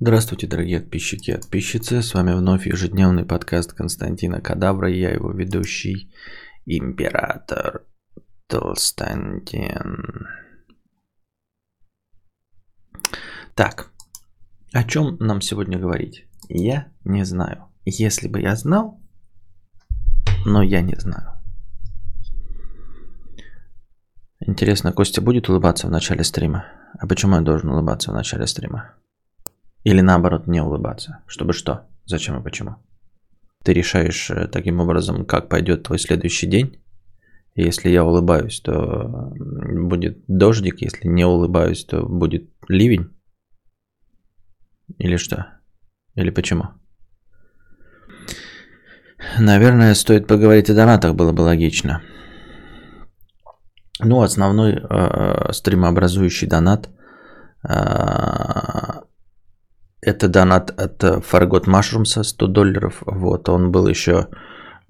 Здравствуйте, дорогие подписчики и подписчицы. С вами вновь ежедневный подкаст Константина Кадавра. Я его ведущий, император Толстантин. Так, о чем нам сегодня говорить? Я не знаю. Если бы я знал, но я не знаю. Интересно, Костя будет улыбаться в начале стрима? А почему я должен улыбаться в начале стрима? Или наоборот не улыбаться? Чтобы что? Зачем и почему? Ты решаешь э, таким образом, как пойдет твой следующий день? Если я улыбаюсь, то будет дождик, если не улыбаюсь, то будет ливень? Или что? Или почему? Наверное, стоит поговорить о донатах, было бы логично. Ну, основной э, стримообразующий донат э, это донат от Fargot Mushrooms 100 долларов. Вот, он был еще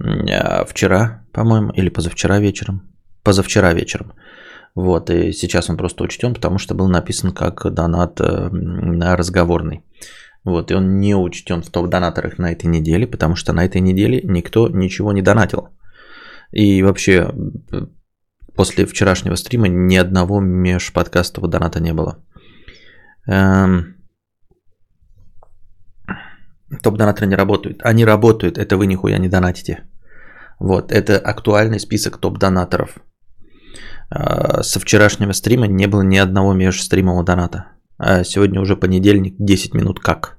э, вчера, по-моему, или позавчера вечером. Позавчера вечером. Вот, и сейчас он просто учтен, потому что был написан как донат э, разговорный. Вот, и он не учтен в топ-донаторах на этой неделе, потому что на этой неделе никто ничего не донатил. И вообще, э, после вчерашнего стрима ни одного межподкастового доната не было. Эм... Топ-донаторы не работают. Они работают, это вы нихуя не донатите. Вот, это актуальный список топ-донаторов. Э, со вчерашнего стрима не было ни одного межстримового доната. А сегодня уже понедельник, 10 минут как.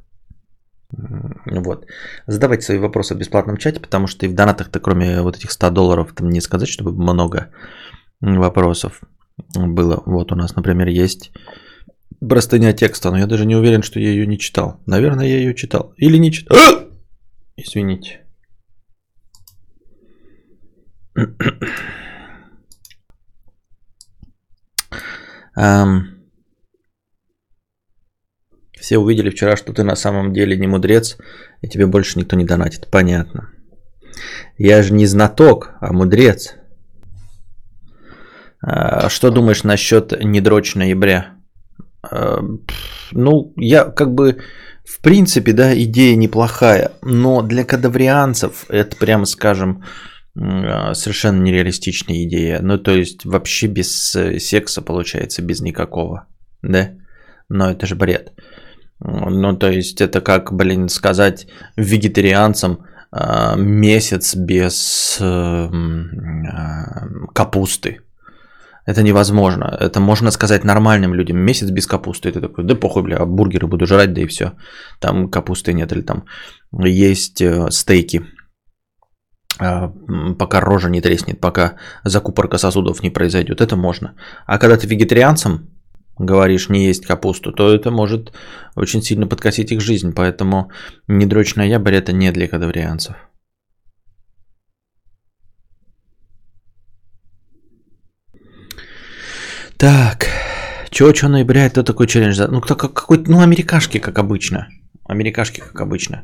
Вот. Задавайте свои вопросы в бесплатном чате, потому что и в донатах-то, кроме вот этих 100 долларов, там не сказать, чтобы много вопросов было. Вот у нас, например, есть простыня текста, но я даже не уверен, что я ее не читал. Наверное, я ее читал. Или не читал. А! Извините. Um, все увидели вчера, что ты на самом деле не мудрец, и тебе больше никто не донатит. Понятно. Я же не знаток, а мудрец. А, что думаешь насчет недрочь ноября? А, ну, я как бы, в принципе, да, идея неплохая, но для кадаврианцев это, прямо скажем, а, совершенно нереалистичная идея. Ну, то есть вообще без э, секса получается, без никакого, да? Но это же бред. Ну, то есть это как, блин, сказать вегетарианцам месяц без э, капусты. Это невозможно. Это можно сказать нормальным людям. Месяц без капусты. Это такой, да похуй, бля, бургеры буду жрать, да и все. Там капусты нет. Или там есть э, стейки. А, пока рожа не треснет, пока закупорка сосудов не произойдет. Это можно. А когда ты вегетарианцам говоришь не есть капусту, то это может очень сильно подкосить их жизнь. Поэтому недрочь ноябрь это не для кадаврианцев. Так, чего, чего ноября, это такой челлендж? Ну, кто, какой ну, америкашки, как обычно. Америкашки, как обычно.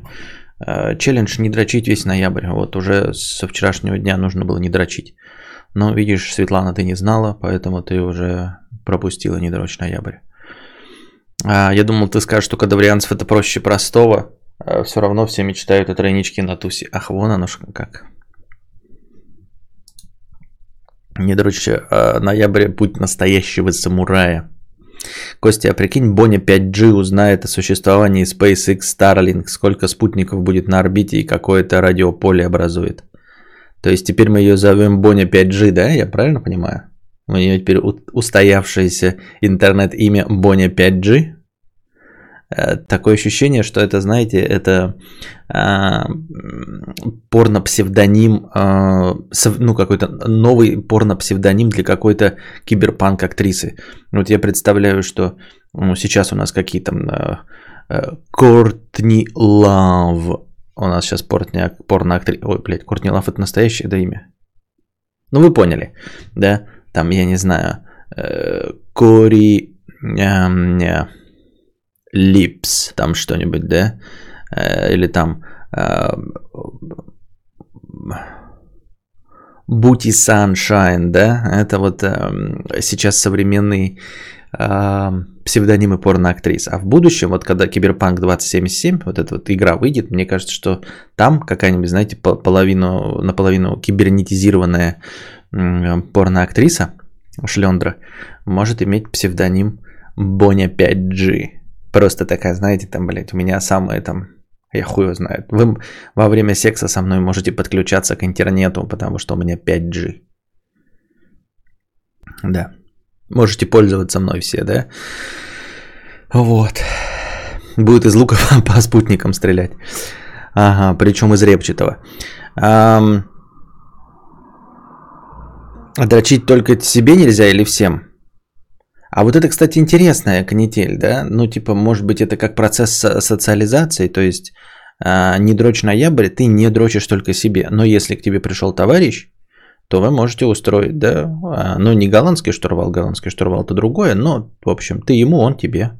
Э, челлендж не дрочить весь ноябрь. Вот уже со вчерашнего дня нужно было не дрочить. Но, видишь, Светлана, ты не знала, поэтому ты уже пропустила не дрочь ноябрь. А, я думал, ты скажешь, что кадаврианцев это проще простого. А все равно все мечтают о тройничке на тусе. Ах, вон оно как. Не дрочь, а ноябрь путь настоящего самурая. Костя, а прикинь, Боня 5G узнает о существовании SpaceX Starlink, сколько спутников будет на орбите и какое-то радиополе образует. То есть теперь мы ее зовем Боня 5G, да? Я правильно понимаю? У нее теперь устоявшееся интернет-имя Боня 5G. Э, такое ощущение, что это, знаете, это э, порно-псевдоним, э, ну, какой-то новый порно-псевдоним для какой-то киберпанк-актрисы. Вот я представляю, что ну, сейчас у нас какие то э, э, Кортни Лав. У нас сейчас порно-актриса. Ой, блядь, Кортни Лав это настоящее да, имя? Ну, вы поняли, да? Там, я не знаю, э, Кори... Э, Lips, там что-нибудь, да? Э, или там Booty Sunshine, да? Это вот э, сейчас современный э, псевдонимы порноактрис. А в будущем, вот когда Киберпанк 2077, вот эта вот игра выйдет, мне кажется, что там какая-нибудь, знаете, половину, наполовину кибернетизированная порноактриса, шлендра, может иметь псевдоним Боня 5G. Просто такая, знаете, там, блядь, у меня самое там, я хуй знает. Вы во время секса со мной можете подключаться к интернету, потому что у меня 5G. Да. Можете пользоваться мной все, да? Вот. Будет из лука по спутникам стрелять. Ага, причем из репчатого. Ам... Дрочить только себе нельзя или всем? А вот это, кстати, интересная канитель, да? Ну, типа, может быть, это как процесс социализации, то есть а, не дрочь ноябрь, ты не дрочишь только себе. Но если к тебе пришел товарищ, то вы можете устроить, да, а, ну не голландский штурвал, голландский штурвал это другое, но, в общем, ты ему, он тебе.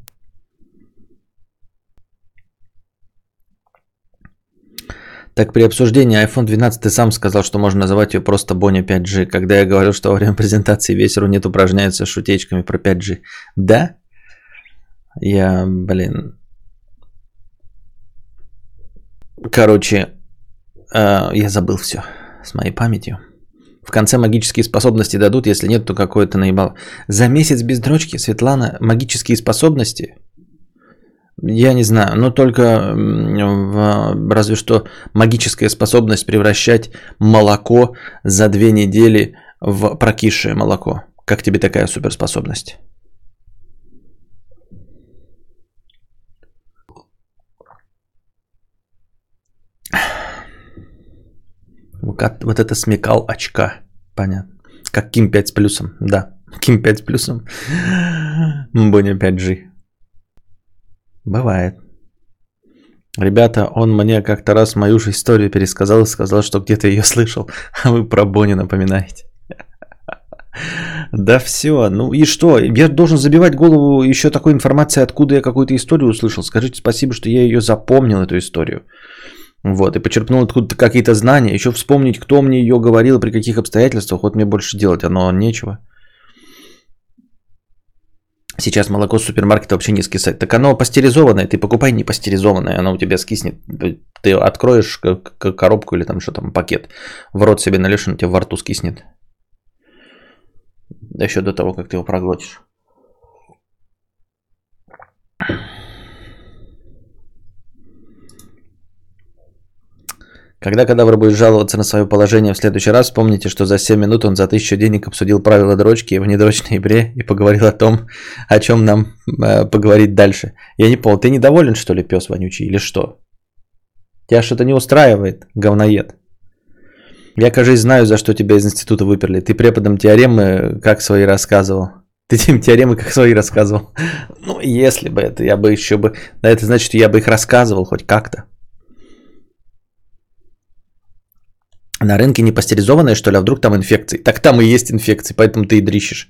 Так при обсуждении iPhone 12 ты сам сказал, что можно называть ее просто Боня 5G, когда я говорил, что во время презентации весь Рунет упражняется шутечками про 5G. Да? Я, блин... Короче, э, я забыл все с моей памятью. В конце магические способности дадут, если нет, то какое-то наебал. За месяц без дрочки, Светлана, магические способности? Я не знаю, но только разве что магическая способность превращать молоко за две недели в прокисшее молоко. Как тебе такая суперспособность? Вот это смекал очка. Понятно. Как Ким 5 с плюсом. Да. Ким 5 с плюсом. Боня 5G. Бывает. Ребята, он мне как-то раз мою же историю пересказал и сказал, что где-то ее слышал, а вы про Бонни напоминаете. Да все, ну и что? Я должен забивать голову еще такой информацией, откуда я какую-то историю услышал. Скажите спасибо, что я ее запомнил, эту историю. Вот, и почерпнул откуда-то какие-то знания. Еще вспомнить, кто мне ее говорил, при каких обстоятельствах. Вот мне больше делать, оно нечего. Сейчас молоко с супермаркета вообще не скисает. Так оно пастеризованное, ты покупай не пастеризованное, оно у тебя скиснет. Ты откроешь коробку или там что там, пакет, в рот себе налишь, он у тебя во рту скиснет. Еще до того, как ты его проглотишь. Когда кадавр будет жаловаться на свое положение в следующий раз, вспомните, что за 7 минут он за 1000 денег обсудил правила дрочки в недрочной игре и поговорил о том, о чем нам э, поговорить дальше. Я не понял, ты недоволен, что ли, пес вонючий, или что? Тебя что-то не устраивает, говноед. Я, кажется, знаю, за что тебя из института выперли. Ты преподом теоремы как свои рассказывал. Ты тем теоремы как свои рассказывал. Ну, если бы это, я бы еще бы... Да, это значит, я бы их рассказывал хоть как-то. На рынке не пастеризованное, что ли, а вдруг там инфекции? Так там и есть инфекции, поэтому ты и дрищешь.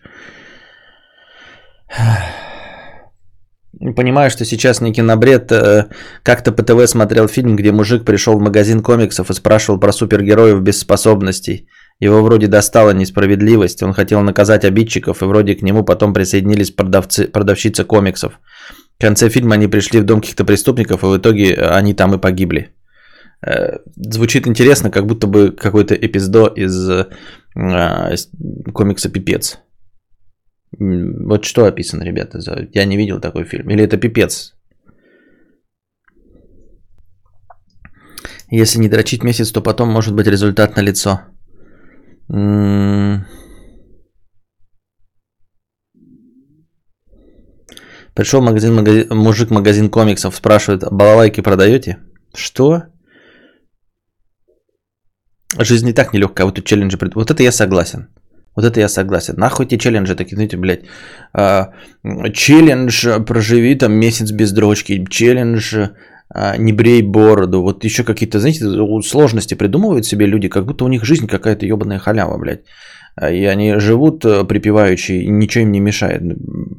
Понимаю, что сейчас не кинобред. Э, как-то по ТВ смотрел фильм, где мужик пришел в магазин комиксов и спрашивал про супергероев без способностей. Его вроде достала несправедливость, он хотел наказать обидчиков, и вроде к нему потом присоединились продавцы, продавщицы комиксов. В конце фильма они пришли в дом каких-то преступников, и в итоге они там и погибли. Э, звучит интересно, как будто бы какой-то эпиздо из э, комикса «Пипец». Вот что описано, ребята? Я не видел такой фильм. Или это «Пипец»? Если не дрочить месяц, то потом может быть результат на лицо. Пришел магазин, магазин, мужик магазин комиксов, спрашивает, балалайки продаете? Что? Жизнь не так нелегкая, а вот тут челленджи... Вот это я согласен. Вот это я согласен. Нахуй эти челленджи такие, знаете, блядь. А, челлендж проживи там месяц без дрочки. Челлендж а, не брей бороду. Вот еще какие-то, знаете, сложности придумывают себе люди, как будто у них жизнь какая-то ебаная халява, блядь. И они живут э, припеваючи, и ничего им не мешает.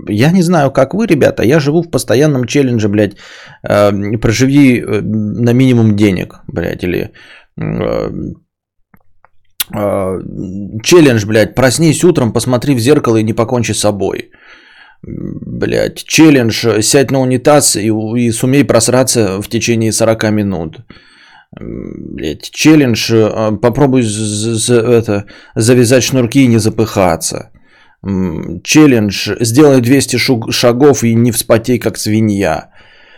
Я не знаю, как вы, ребята, я живу в постоянном челлендже, блядь. Проживи э, на минимум денег, блядь, или челлендж, блядь, проснись утром, посмотри в зеркало и не покончи с собой. Блять, челлендж, сядь на унитаз и, и сумей просраться в течение 40 минут. Блять, челлендж, э, попробуй это, завязать шнурки и не запыхаться. Челлендж, сделай 200 шагов и не вспотей, как свинья.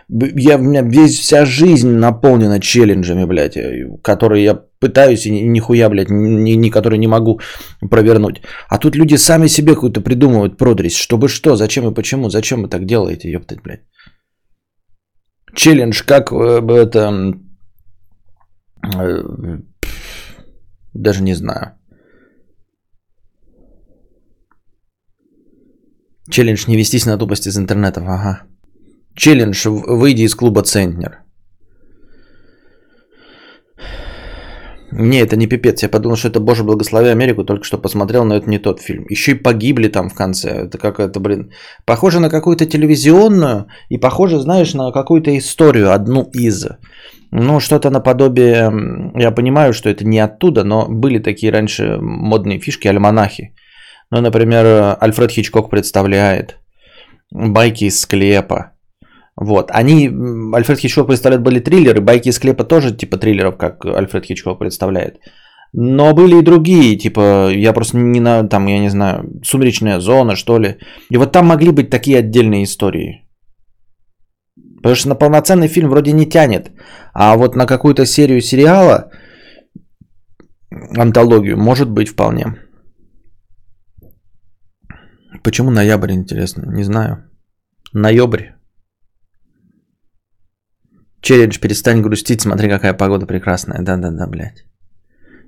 Я, у меня весь, вся жизнь наполнена челленджами, блядь, э, которые я пытаюсь и нихуя, блядь, ни, ни которые не могу провернуть. А тут люди сами себе какую-то придумывают продресь. Чтобы что, зачем и почему, зачем вы так делаете, ёптать, блядь. Челлендж, как э, это... Э, даже не знаю. Челлендж не вестись на тупость из интернета, ага. Челлендж «Выйди из клуба Центнер». Не, это не пипец. Я подумал, что это «Боже, благослови Америку», только что посмотрел, но это не тот фильм. Еще и погибли там в конце. Это как это, блин, похоже на какую-то телевизионную и похоже, знаешь, на какую-то историю, одну из. Ну, что-то наподобие, я понимаю, что это не оттуда, но были такие раньше модные фишки, альманахи. Ну, например, Альфред Хичкок представляет байки из склепа. Вот, они, Альфред Хичкок представляет были триллеры, байки из склепа тоже типа триллеров, как Альфред Хичкок представляет. Но были и другие, типа, я просто не на, там, я не знаю, «Сумеречная зона», что ли. И вот там могли быть такие отдельные истории. Потому что на полноценный фильм вроде не тянет. А вот на какую-то серию сериала, антологию, может быть вполне. Почему ноябрь, интересно? Не знаю. Ноябрь. Челлендж «Перестань грустить, смотри, какая погода прекрасная». Да-да-да, блядь.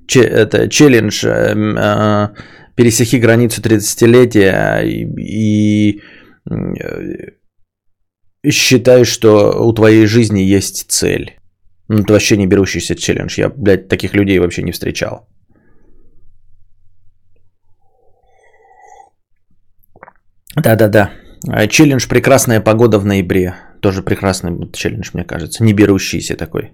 Че, это челлендж э, э, «Пересеки границу 30-летия и, и э, считай, что у твоей жизни есть цель». Ну, это вообще не берущийся челлендж. Я, блядь, таких людей вообще не встречал. Да-да-да. Челлендж «Прекрасная погода в ноябре». Тоже прекрасный челлендж, мне кажется. Не берущийся такой.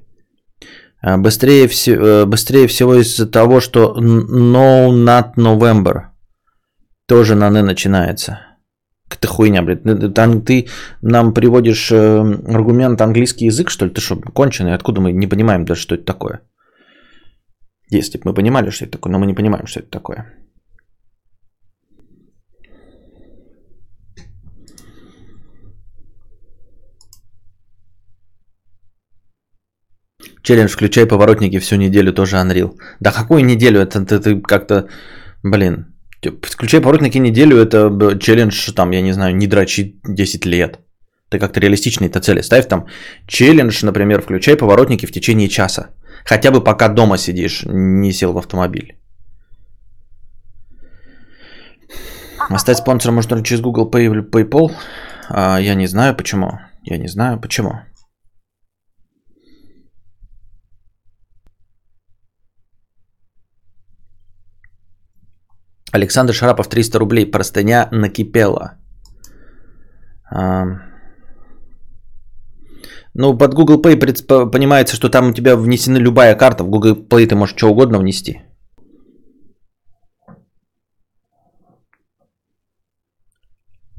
А, быстрее, все, э, быстрее всего из-за того, что No Not November тоже на «н» начинается. Какая-то хуйня, блядь. Там ты нам приводишь э, аргумент английский язык, что ли? Ты что, конченый? Откуда мы не понимаем даже, что это такое? Если бы мы понимали, что это такое, но мы не понимаем, что это такое. Челлендж «Включай поворотники всю неделю» тоже Unreal. Да какую неделю? Это ты, ты как-то... Блин. «Включай поворотники неделю» это челлендж, там, я не знаю, не дрочи 10 лет. Ты как-то реалистичные-то цели ставь там. Челлендж, например, «Включай поворотники в течение часа». Хотя бы пока дома сидишь, не сел в автомобиль. Стать спонсором можно через Google Pay или PayPal. А, я не знаю почему. Я не знаю почему. Александр Шарапов 300 рублей. Простыня накипела. А... Ну, под Google Pay понимается, что там у тебя внесена любая карта. В Google Pay ты можешь что угодно внести.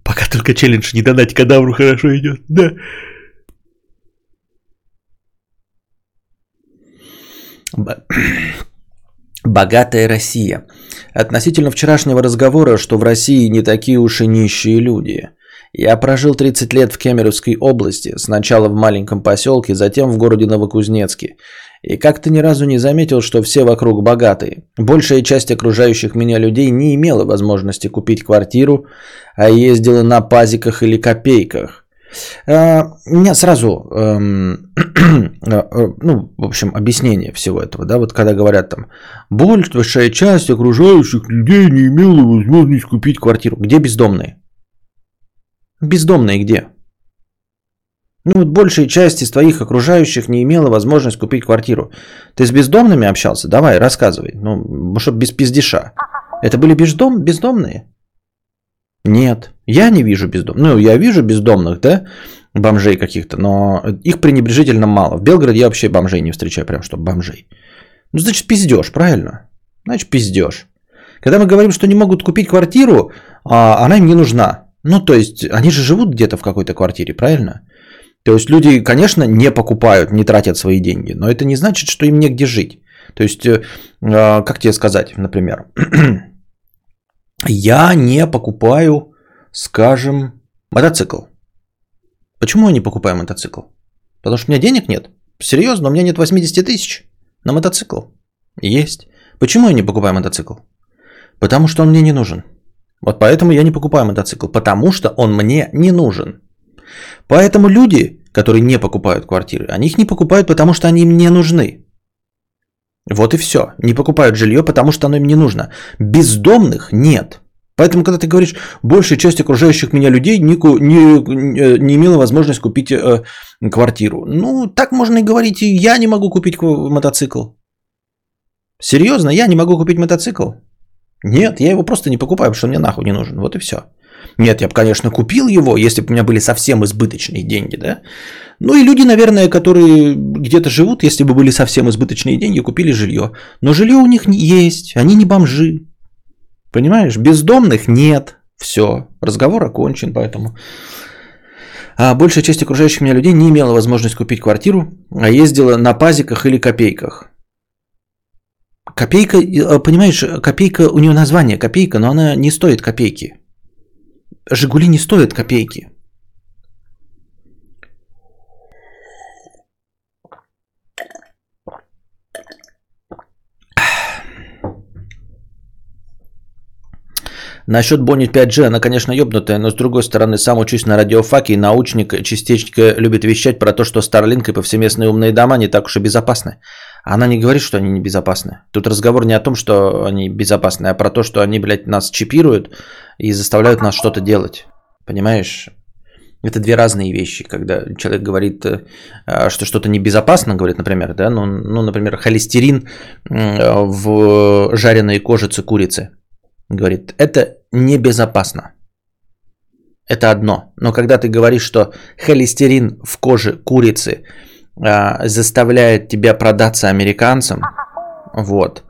Пока только челлендж не донать кадавру хорошо идет. Да. Богатая Россия. Относительно вчерашнего разговора, что в России не такие уж и нищие люди. Я прожил 30 лет в Кемеровской области, сначала в маленьком поселке, затем в городе Новокузнецке. И как-то ни разу не заметил, что все вокруг богатые. Большая часть окружающих меня людей не имела возможности купить квартиру, а ездила на пазиках или копейках. А, у меня сразу, эм, э, э, ну, в общем, объяснение всего этого, да, вот когда говорят там, большая часть окружающих людей не имела возможности купить квартиру. Где бездомные? Бездомные где? Ну вот большая часть из твоих окружающих не имела возможность купить квартиру. Ты с бездомными общался? Давай, рассказывай. Ну, чтобы без пиздеша. Это были бездом, бездомные? Нет, я не вижу бездомных. Ну, я вижу бездомных, да, бомжей каких-то, но их пренебрежительно мало. В Белгороде я вообще бомжей не встречаю, прям что бомжей. Ну, значит, пиздешь, правильно? Значит, пиздешь. Когда мы говорим, что не могут купить квартиру, а она им не нужна. Ну, то есть, они же живут где-то в какой-то квартире, правильно? То есть, люди, конечно, не покупают, не тратят свои деньги, но это не значит, что им негде жить. То есть, э, а, как тебе сказать, например, я не покупаю, скажем, мотоцикл. Почему я не покупаю мотоцикл? Потому что у меня денег нет. Серьезно, у меня нет 80 тысяч на мотоцикл. Есть. Почему я не покупаю мотоцикл? Потому что он мне не нужен. Вот поэтому я не покупаю мотоцикл. Потому что он мне не нужен. Поэтому люди, которые не покупают квартиры, они их не покупают, потому что они им не нужны. Вот и все. Не покупают жилье, потому что оно им не нужно. Бездомных нет. Поэтому, когда ты говоришь, большая часть окружающих меня людей не, не, не имела возможность купить э, квартиру. Ну, так можно и говорить, и я не могу купить мотоцикл. Серьезно, я не могу купить мотоцикл? Нет, я его просто не покупаю, потому что мне нахуй не нужен. Вот и все. Нет, я бы, конечно, купил его, если бы у меня были совсем избыточные деньги, да. Ну и люди, наверное, которые где-то живут, если бы были совсем избыточные деньги, купили жилье. Но жилье у них есть, они не бомжи. Понимаешь, бездомных нет. Все, разговор окончен, поэтому... А большая часть окружающих меня людей не имела возможность купить квартиру, а ездила на пазиках или копейках. Копейка, э, понимаешь, копейка, у нее название копейка, но она не стоит копейки. Жигули не стоят копейки. Насчет Бонни 5G, она, конечно, ебнутая, но с другой стороны, сам учусь на радиофаке, и научник частичка любит вещать про то, что Starlink и повсеместные умные дома не так уж и безопасны. Она не говорит, что они небезопасны. Тут разговор не о том, что они безопасны, а про то, что они, блядь, нас чипируют и заставляют нас что-то делать. Понимаешь? Это две разные вещи, когда человек говорит, э, что что-то небезопасно, говорит, например, да, ну, ну например, холестерин в жареной кожице курицы. Говорит, это небезопасно. Это одно. Но когда ты говоришь, что холестерин в коже курицы а, заставляет тебя продаться американцам, вот,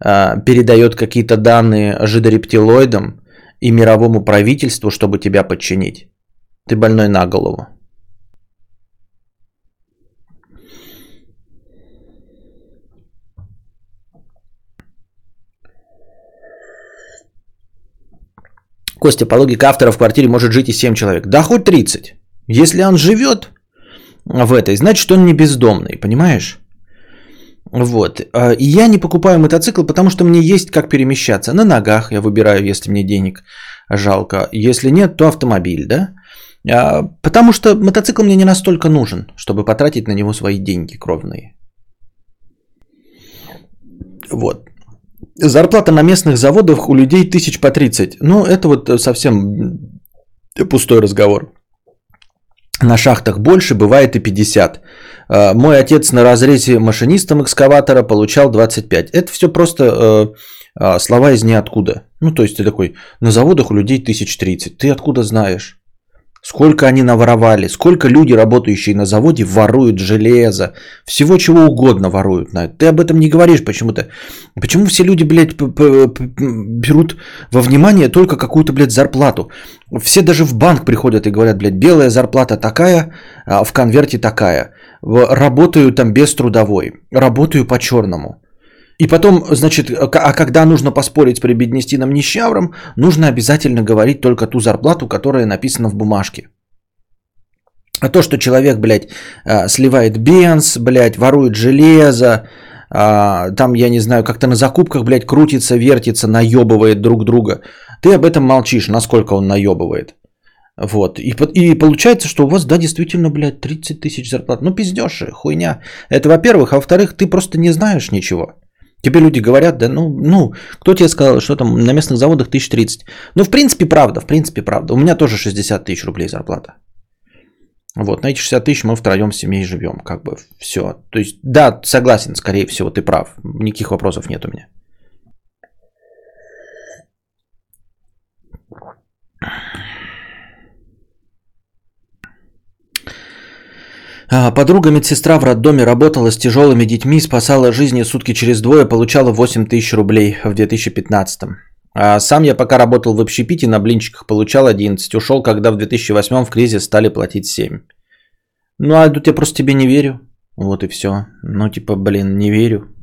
а, передает какие-то данные жидорептилоидам и мировому правительству, чтобы тебя подчинить. Ты больной на голову. Костя, по логике автора в квартире может жить и 7 человек. Да хоть 30. Если он живет в этой, значит он не бездомный, понимаешь? Вот. А, и я не покупаю мотоцикл, потому что мне есть как перемещаться. На ногах я выбираю, если мне денег жалко. Если нет, то автомобиль, да? А, потому что мотоцикл мне не настолько нужен, чтобы потратить на него свои деньги кровные. Вот. Зарплата на местных заводах у людей тысяч по 30. Ну, это вот совсем пустой разговор. На шахтах больше, бывает и 50. А, мой отец на разрезе машинистом экскаватора получал 25. Это все просто э, а, слова из ниоткуда. Ну, то есть ты такой, на заводах у людей 1030. Ты откуда знаешь? Сколько они наворовали, сколько люди, работающие на заводе, воруют железо, всего чего угодно воруют. Ты об этом не говоришь почему-то. Почему все люди, блядь, берут во внимание только какую-то, блядь, зарплату? Все даже в банк приходят и говорят, блядь, белая зарплата такая, а в конверте такая. Работаю там без трудовой, работаю по черному. И потом, значит, а когда нужно поспорить с прибеднестином нищавром, нужно обязательно говорить только ту зарплату, которая написана в бумажке. А то, что человек, блядь, а, сливает бенз, блядь, ворует железо, а, там, я не знаю, как-то на закупках, блядь, крутится, вертится, наебывает друг друга. Ты об этом молчишь, насколько он наебывает. Вот. И, и получается, что у вас, да, действительно, блядь, 30 тысяч зарплат. Ну, пиздешь, хуйня. Это во-первых. А во-вторых, ты просто не знаешь ничего. Тебе люди говорят, да, ну, ну, кто тебе сказал, что там на местных заводах 1030? Ну, в принципе, правда, в принципе, правда. У меня тоже 60 тысяч рублей зарплата. Вот, на эти 60 тысяч мы втроем в семье живем, как бы, все. То есть, да, согласен, скорее всего, ты прав. Никаких вопросов нет у меня. Подруга медсестра в роддоме работала с тяжелыми детьми, спасала жизни сутки через двое, получала 8 тысяч рублей в 2015. А сам я пока работал в общепите, на блинчиках получал 11. Ушел, когда в 2008 в кризис стали платить 7. Ну, а тут я просто тебе не верю. Вот и все. Ну, типа, блин, не верю.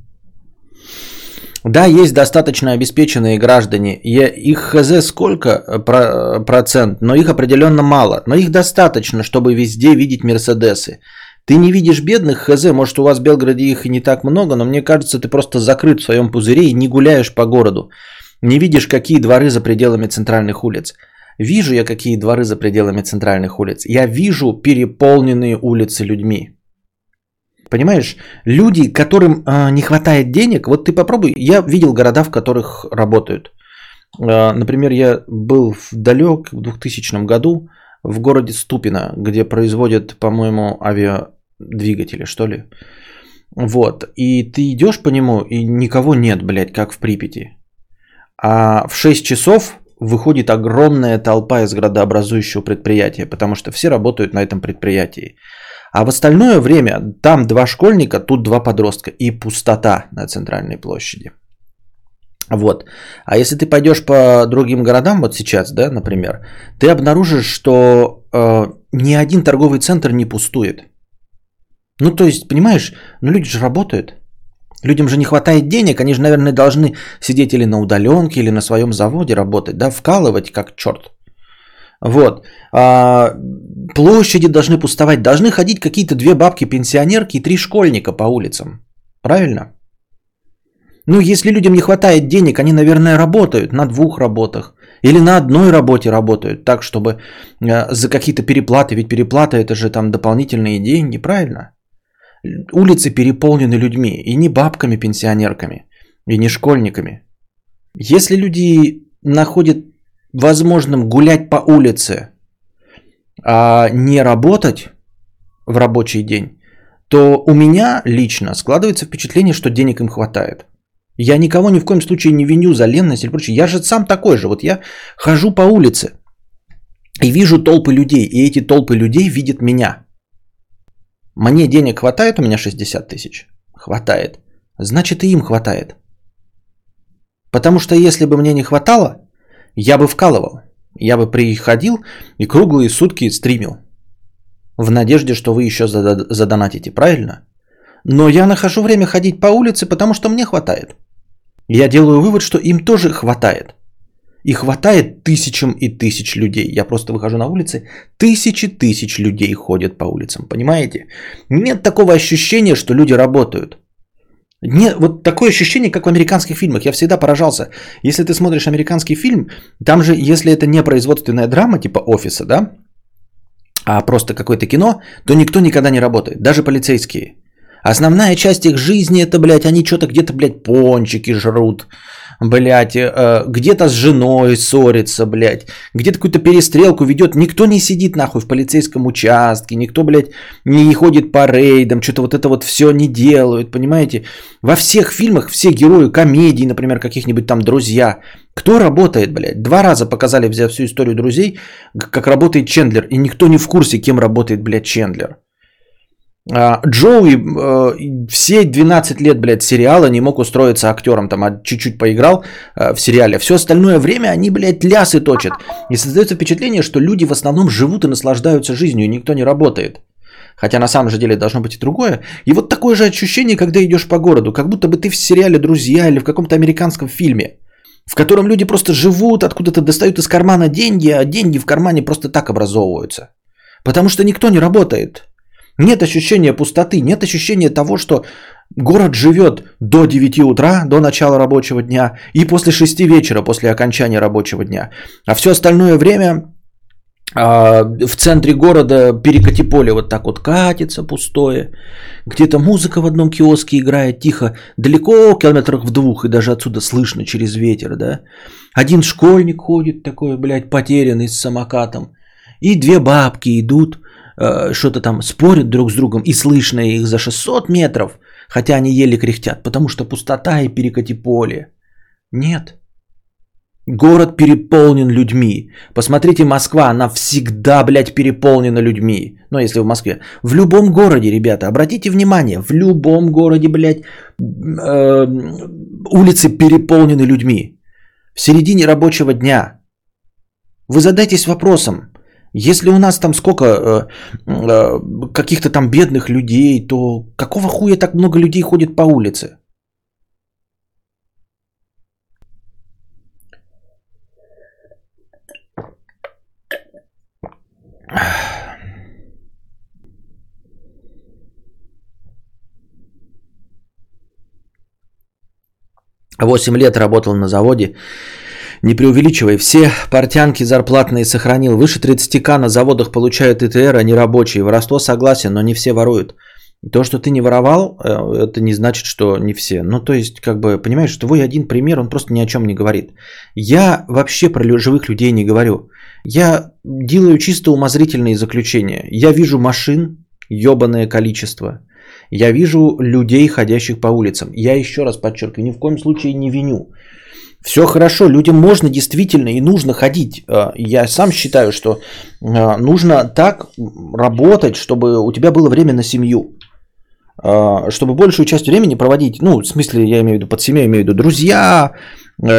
Да, есть достаточно обеспеченные граждане. Их хз сколько э, про, процент, но их определенно мало. Но их достаточно, чтобы везде видеть Мерседесы. Ты не видишь бедных хз, может у вас в Белгороде их и не так много, но мне кажется, ты просто закрыт в своем пузыре и не гуляешь по городу. Не видишь, какие дворы за пределами центральных улиц. Вижу я, какие дворы за пределами центральных улиц. Я вижу переполненные улицы людьми. Понимаешь, люди, которым э, не хватает денег, вот ты попробуй, я видел города, в которых работают. Э, например, я был в далек в 2000 году в городе Ступино, где производят, по-моему, авиадвигатели, что ли. Вот, и ты идешь по нему, и никого нет, блядь, как в Припяти. А в 6 часов выходит огромная толпа из градообразующего предприятия, потому что все работают на этом предприятии. А в остальное время там два школьника, тут два подростка и пустота на центральной площади. Вот. А если ты пойдешь по другим городам, вот сейчас, да, например, ты обнаружишь, что э, ни один торговый центр не пустует. Ну, то есть, понимаешь, ну люди же работают. Людям же не хватает денег, они же, наверное, должны сидеть или на удаленке, или на своем заводе работать, да, вкалывать как черт. Вот. А, площади должны пустовать, должны ходить какие-то две бабки-пенсионерки и три школьника по улицам. Правильно? Ну, если людям не хватает денег, они, наверное, работают на двух работах. Или на одной работе работают, так, чтобы э, за какие-то переплаты, ведь переплата это же там дополнительные деньги, правильно? Улицы переполнены людьми, и не бабками-пенсионерками, и не школьниками. Если люди находят возможным гулять по улице, а не работать в рабочий день, то у меня лично складывается впечатление, что денег им хватает. Я никого ни в коем случае не виню за ленность или прочее. Я же сам такой же. Вот я хожу по улице и вижу толпы людей, и эти толпы людей видят меня. Мне денег хватает, у меня 60 тысяч. Хватает. Значит, и им хватает. Потому что если бы мне не хватало, я бы вкалывал. Я бы приходил и круглые сутки стримил. В надежде, что вы еще задонатите, правильно? Но я нахожу время ходить по улице, потому что мне хватает. Я делаю вывод, что им тоже хватает. И хватает тысячам и тысяч людей. Я просто выхожу на улицы, тысячи тысяч людей ходят по улицам, понимаете? Нет такого ощущения, что люди работают. Нет, вот такое ощущение, как в американских фильмах. Я всегда поражался. Если ты смотришь американский фильм, там же, если это не производственная драма типа офиса, да, а просто какое-то кино, то никто никогда не работает, даже полицейские. Основная часть их жизни это, блядь, они что-то где-то, блядь, пончики жрут, блядь, э, где-то с женой ссорится, блядь, где-то какую-то перестрелку ведет. Никто не сидит нахуй в полицейском участке, никто, блядь, не ходит по рейдам, что-то вот это вот все не делают, понимаете? Во всех фильмах все герои комедий, например, каких-нибудь там «Друзья», кто работает, блядь? Два раза показали, взяв всю историю друзей, как работает Чендлер, и никто не в курсе, кем работает, блядь, Чендлер. А, Джоуи э, все 12 лет, блядь, сериала не мог устроиться актером, там, а чуть-чуть поиграл э, в сериале. Все остальное время они, блядь, лясы точат. И создается впечатление, что люди в основном живут и наслаждаются жизнью, и никто не работает. Хотя на самом же деле должно быть и другое. И вот такое же ощущение, когда идешь по городу, как будто бы ты в сериале «Друзья» или в каком-то американском фильме, в котором люди просто живут, откуда-то достают из кармана деньги, а деньги в кармане просто так образовываются. Потому что никто не работает. Нет ощущения пустоты, нет ощущения того, что город живет до 9 утра, до начала рабочего дня, и после 6 вечера, после окончания рабочего дня. А все остальное время а, в центре города перекати поле вот так вот катится пустое. Где-то музыка в одном киоске играет тихо, далеко, километрах в двух, и даже отсюда слышно через ветер, да. Один школьник ходит такой, блядь, потерянный с самокатом. И две бабки идут, Э, что-то там спорят друг с другом, и слышно их за 600 метров, хотя они еле кряхтят, потому что пустота и перекати поле. Нет. Город переполнен людьми. Посмотрите, Москва, она всегда, блядь, переполнена людьми. Ну, если в Москве. В любом городе, ребята, обратите внимание, в любом городе, блядь, э, улицы переполнены людьми. в середине рабочего дня. Вы задайтесь вопросом, если у нас там сколько э, э, каких-то там бедных людей, то какого хуя так много людей ходит по улице? Восемь лет работал на заводе не преувеличивай, все портянки зарплатные сохранил. Выше 30к на заводах получают ИТР, а не рабочие. Воровство согласен, но не все воруют. То, что ты не воровал, э, это не значит, что не все. Ну, то есть, как бы, понимаешь, твой один пример, он просто ни о чем не говорит. Я вообще про живых людей не говорю. Я делаю чисто умозрительные заключения. Я вижу машин, ебаное количество. Я вижу людей, ходящих по улицам. Я еще раз подчеркиваю, ни в коем случае не виню. Все хорошо, людям можно действительно и нужно ходить. А, я сам считаю, что а, нужно так работать, чтобы у тебя было время на семью. А, чтобы большую часть времени проводить, ну, в смысле, я имею в виду под семьей, имею в виду друзья,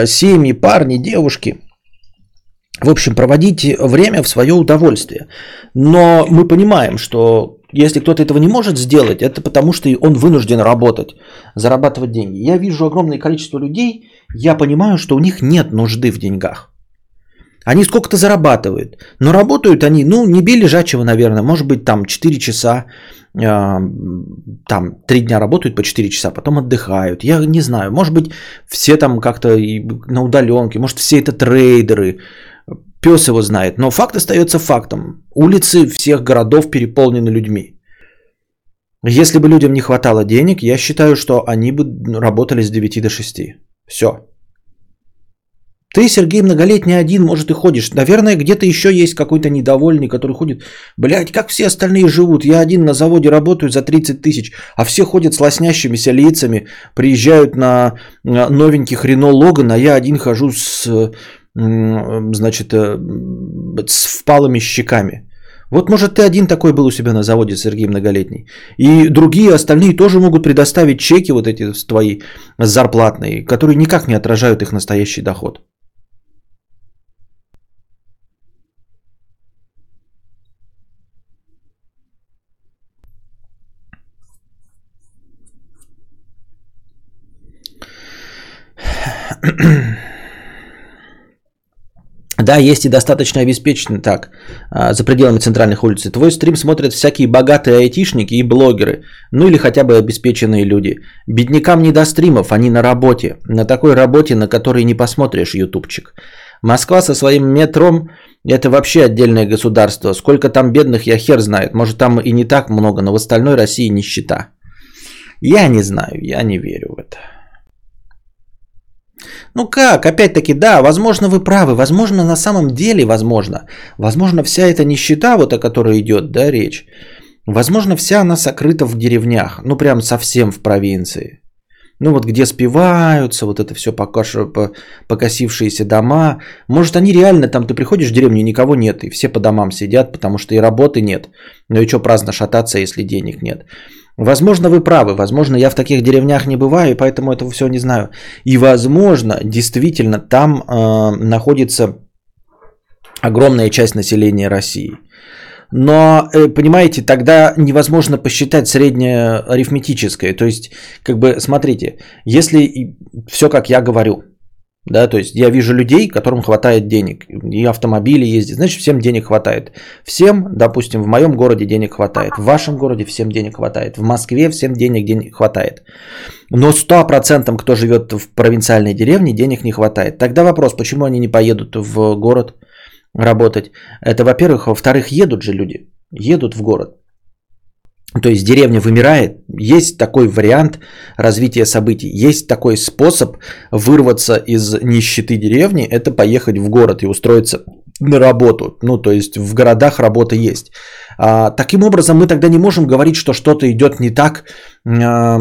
семьи, парни, девушки. В общем, проводить время в свое удовольствие. Но мы понимаем, что если кто-то этого не может сделать, это потому что он вынужден работать, зарабатывать деньги. Я вижу огромное количество людей, я понимаю, что у них нет нужды в деньгах. Они сколько-то зарабатывают, но работают они, ну, не бей лежачего, наверное, может быть, там 4 часа, э, там 3 дня работают по 4 часа, потом отдыхают. Я не знаю, может быть, все там как-то на удаленке, может, все это трейдеры, пес его знает. Но факт остается фактом. Улицы всех городов переполнены людьми. Если бы людям не хватало денег, я считаю, что они бы работали с 9 до 6. Все. Ты, Сергей, многолетний один, может, и ходишь. Наверное, где-то еще есть какой-то недовольный, который ходит. Блядь, как все остальные живут? Я один на заводе работаю за 30 тысяч, а все ходят с лоснящимися лицами, приезжают на новеньких Рено Логан, а я один хожу с, значит, э, с впалыми щеками. Вот, может, ты один такой был у себя на заводе, Сергей Многолетний. И другие, остальные тоже могут предоставить чеки вот эти твои зарплатные, которые никак не отражают их настоящий доход. Да, есть и достаточно обеспеченный так, а, за пределами центральных улиц. Твой стрим смотрят всякие богатые айтишники и блогеры, ну или хотя бы обеспеченные люди. Беднякам не до стримов, они на работе. На такой работе, на которой не посмотришь ютубчик. Москва со своим метром – это вообще отдельное государство. Сколько там бедных, я хер знает. Может там и не так много, но в остальной России нищета. Я не знаю, я не верю в это. Ну как, опять-таки, да, возможно, вы правы, возможно, на самом деле, возможно, возможно, вся эта нищета, вот о которой идет, да, речь, возможно, вся она сокрыта в деревнях, ну прям совсем в провинции. Ну вот где спиваются, вот это все покосившиеся дома. Может они реально, там ты приходишь в деревню, никого нет, и все по домам сидят, потому что и работы нет. Ну и что праздно шататься, если денег нет. Возможно, вы правы, возможно, я в таких деревнях не бываю, и поэтому этого всего не знаю. И, возможно, действительно, там э, находится огромная часть населения России. Но, э, понимаете, тогда невозможно посчитать среднее арифметическое. То есть, как бы, смотрите, если все, как я говорю, да, то есть я вижу людей, которым хватает денег, и автомобили ездят, значит всем денег хватает. Всем, допустим, в моем городе денег хватает, в вашем городе всем денег хватает, в Москве всем денег, денег хватает. Но 100% кто живет в провинциальной деревне, денег не хватает. Тогда вопрос, почему они не поедут в город работать? Это, во-первых. Во-вторых, едут же люди, едут в город. То есть деревня вымирает. Есть такой вариант развития событий. Есть такой способ вырваться из нищеты деревни. Это поехать в город и устроиться на работу. Ну, то есть в городах работа есть. А, таким образом, мы тогда не можем говорить, что что-то идет не так а,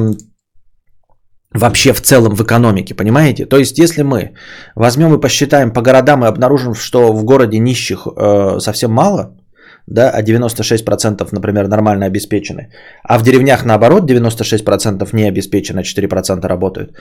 вообще в целом в экономике, понимаете? То есть, если мы возьмем и посчитаем по городам и обнаружим, что в городе нищих э, совсем мало, да, а 96%, например, нормально обеспечены, а в деревнях наоборот 96% не обеспечены, а 4% работают,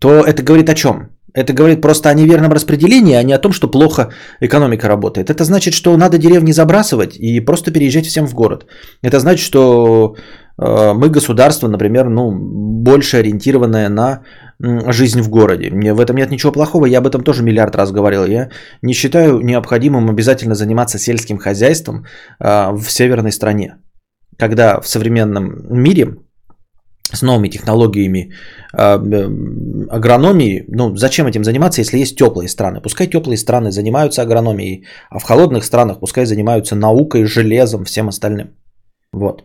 то это говорит о чем? Это говорит просто о неверном распределении, а не о том, что плохо экономика работает. Это значит, что надо деревни забрасывать и просто переезжать всем в город. Это значит, что э, мы государство, например, ну, больше ориентированное на жизнь в городе. Мне в этом нет ничего плохого, я об этом тоже миллиард раз говорил. Я не считаю необходимым обязательно заниматься сельским хозяйством э, в северной стране. Когда в современном мире с новыми технологиями э, агрономии, ну зачем этим заниматься, если есть теплые страны? Пускай теплые страны занимаются агрономией, а в холодных странах пускай занимаются наукой, железом, всем остальным. Вот.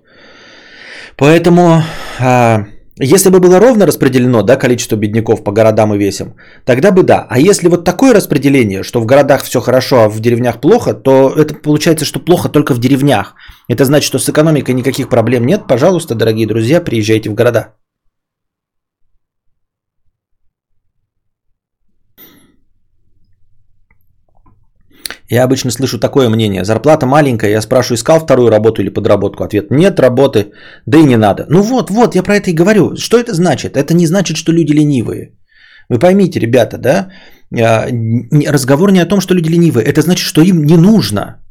Поэтому э, если бы было ровно распределено да, количество бедняков по городам и весям, тогда бы да. А если вот такое распределение, что в городах все хорошо, а в деревнях плохо, то это получается, что плохо только в деревнях. Это значит, что с экономикой никаких проблем нет. Пожалуйста, дорогие друзья, приезжайте в города. Я обычно слышу такое мнение. Зарплата маленькая, я спрашиваю, искал вторую работу или подработку? Ответ, нет работы, да и не надо. Ну вот, вот, я про это и говорю. Что это значит? Это не значит, что люди ленивые. Вы поймите, ребята, да? А, разговор не о том, что люди ленивые. Это значит, что им не нужно.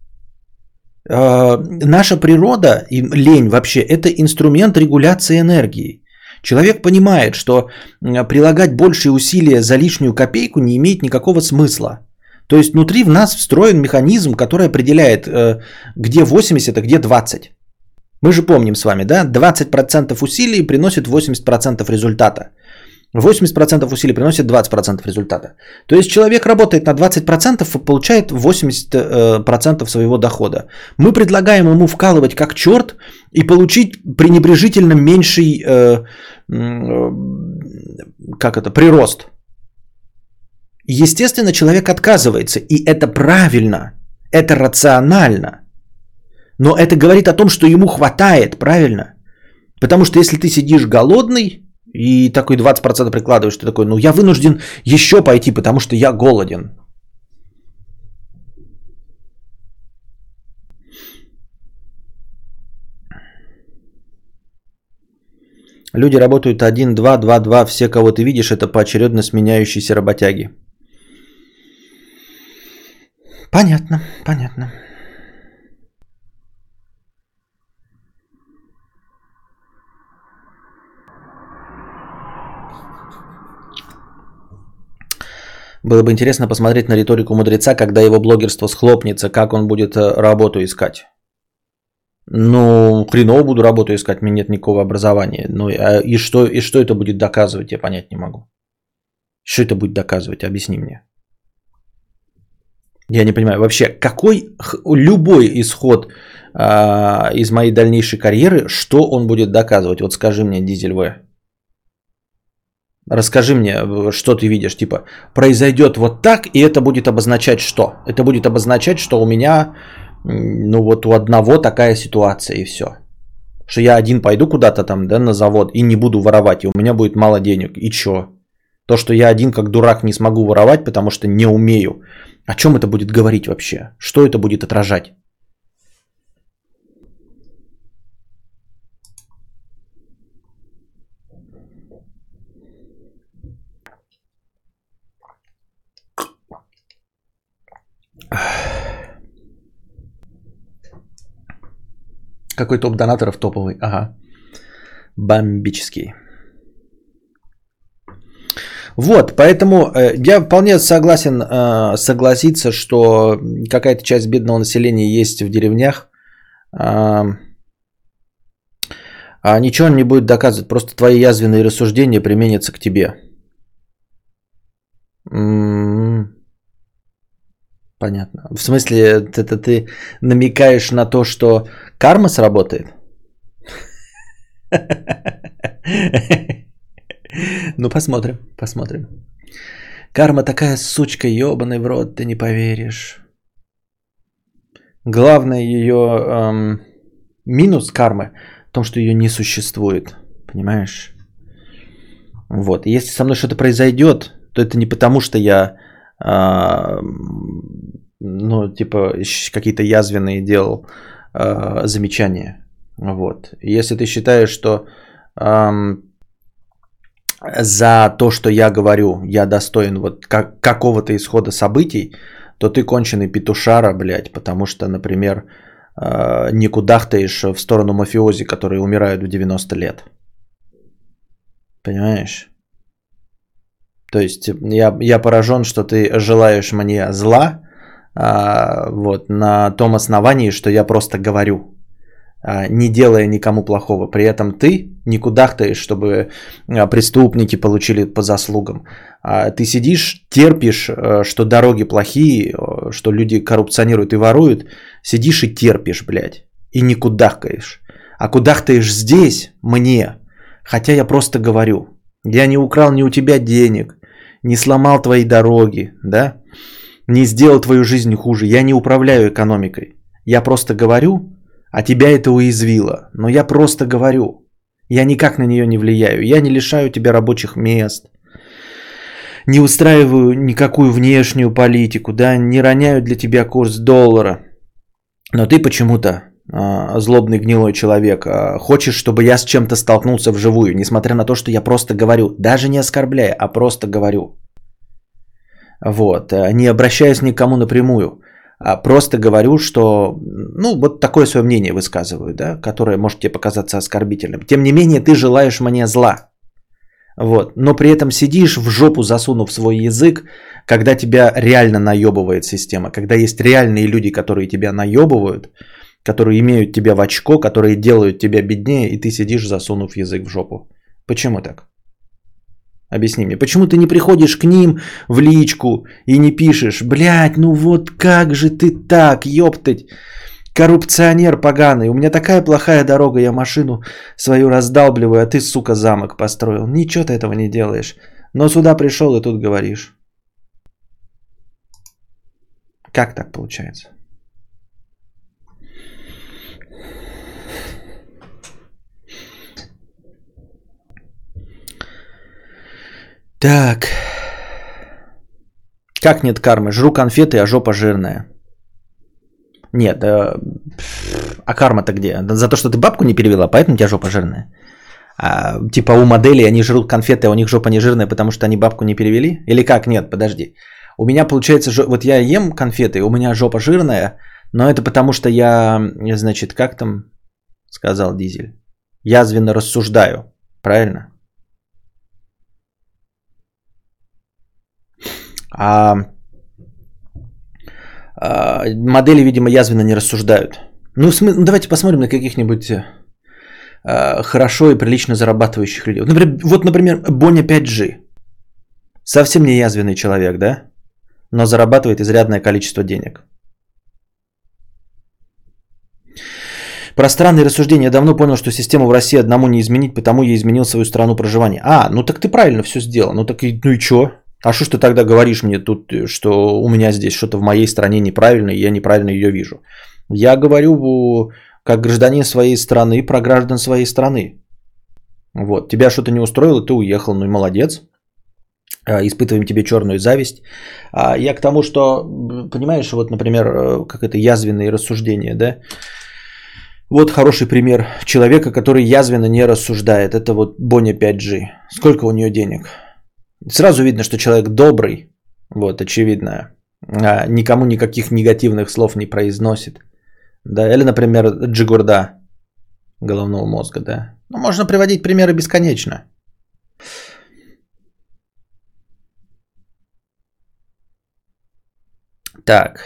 А, наша природа и лень вообще – это инструмент регуляции энергии. Человек понимает, что прилагать большие усилия за лишнюю копейку не имеет никакого смысла. То есть внутри в нас встроен механизм, который определяет, э, где 80, а где 20. Мы же помним с вами, да, 20% усилий приносит 80% результата. 80% усилий приносит 20% результата. То есть человек работает на 20% и получает 80% своего дохода. Мы предлагаем ему вкалывать как черт и получить пренебрежительно меньший э, э, как это, прирост. Естественно, человек отказывается, и это правильно, это рационально. Но это говорит о том, что ему хватает, правильно? Потому что если ты сидишь голодный и такой 20% прикладываешь, ты такой, ну я вынужден еще пойти, потому что я голоден. Люди работают 1, 2, 2, 2, все, кого ты видишь, это поочередно сменяющиеся работяги. Понятно, понятно. Было бы интересно посмотреть на риторику мудреца, когда его блогерство схлопнется, как он будет э, работу искать. Ну, хреново буду работу искать, меня нет никакого образования. Ну, а и, что, и что это будет доказывать, я понять не могу. Что это будет доказывать, объясни мне. Я не понимаю вообще, какой любой исход а, из моей дальнейшей карьеры, что он будет доказывать? Вот скажи мне, Дизель В. Расскажи мне, что ты видишь, типа, произойдет вот так, и это будет обозначать что? Это будет обозначать, что у меня, ну вот у одного такая ситуация и все. Что я один пойду куда-то там, да, на завод и не буду воровать, и у меня будет мало денег. И что? То, что я один как дурак не смогу воровать, потому что не умею. О чем это будет говорить вообще? Что это будет отражать? Какой топ донаторов топовый? Ага. Бомбический. Вот, поэтому э, я вполне согласен э, согласиться, что какая-то часть бедного населения есть в деревнях. А ничего он не будет доказывать, просто твои язвенные рассуждения применятся к тебе. М-м-м. Понятно. В смысле, это ты намекаешь на то, что карма сработает? Ну, посмотрим, посмотрим. Карма такая сучка, ебаный в рот, ты не поверишь. Главное ее эм, минус кармы в том, что ее не существует. Понимаешь? Вот. Если со мной что-то произойдет, то это не потому, что я, э, ну, типа, какие-то язвенные делал э, замечания. Вот. Если ты считаешь, что э, за то, что я говорю, я достоин вот как, какого-то исхода событий, то ты конченый петушара, блядь, потому что, например, э, не кудахтаешь в сторону мафиози, которые умирают в 90 лет. Понимаешь? То есть я, я поражен, что ты желаешь мне зла, а, вот, на том основании, что я просто говорю, а, не делая никому плохого. При этом ты не кудахтаешь, чтобы а, преступники получили по заслугам. А ты сидишь, терпишь, а, что дороги плохие, а, что люди коррупционируют и воруют, сидишь и терпишь, блядь, и не кудахкаешь. А кудахтаешь здесь, мне, хотя я просто говорю. Я не украл ни у тебя денег, не сломал твои дороги, да? Не сделал твою жизнь хуже. Я не управляю экономикой. Я просто говорю, а тебя это уязвило. Но я просто говорю. Я никак на нее не влияю. Я не лишаю тебя рабочих мест. Не устраиваю никакую внешнюю политику, да, не роняю для тебя курс доллара. Но ты почему-то а, злобный гнилой человек, а, хочешь, чтобы я с чем-то столкнулся вживую, несмотря на то, что я просто говорю, даже не оскорбляя, а просто говорю. Вот, а, не обращаясь никому напрямую, просто говорю, что, ну, вот такое свое мнение высказываю, да, которое может тебе показаться оскорбительным. Тем не менее, ты желаешь мне зла. Вот, но при этом сидишь в жопу засунув свой язык, когда тебя реально наебывает система, когда есть реальные люди, которые тебя наебывают, которые имеют тебя в очко, которые делают тебя беднее, и ты сидишь, засунув язык в жопу. Почему так? Объясни мне, почему ты не приходишь к ним в личку и не пишешь, блядь, ну вот как же ты так, ёптать, коррупционер поганый, у меня такая плохая дорога, я машину свою раздалбливаю, а ты, сука, замок построил. Ничего ты этого не делаешь. Но сюда пришел и тут говоришь. Как так получается? Так. Как нет кармы? Жру конфеты, а жопа жирная. Нет, э, а карма-то где? За то, что ты бабку не перевела, поэтому у тебя жопа жирная. А, типа у моделей они жрут конфеты, а у них жопа не жирная, потому что они бабку не перевели? Или как? Нет, подожди. У меня получается, вот я ем конфеты, у меня жопа жирная, но это потому что я, значит, как там сказал Дизель, язвенно рассуждаю, правильно? А, а модели, видимо, язвенно не рассуждают. Ну, смы... Ну, давайте посмотрим на каких-нибудь а, хорошо и прилично зарабатывающих людей. Например, вот, например, Боня 5G. Совсем не язвенный человек, да? Но зарабатывает изрядное количество денег. Пространные рассуждения. Я давно понял, что систему в России одному не изменить, потому я изменил свою страну проживания. А, ну так ты правильно все сделал. Ну так и, ну и чё? А что ж ты тогда говоришь мне тут, что у меня здесь что-то в моей стране неправильно, и я неправильно ее вижу? Я говорю как гражданин своей страны про граждан своей страны. Вот, тебя что-то не устроило, ты уехал, ну и молодец. А, испытываем тебе черную зависть. А я к тому, что, понимаешь, вот, например, э, как это язвенные рассуждения, да? Вот хороший пример человека, который язвенно не рассуждает. Это вот Боня 5G. Сколько у нее денег? Сразу видно, что человек добрый, вот, очевидно, а никому никаких негативных слов не произносит. Да, или, например, Джигурда головного мозга, да. Ну, можно приводить примеры бесконечно. Так.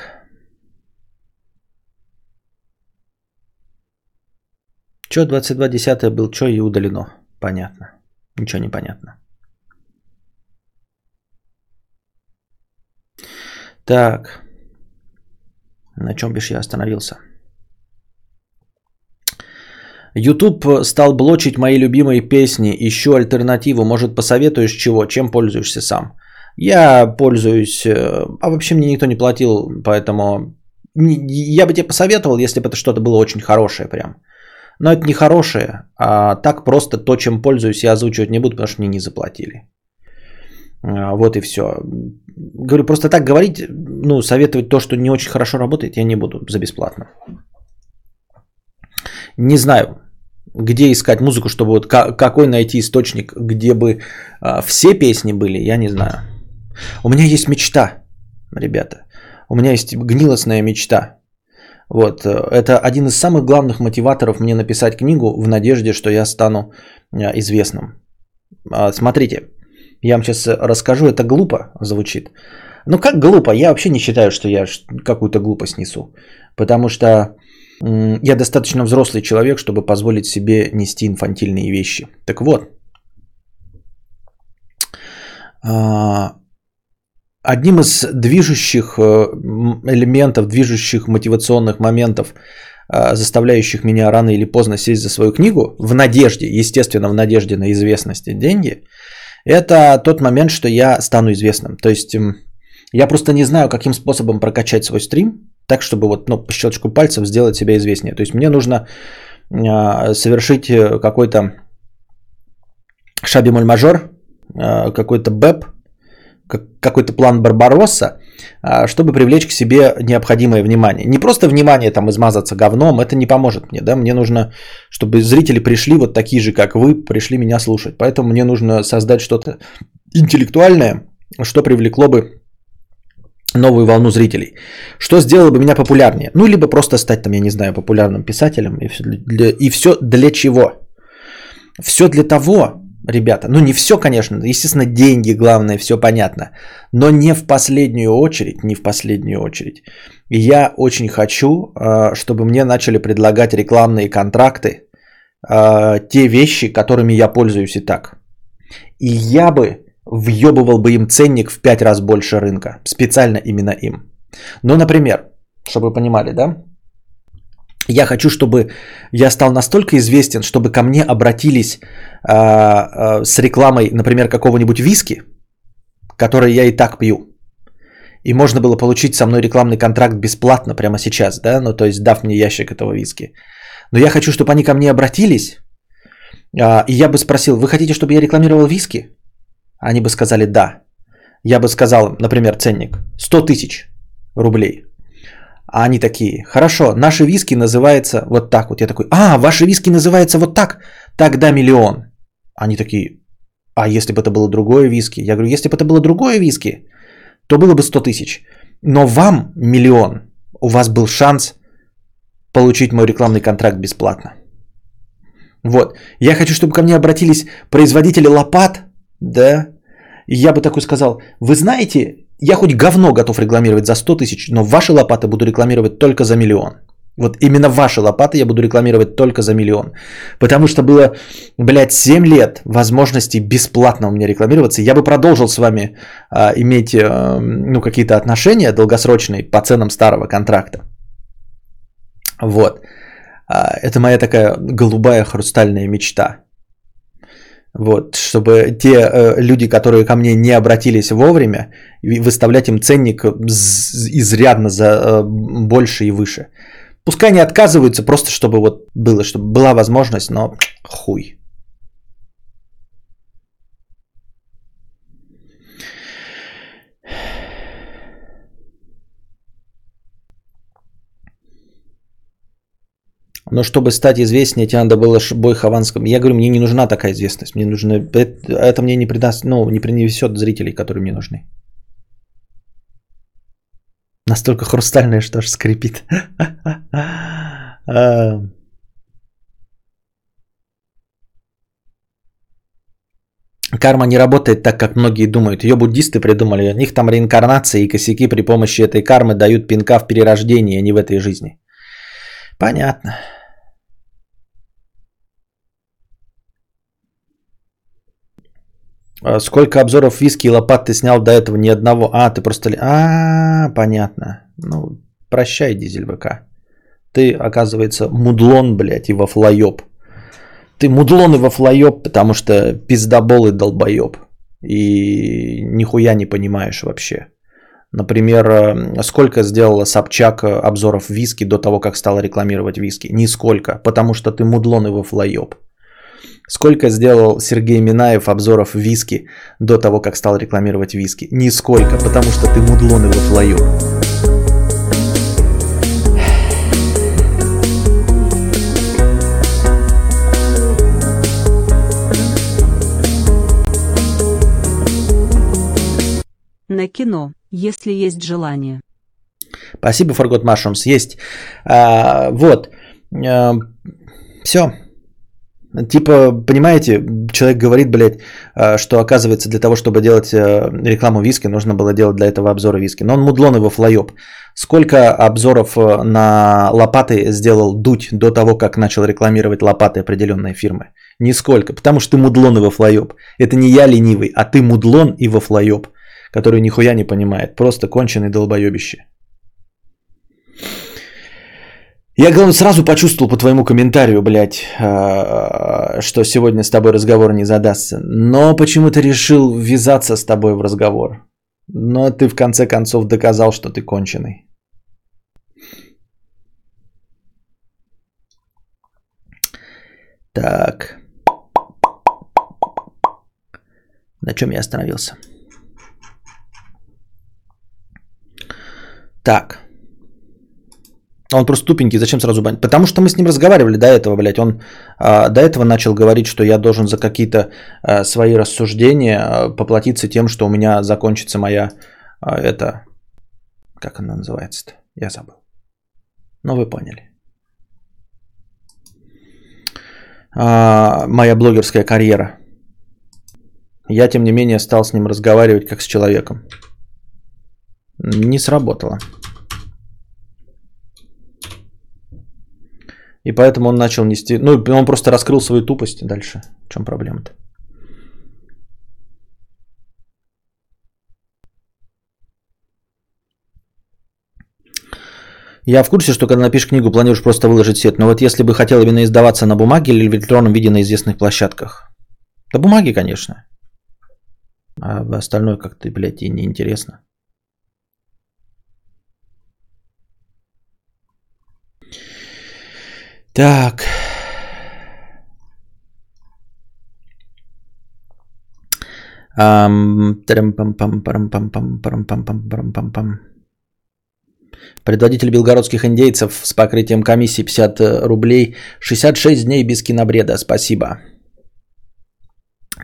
Чё 22.10 был, чё и удалено. Понятно. Ничего не понятно. Так. На чем бишь я остановился? YouTube стал блочить мои любимые песни. Ищу альтернативу. Может, посоветуешь чего? Чем пользуешься сам? Я пользуюсь... Э, а вообще мне никто не платил, поэтому... Я бы тебе посоветовал, если бы это что-то было очень хорошее прям. Но это не хорошее, а так просто то, чем пользуюсь, я озвучивать не буду, потому что мне не заплатили. А, вот и все. Говорю, просто так говорить, ну, советовать то, что не очень хорошо работает, я не буду за бесплатно. Не знаю. Где искать музыку, чтобы вот какой найти источник, где бы а, все песни были, я не знаю. У меня есть мечта, ребята. У меня есть гнилостная мечта. Вот, э, это один из самых главных мотиваторов мне написать книгу в надежде, что я стану а, известным. Смотрите, я вам сейчас расскажу, это глупо звучит. Ну как глупо? Я вообще не считаю, что я какую-то глупость несу. Потому что я достаточно взрослый человек, чтобы позволить себе нести инфантильные вещи. Так вот, а, одним из движущих э, элементов, движущих мотивационных моментов, а, заставляющих меня рано или поздно сесть за свою книгу, в надежде, естественно, в надежде на известность и деньги, это тот момент, что я стану известным. То есть я просто не знаю, каким способом прокачать свой стрим, так, чтобы вот, ну, по щелчку пальцев сделать себя известнее. То есть мне нужно э, совершить э, какой-то шабимоль-мажор, э, какой-то бэп, какой-то план Барбаросса, чтобы привлечь к себе необходимое внимание. Не просто внимание там измазаться говном, это не поможет мне, да, мне нужно, чтобы зрители пришли вот такие же, как вы, пришли меня слушать. Поэтому мне нужно создать что-то интеллектуальное, что привлекло бы новую волну зрителей. Что сделало бы меня популярнее? Ну, либо просто стать там, я не знаю, популярным писателем. И все для, и все для чего? Все для того, ребята, ну не все, конечно, естественно, деньги главное, все понятно, но не в последнюю очередь, не в последнюю очередь. Я очень хочу, а, чтобы мне начали предлагать рекламные контракты, а, те вещи, которыми я пользуюсь и так. И я бы въебывал бы им ценник в 5 раз больше рынка. Специально именно им. Ну, например, чтобы вы понимали, да? Я хочу, чтобы я стал настолько известен, чтобы ко мне обратились э, э, с рекламой, например, какого-нибудь виски, который я и так пью. И можно было получить со мной рекламный контракт бесплатно прямо сейчас, да, ну то есть дав мне ящик этого виски. Но я хочу, чтобы они ко мне обратились, э, и я бы спросил, вы хотите, чтобы я рекламировал виски? Они бы сказали да. Я бы сказал, например, ценник 100 тысяч рублей. А они такие, хорошо, наши виски называется вот так вот. Я такой, а, ваши виски называется вот так, тогда миллион. Они такие, а если бы это было другое виски? Я говорю, если бы это было другое виски, то было бы 100 тысяч. Но вам миллион. У вас был шанс получить мой рекламный контракт бесплатно. Вот. Я хочу, чтобы ко мне обратились производители лопат, да, и я бы такой сказал, вы знаете, я хоть говно готов рекламировать за 100 тысяч, но ваши лопаты буду рекламировать только за миллион. Вот именно ваши лопаты я буду рекламировать только за миллион. Потому что было, блядь, 7 лет возможности бесплатно у меня рекламироваться. Я бы продолжил с вами а, иметь а, ну, какие-то отношения долгосрочные по ценам старого контракта. Вот. А, это моя такая голубая хрустальная мечта. Вот, чтобы те э, люди, которые ко мне не обратились вовремя, выставлять им ценник изрядно за э, больше и выше. Пускай не отказываются, просто чтобы вот было, чтобы была возможность, но хуй. Но чтобы стать известнее, тебе надо было бой Хованском. Я говорю, мне не нужна такая известность. Мне нужно... Это, мне не придаст, ну, не принесет зрителей, которые мне нужны. Настолько хрустальная, что аж скрипит. А. Карма не работает так, как многие думают. Ее буддисты придумали. У них там реинкарнация и косяки при помощи этой кармы дают пинка в перерождении, а не в этой жизни. Понятно. Сколько обзоров виски и лопат ты снял до этого? Ни одного. А, ты просто... А, понятно. Ну, прощай, Дизель ВК. Ты, оказывается, мудлон, блядь, и во флоёб. Ты мудлон и во флоёб, потому что пиздобол и долбоёб. И нихуя не понимаешь вообще. Например, э, сколько сделала Собчак обзоров виски до того, как стала рекламировать виски? Нисколько, потому что ты мудлон и во флоёб. Сколько сделал Сергей Минаев обзоров виски до того, как стал рекламировать виски? Нисколько, потому что ты мудлон и воплою. На кино, если есть желание. Спасибо, Forgot Mushrooms. Есть. А, вот. Э, а, все. Типа, понимаете, человек говорит, блядь, а, что оказывается для того, чтобы делать э, рекламу виски, нужно было делать для этого обзоры виски. Но он мудлон его флоеб. Сколько обзоров э, на лопаты сделал Дудь до того, как начал рекламировать лопаты определенной фирмы? Нисколько, потому что ты мудлон и вафлоеб. Это не я ленивый, а ты мудлон и вафлоеб, который нихуя не понимает. Просто конченый долбоебище. Я, главное, сразу почувствовал по твоему комментарию, блядь, а, что сегодня с тобой разговор не задастся. Но почему-то решил ввязаться с тобой в разговор. Но ты в конце концов доказал, что ты конченый. Так. На чем я остановился? Так. Он просто тупенький, зачем сразу банить? Потому что мы с ним разговаривали до этого, блядь. Он а, до этого начал говорить, что я должен за какие-то а, свои рассуждения а, поплатиться тем, что у меня закончится моя, а, это, как она называется-то? Я забыл. Но вы поняли. А, моя блогерская карьера. Я, тем не менее, стал с ним разговаривать как с человеком. Не сработало. И поэтому он начал нести... Ну, он просто раскрыл свою тупость дальше. В чем проблема-то? Я в курсе, что когда напишешь книгу, планируешь просто выложить сет. Но вот если бы хотел именно издаваться на бумаге или в электронном виде на известных площадках. Да бумаги, конечно. А остальное как-то, блядь, и неинтересно. Так. Предводитель белгородских индейцев с покрытием комиссии 50 рублей. 66 дней без кинобреда. Спасибо.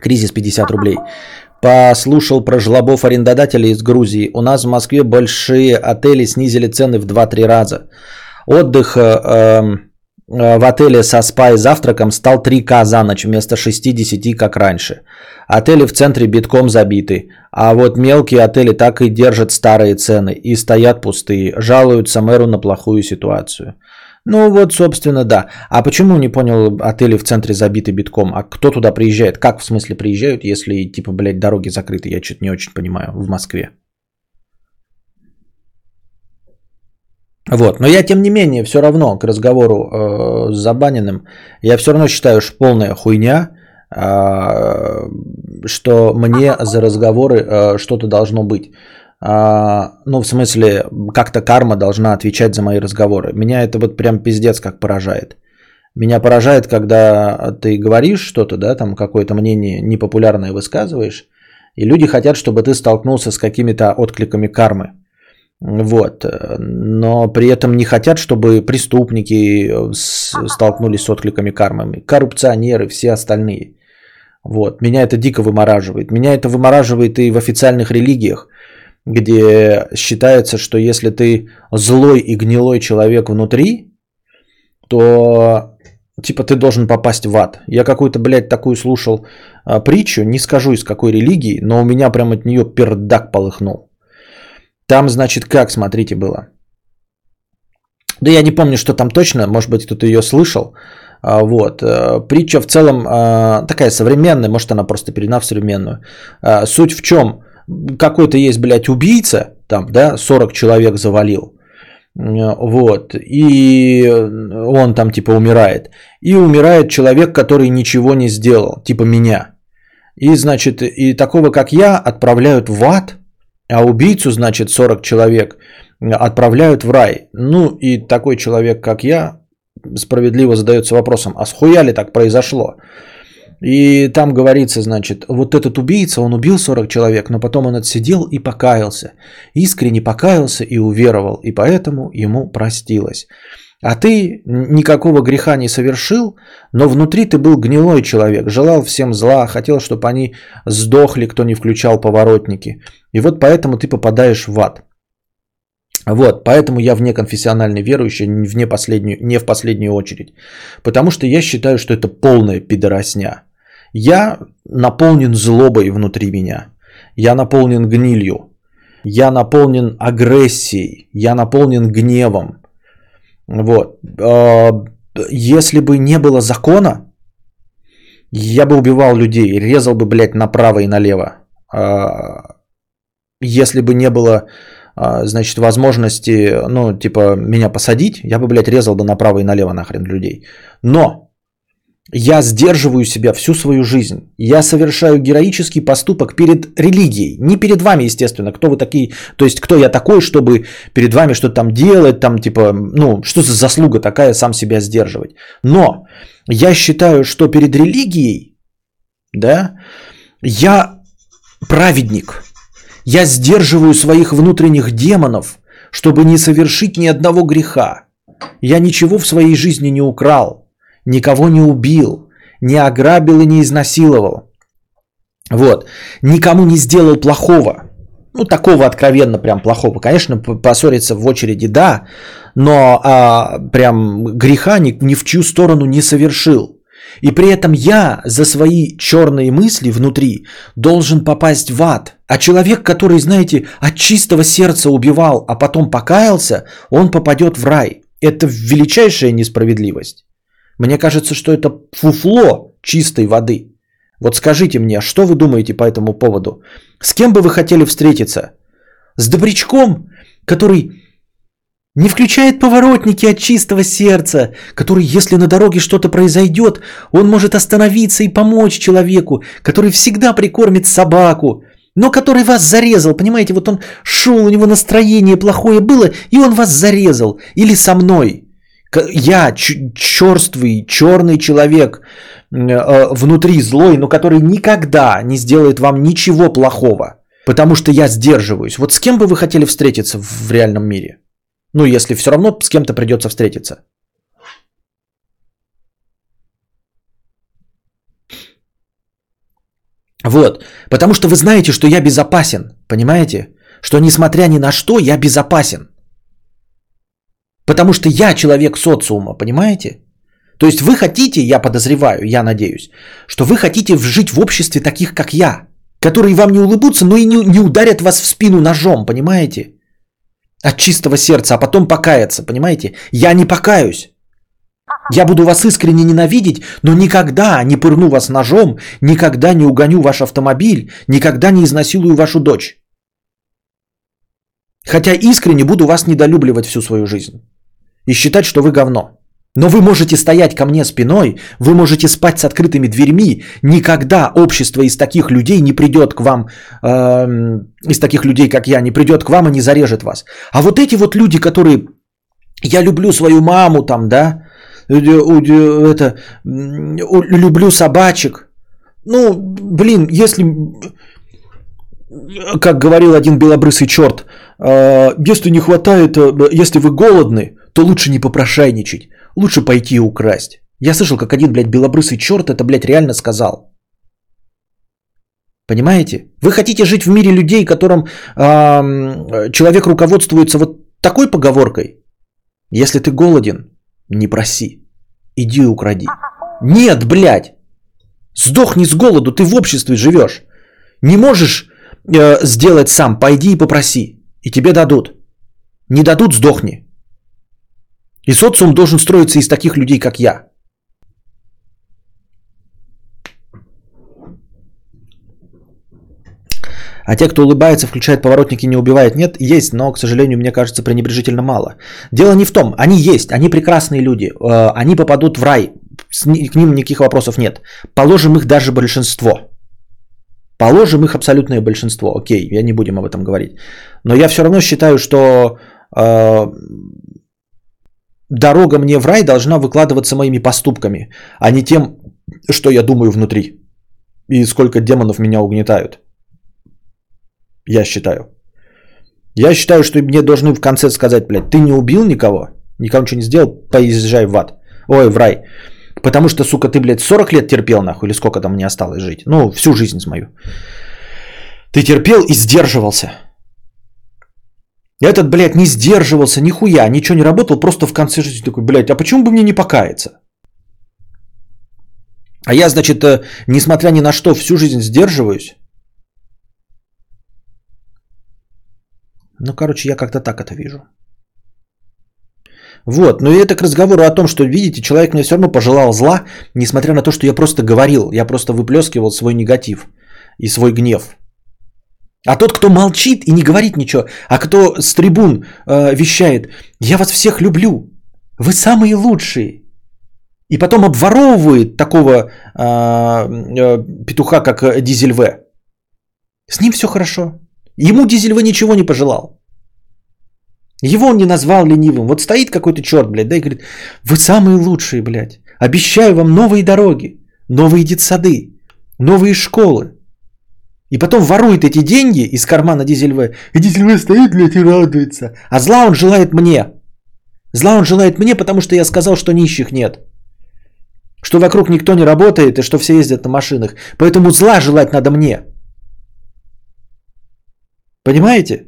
Кризис 50 рублей. Послушал про жлобов арендодателей из Грузии. У нас в Москве большие отели снизили цены в 2-3 раза. Отдых э, Э, в отеле со спа и завтраком стал 3К за ночь вместо 60 как раньше. Отели в центре битком забиты, а вот мелкие отели так и держат старые цены и стоят пустые, жалуются мэру на плохую ситуацию. Ну вот, собственно, да. А почему не понял, отели в центре забиты битком? А кто туда приезжает? Как в смысле приезжают, если, типа, блядь, дороги закрыты? Я что-то не очень понимаю в Москве. Вот. Но я, тем не менее, все равно к разговору э, с Забаниным, я все равно считаю, что полная хуйня, э, что мне за разговоры э, что-то должно быть. Э, ну, в смысле, как-то карма должна отвечать за мои разговоры. Меня это вот прям пиздец как поражает. Меня поражает, когда ты говоришь что-то, да, там какое-то мнение непопулярное высказываешь, и люди хотят, чтобы ты столкнулся с какими-то откликами кармы. Вот. Но при этом не хотят, чтобы преступники э, столкнулись с откликами кармами, коррупционеры, все остальные. Вот. Меня это дико вымораживает. Меня это вымораживает и в официальных религиях, где считается, что если ты злой и гнилой человек внутри, то типа ты должен попасть в ад. Я какую-то, блядь, такую слушал а, притчу, не скажу из какой религии, но у меня прям от нее пердак полыхнул. Там, значит, как, смотрите, было. Да я не помню, что там точно, может быть, кто-то ее слышал. А, вот. Э, притча в целом а, такая современная, может, она просто передана в современную. А, суть в чем? Какой-то есть, блядь, убийца, там, да, 40 человек завалил. Вот. И он там, типа, умирает. И умирает человек, который ничего не сделал, типа меня. И, значит, и такого, как я, отправляют в ад – а убийцу, значит, 40 человек отправляют в рай. Ну и такой человек, как я, справедливо задается вопросом, а схуя ли так произошло? И там говорится, значит, вот этот убийца, он убил 40 человек, но потом он отсидел и покаялся. Искренне покаялся и уверовал, и поэтому ему простилось. А ты никакого греха не совершил, но внутри ты был гнилой человек, желал всем зла, хотел, чтобы они сдохли, кто не включал поворотники. И вот поэтому ты попадаешь в ад. Вот, поэтому я вне конфессиональный верующий, вне последнюю, не в последнюю очередь. Потому что я считаю, что это полная пидоросня. Я наполнен злобой внутри меня. Я наполнен гнилью. Я наполнен агрессией. Я наполнен гневом. Вот. А, если бы не было закона, я бы убивал людей, резал бы, блядь, направо и налево. А, если бы не было, а, значит, возможности, ну, типа, меня посадить, я бы, блядь, резал бы направо и налево нахрен людей. Но я сдерживаю себя всю свою жизнь. Я совершаю героический поступок перед религией. Не перед вами, естественно. Кто вы такие? То есть, кто я такой, чтобы перед вами что-то там делать, там типа, ну, что за заслуга такая сам себя сдерживать. Но я считаю, что перед религией, да, я праведник. Я сдерживаю своих внутренних демонов, чтобы не совершить ни одного греха. Я ничего в своей жизни не украл никого не убил, не ограбил и не изнасиловал. Вот. Никому не сделал плохого. Ну, такого откровенно прям плохого. Конечно, поссориться в очереди, да, но а, прям греха ни, ни в чью сторону не совершил. И при этом я за свои черные мысли внутри должен попасть в ад. А человек, который, знаете, от чистого сердца убивал, а потом покаялся, он попадет в рай. Это величайшая несправедливость. Мне кажется, что это фуфло чистой воды. Вот скажите мне, что вы думаете по этому поводу? С кем бы вы хотели встретиться? С добрячком, который не включает поворотники от чистого сердца, который, если на дороге что-то произойдет, он может остановиться и помочь человеку, который всегда прикормит собаку, но который вас зарезал, понимаете, вот он шел, у него настроение плохое было, и он вас зарезал. Или со мной. Я черствый, черный человек, э, внутри злой, но который никогда не сделает вам ничего плохого, потому что я сдерживаюсь. Вот с кем бы вы хотели встретиться в реальном мире? Ну, если все равно с кем-то придется встретиться. Вот, потому что вы знаете, что я безопасен, понимаете? Что несмотря ни на что, я безопасен. Потому что я человек социума, понимаете? То есть вы хотите, я подозреваю, я надеюсь, что вы хотите жить в обществе таких, как я, которые вам не улыбутся, но и не, не ударят вас в спину ножом, понимаете? От чистого сердца, а потом покаяться, понимаете? Я не покаюсь. Я буду вас искренне ненавидеть, но никогда не пырну вас ножом, никогда не угоню ваш автомобиль, никогда не изнасилую вашу дочь. Хотя искренне буду вас недолюбливать всю свою жизнь и считать, что вы говно. Но вы можете стоять ко мне спиной, вы можете спать с открытыми дверьми. Никогда общество из таких людей не придет к вам, э, из таких людей, как я, не придет к вам и не зарежет вас. А вот эти вот люди, которые, я люблю свою маму там, да, э, это, люблю собачек. Ну, блин, если, как говорил один белобрысый черт, э, если не хватает, э, если вы голодны, то лучше не попрошайничать, лучше пойти и украсть. Я слышал, как один, блядь, белобрысый черт это, блядь, реально сказал. Понимаете? Вы хотите жить в мире людей, которым э, человек руководствуется вот такой поговоркой? Если ты голоден, не проси. Иди и укради. Нет, блядь. Сдохни с голоду, ты в обществе живешь. Не можешь э, сделать сам, пойди и попроси. И тебе дадут. Не дадут, сдохни. И социум должен строиться из таких людей, как я. А те, кто улыбается, включает поворотники, не убивает, нет, есть, но, к сожалению, мне кажется, пренебрежительно мало. Дело не в том, они есть, они прекрасные люди, э, они попадут в рай, к ним никаких вопросов нет. Положим их даже большинство. Положим их абсолютное большинство, окей, я не будем об этом говорить. Но я все равно считаю, что э, дорога мне в рай должна выкладываться моими поступками, а не тем, что я думаю внутри. И сколько демонов меня угнетают. Я считаю. Я считаю, что мне должны в конце сказать, блядь, ты не убил никого, Никому ничего не сделал, поезжай в ад. Ой, в рай. Потому что, сука, ты, блядь, 40 лет терпел, нахуй, или сколько там мне осталось жить. Ну, всю жизнь мою. Ты терпел и сдерживался. Этот, блядь, не сдерживался, нихуя, ничего не работал, просто в конце жизни такой, блядь, а почему бы мне не покаяться? А я, значит, э, несмотря ни на что, всю жизнь сдерживаюсь. Ну, короче, я как-то так это вижу. Вот, но это к разговору о том, что, видите, человек мне все равно пожелал зла, несмотря на то, что я просто говорил, я просто выплескивал свой негатив и свой гнев. А тот, кто молчит и не говорит ничего, а кто с трибун э, вещает, я вас всех люблю, вы самые лучшие. И потом обворовывает такого э, э, петуха, как Дизель В. С ним все хорошо. Ему Дизель В ничего не пожелал. Его он не назвал ленивым. Вот стоит какой-то черт, блядь, да, и говорит, вы самые лучшие, блядь. Обещаю вам новые дороги, новые детсады, новые школы. И потом ворует эти деньги из кармана Дизель И Дизель стоит, блядь, и радуется. А зла он желает мне. Зла он желает мне, потому что я сказал, что нищих нет. Что вокруг никто не работает и что все ездят на машинах. Поэтому зла желать надо мне. Понимаете?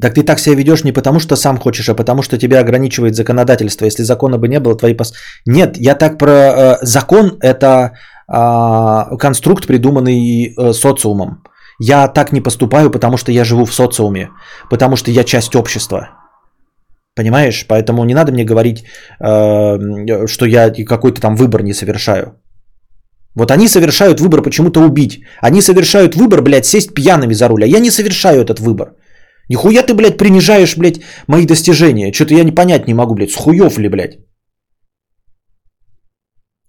Так ты так себя ведешь не потому, что сам хочешь, а потому, что тебя ограничивает законодательство. Если закона бы не было, твои пос... Нет, я так про... Э, закон – это э, конструкт, придуманный э, социумом. Я так не поступаю, потому что я живу в социуме, потому что я часть общества. Понимаешь? Поэтому не надо мне говорить, э, что я какой-то там выбор не совершаю. Вот они совершают выбор почему-то убить. Они совершают выбор, блядь, сесть пьяными за руль. А я не совершаю этот выбор. Нихуя ты, блядь, принижаешь, блядь, мои достижения. Что-то я не понять не могу, блядь. Схуев ли, блядь?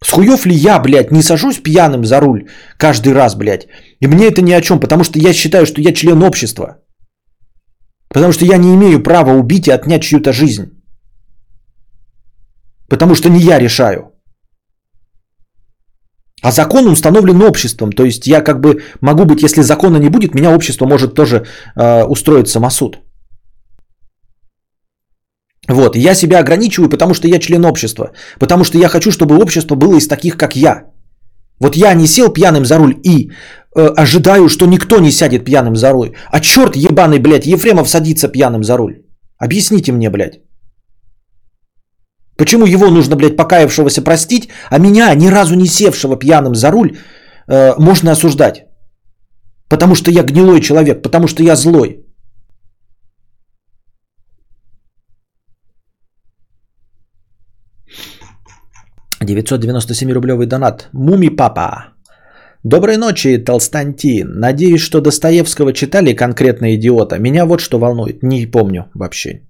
Схуев ли я, блядь, не сажусь пьяным за руль каждый раз, блядь. И мне это ни о чем, потому что я считаю, что я член общества. Потому что я не имею права убить и отнять чью-то жизнь. Потому что не я решаю. А закон установлен обществом. То есть я как бы могу быть, если закона не будет, меня общество может тоже э, устроить самосуд. Вот, я себя ограничиваю, потому что я член общества. Потому что я хочу, чтобы общество было из таких, как я. Вот я не сел пьяным за руль и э, ожидаю, что никто не сядет пьяным за руль. А черт ебаный, блядь, Ефремов садится пьяным за руль. Объясните мне, блядь. Почему его нужно, блядь, покаявшегося простить, а меня, ни разу не севшего пьяным за руль, э, можно осуждать? Потому что я гнилой человек, потому что я злой. «997-рублевый донат. Муми Папа. Доброй ночи, Толстантин. Надеюсь, что Достоевского читали конкретно идиота. Меня вот что волнует. Не помню вообще.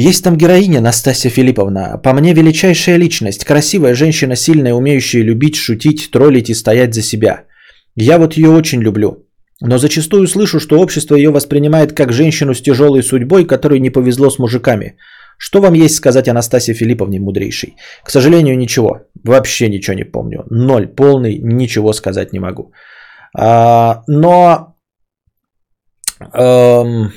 Есть там героиня Настасья Филипповна. По мне величайшая личность. Красивая женщина, сильная, умеющая любить, шутить, троллить и стоять за себя. Я вот ее очень люблю. Но зачастую слышу, что общество ее воспринимает как женщину с тяжелой судьбой, которой не повезло с мужиками. Что вам есть сказать Анастасии Филипповне мудрейшей? К сожалению, ничего. Вообще ничего не помню. Ноль, полный, ничего сказать не могу. А, но... Эм,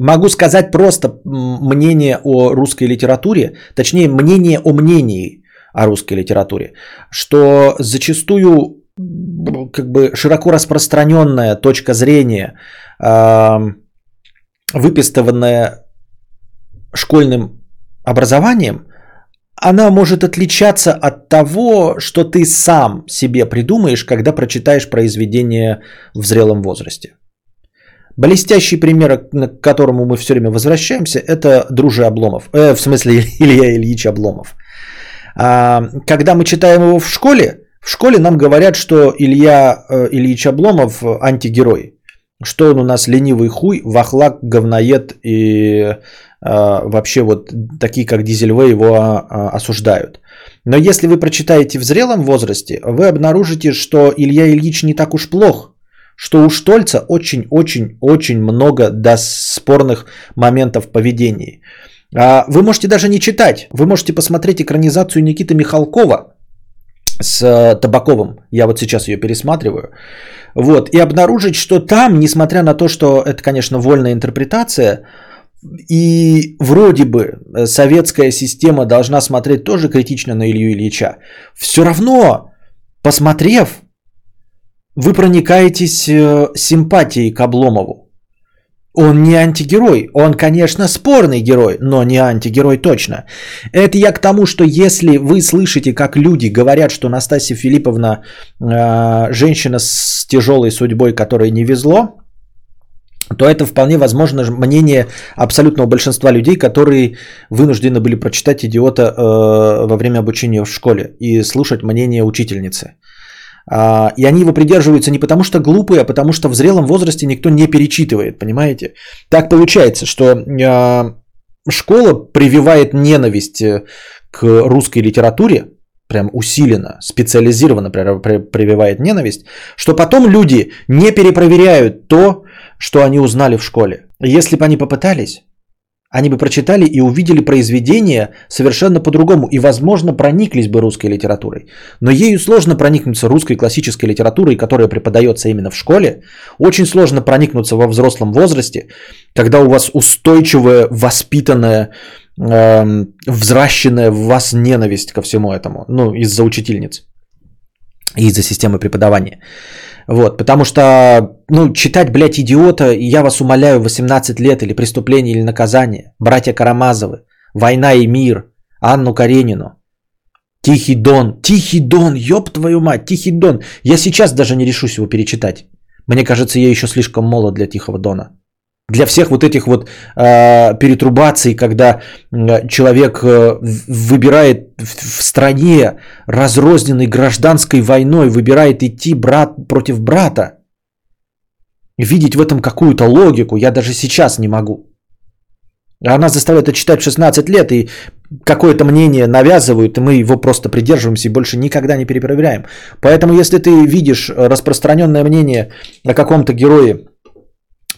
Могу сказать просто мнение о русской литературе, точнее мнение о мнении о русской литературе, что зачастую как бы широко распространенная точка зрения, э, выпистыванная школьным образованием, она может отличаться от того, что ты сам себе придумаешь, когда прочитаешь произведение в зрелом возрасте. Блестящий пример, к которому мы все время возвращаемся, это Дружи Обломов. Э, в смысле Илья Ильич Обломов. А, когда мы читаем его в школе, в школе нам говорят, что Илья э, Ильич Обломов антигерой. Что он у нас ленивый хуй, вахлак, говноед и э, вообще вот такие, как Дизельве, его э, осуждают. Но если вы прочитаете в зрелом возрасте, вы обнаружите, что Илья Ильич не так уж плох что у Штольца очень-очень-очень много до спорных моментов в поведении. А, вы можете даже не читать, вы можете посмотреть экранизацию Никиты Михалкова, с э, Табаковым. Я вот сейчас ее пересматриваю. Вот. И обнаружить, что там, несмотря на то, что это, конечно, вольная интерпретация, и вроде бы советская система должна смотреть тоже критично на Илью Ильича, все равно, посмотрев, вы проникаетесь э, симпатией к Обломову. Он не антигерой. Он, конечно, спорный герой, но не антигерой точно. Это я к тому, что если вы слышите, как люди говорят, что Настасья Филипповна э, женщина с тяжелой судьбой, которой не везло, то это вполне возможно мнение абсолютного большинства людей, которые вынуждены были прочитать идиота э, во время обучения в школе и слушать мнение учительницы. А, и они его придерживаются не потому, что глупые, а потому, что в зрелом возрасте никто не перечитывает, понимаете? Так получается, что а, школа прививает ненависть э, к русской литературе, прям усиленно, специализированно прививает ненависть, что потом люди не перепроверяют то, что они узнали в школе. Если бы они попытались, они бы прочитали и увидели произведение совершенно по-другому и, возможно, прониклись бы русской литературой. Но ею сложно проникнуться русской классической литературой, которая преподается именно в школе. Очень сложно проникнуться во взрослом возрасте, когда у вас устойчивая, воспитанная, э, взращенная в вас ненависть ко всему этому. Ну, из-за учительниц и из-за системы преподавания. Вот, потому что, ну, читать, блядь, идиота, я вас умоляю, 18 лет или преступление, или наказание. Братья Карамазовы, Война и мир, Анну Каренину. Тихий Дон, Тихий Дон, ёб твою мать, Тихий Дон. Я сейчас даже не решусь его перечитать. Мне кажется, я еще слишком молод для Тихого Дона. Для всех вот этих вот э, перетрубаций, когда э, человек э, выбирает в, в стране разрозненной гражданской войной, выбирает идти брат против брата, видеть в этом какую-то логику, я даже сейчас не могу. Она заставляет это читать в 16 лет, и какое-то мнение навязывают, и мы его просто придерживаемся и больше никогда не перепроверяем. Поэтому, если ты видишь распространенное мнение о каком-то герое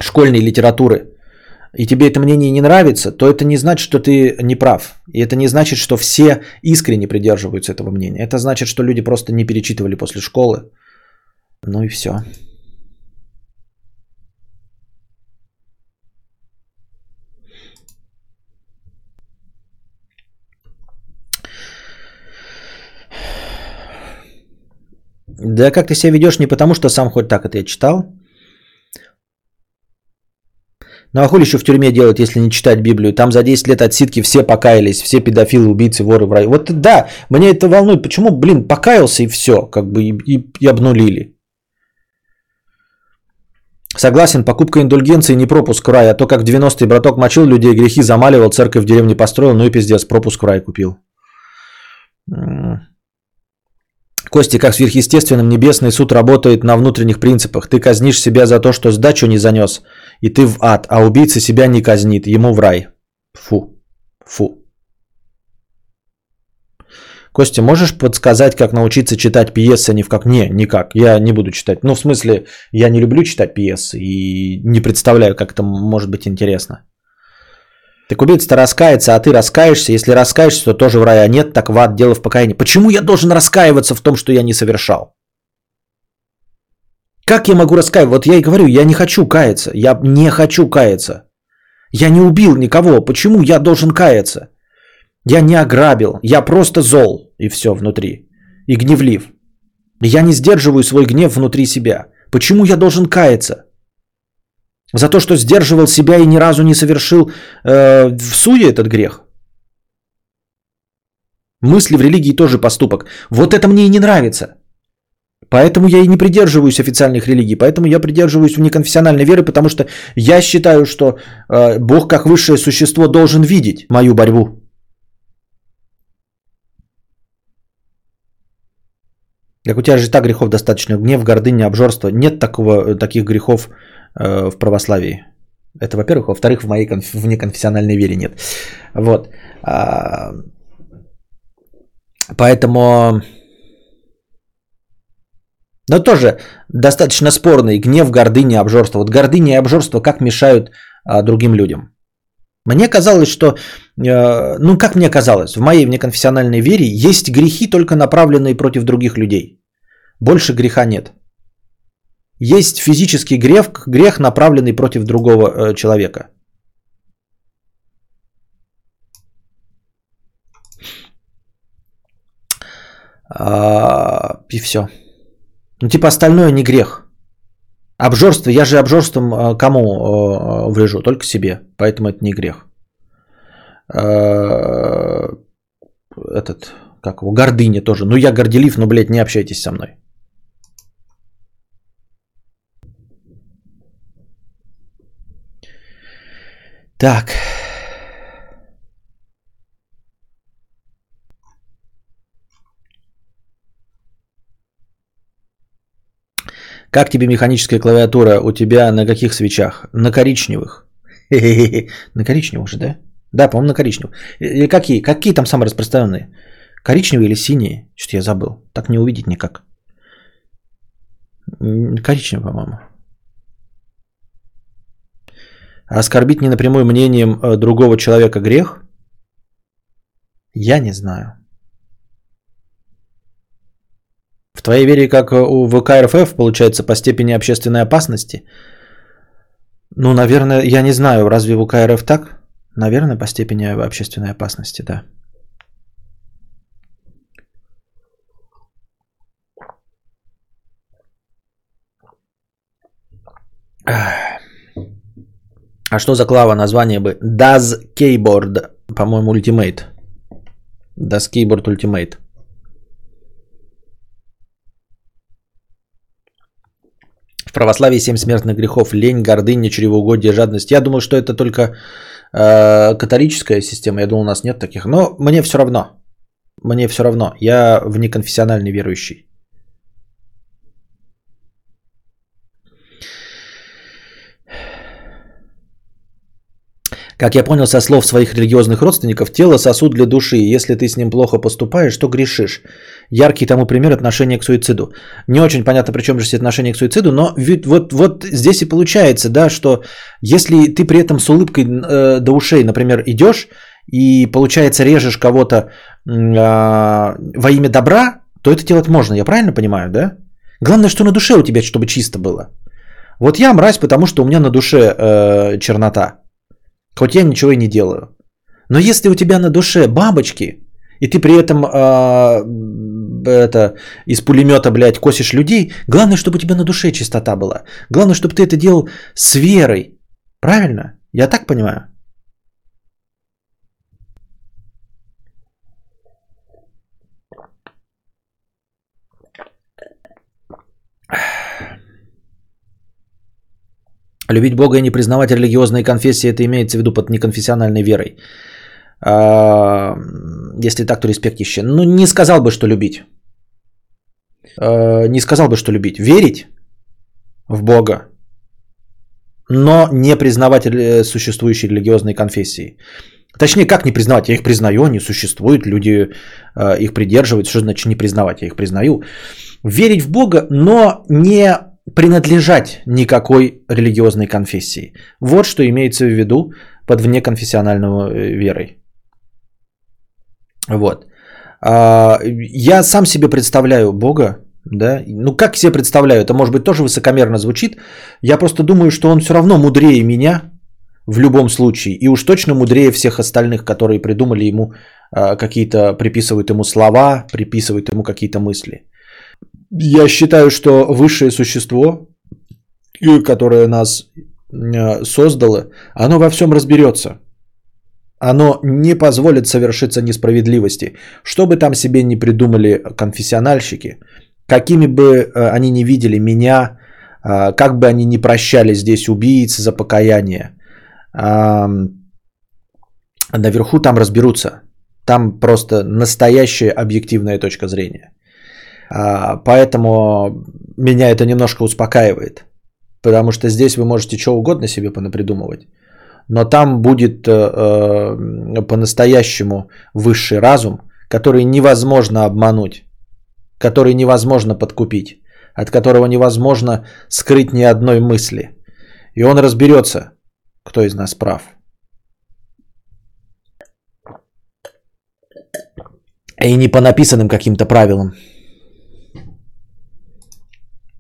школьной литературы, и тебе это мнение не нравится, то это не значит, что ты не прав. И это не значит, что все искренне придерживаются этого мнения. Это значит, что люди просто не перечитывали после школы. Ну и все. Да как ты себя ведешь не потому, что сам хоть так это я читал, ну а хули еще в тюрьме делать, если не читать Библию? Там за 10 лет отсидки все покаялись, все педофилы, убийцы, воры в рай. Вот да, мне это волнует. Почему, блин, покаялся и все, как бы и, и, и обнулили. Согласен, покупка индульгенции не пропуск в рай, а то как в 90-е браток мочил людей, грехи замаливал, церковь в деревне построил, ну и пиздец, пропуск в рай купил. Кости, как сверхъестественным, небесный суд работает на внутренних принципах. Ты казнишь себя за то, что сдачу не занес, и ты в ад, а убийца себя не казнит, ему в рай. Фу, фу. Костя, можешь подсказать, как научиться читать пьесы, а не в как? Не, никак. Я не буду читать. Ну, в смысле, я не люблю читать пьесы и не представляю, как это может быть интересно. Так убийца-то раскается, а ты раскаешься. Если раскаешься, то тоже в рай, а нет, так в ад, дело в покаянии. Почему я должен раскаиваться в том, что я не совершал? Как я могу раскаиваться? Вот я и говорю, я не хочу каяться. Я не хочу каяться. Я не убил никого. Почему я должен каяться? Я не ограбил. Я просто зол. И все внутри. И гневлив. Я не сдерживаю свой гнев внутри себя. Почему я должен каяться? За то, что сдерживал себя и ни разу не совершил э, в суде этот грех. Мысли в религии тоже поступок. Вот это мне и не нравится. Поэтому я и не придерживаюсь официальных религий, поэтому я придерживаюсь неконфессиональной веры, потому что я считаю, что э, Бог как высшее существо должен видеть мою борьбу. Как у тебя же так грехов достаточно, гнев, гордыня, обжорство. Нет такого, таких грехов э, в православии. Это во-первых. Во-вторых, в моей конф- неконфессиональной вере нет. Вот. А, поэтому но тоже достаточно спорный гнев, гордыня, обжорство. Вот гордыня и обжорство как мешают а, другим людям? Мне казалось, что э, ну, как мне казалось, в моей внеконфессиональной вере есть грехи, только направленные против других людей. Больше греха нет. Есть физический грех, грех направленный против другого э, человека. А, и все. Ну, типа остальное не грех. Обжорство, я же обжорством э, кому э, врежу? Только себе. Поэтому это не грех. Э, этот, как его, гордыня тоже. Ну, я горделив, но, блядь, не общайтесь со мной. Так. Как тебе механическая клавиатура? У тебя на каких свечах? На коричневых. На коричневых же, да? Да, по-моему, на коричневых. Или какие? Какие там самые распространенные? Коричневые или синие? Что-то я забыл. Так не увидеть никак. Коричневые, по-моему. Оскорбить не мнением э, другого человека грех? Я не знаю. В твоей вере, как у ВКРФ, получается, по степени общественной опасности? Ну, наверное, я не знаю, разве в УКРФ так? Наверное, по степени общественной опасности, да. А что за клава название бы? Does Keyboard, по-моему, Ultimate. Does Keyboard Ultimate. В православии семь смертных грехов. Лень, гордыня, чревоугодие, жадность. Я думал, что это только э, католическая система. Я думал, у нас нет таких. Но мне все равно. Мне все равно. Я внеконфессиональный верующий. Как я понял со слов своих религиозных родственников, тело сосуд для души. Если ты с ним плохо поступаешь, то грешишь. Яркий тому пример отношение к суициду. Не очень понятно, при чем же отношение к суициду, но вот, вот здесь и получается, да, что если ты при этом с улыбкой э, до ушей, например, идешь и, получается, режешь кого-то э, во имя добра, то это делать можно, я правильно понимаю, да? Главное, что на душе у тебя, чтобы чисто было. Вот я мразь, потому что у меня на душе э, чернота. Хоть я ничего и не делаю. Но если у тебя на душе бабочки, и ты при этом э, это, из пулемета, блядь, косишь людей, главное, чтобы у тебя на душе чистота была. Главное, чтобы ты это делал с верой. Правильно? Я так понимаю? Любить Бога и не признавать религиозные конфессии, это имеется в виду под неконфессиональной верой. А, если так, то респектище. Ну, не сказал бы, что любить. А, не сказал бы, что любить. Верить в Бога, но не признавать существующие религиозные конфессии. Точнее, как не признавать? Я их признаю, они существуют, люди их придерживаются. Что значит не признавать? Я их признаю. Верить в Бога, но не принадлежать никакой религиозной конфессии. Вот что имеется в виду под внеконфессиональной э, верой. Вот. А, я сам себе представляю Бога, да, ну как себе представляю, это может быть тоже высокомерно звучит, я просто думаю, что он все равно мудрее меня в любом случае, и уж точно мудрее всех остальных, которые придумали ему а, какие-то, приписывают ему слова, приписывают ему какие-то мысли. Я считаю, что высшее существо, которое нас а, создало, оно во всем разберется. Оно не позволит совершиться несправедливости. Что бы там себе не придумали конфессиональщики, какими бы а, они не видели меня, а, как бы они не прощали здесь убийц за покаяние, наверху там разберутся. Там просто настоящая объективная точка зрения. А, поэтому меня это немножко успокаивает. Потому что здесь вы можете что угодно себе понапридумывать. Но там будет э, э, по-настоящему высший разум, который невозможно обмануть, который невозможно подкупить, от которого невозможно скрыть ни одной мысли. И он разберется, кто из нас прав. И не по написанным каким-то правилам.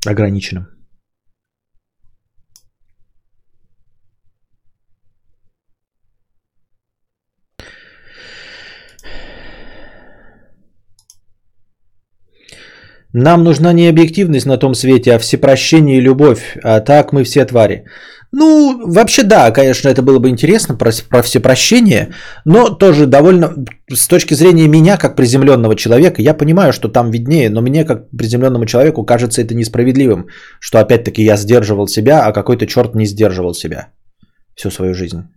Ограниченным. Нам нужна не объективность на том свете, а всепрощение и любовь. А так мы все твари. Ну, вообще да, конечно, это было бы интересно про, про всепрощение, но тоже довольно, с точки зрения меня, как приземленного человека, я понимаю, что там виднее, но мне, как приземленному человеку, кажется это несправедливым, что опять-таки я сдерживал себя, а какой-то черт не сдерживал себя всю свою жизнь.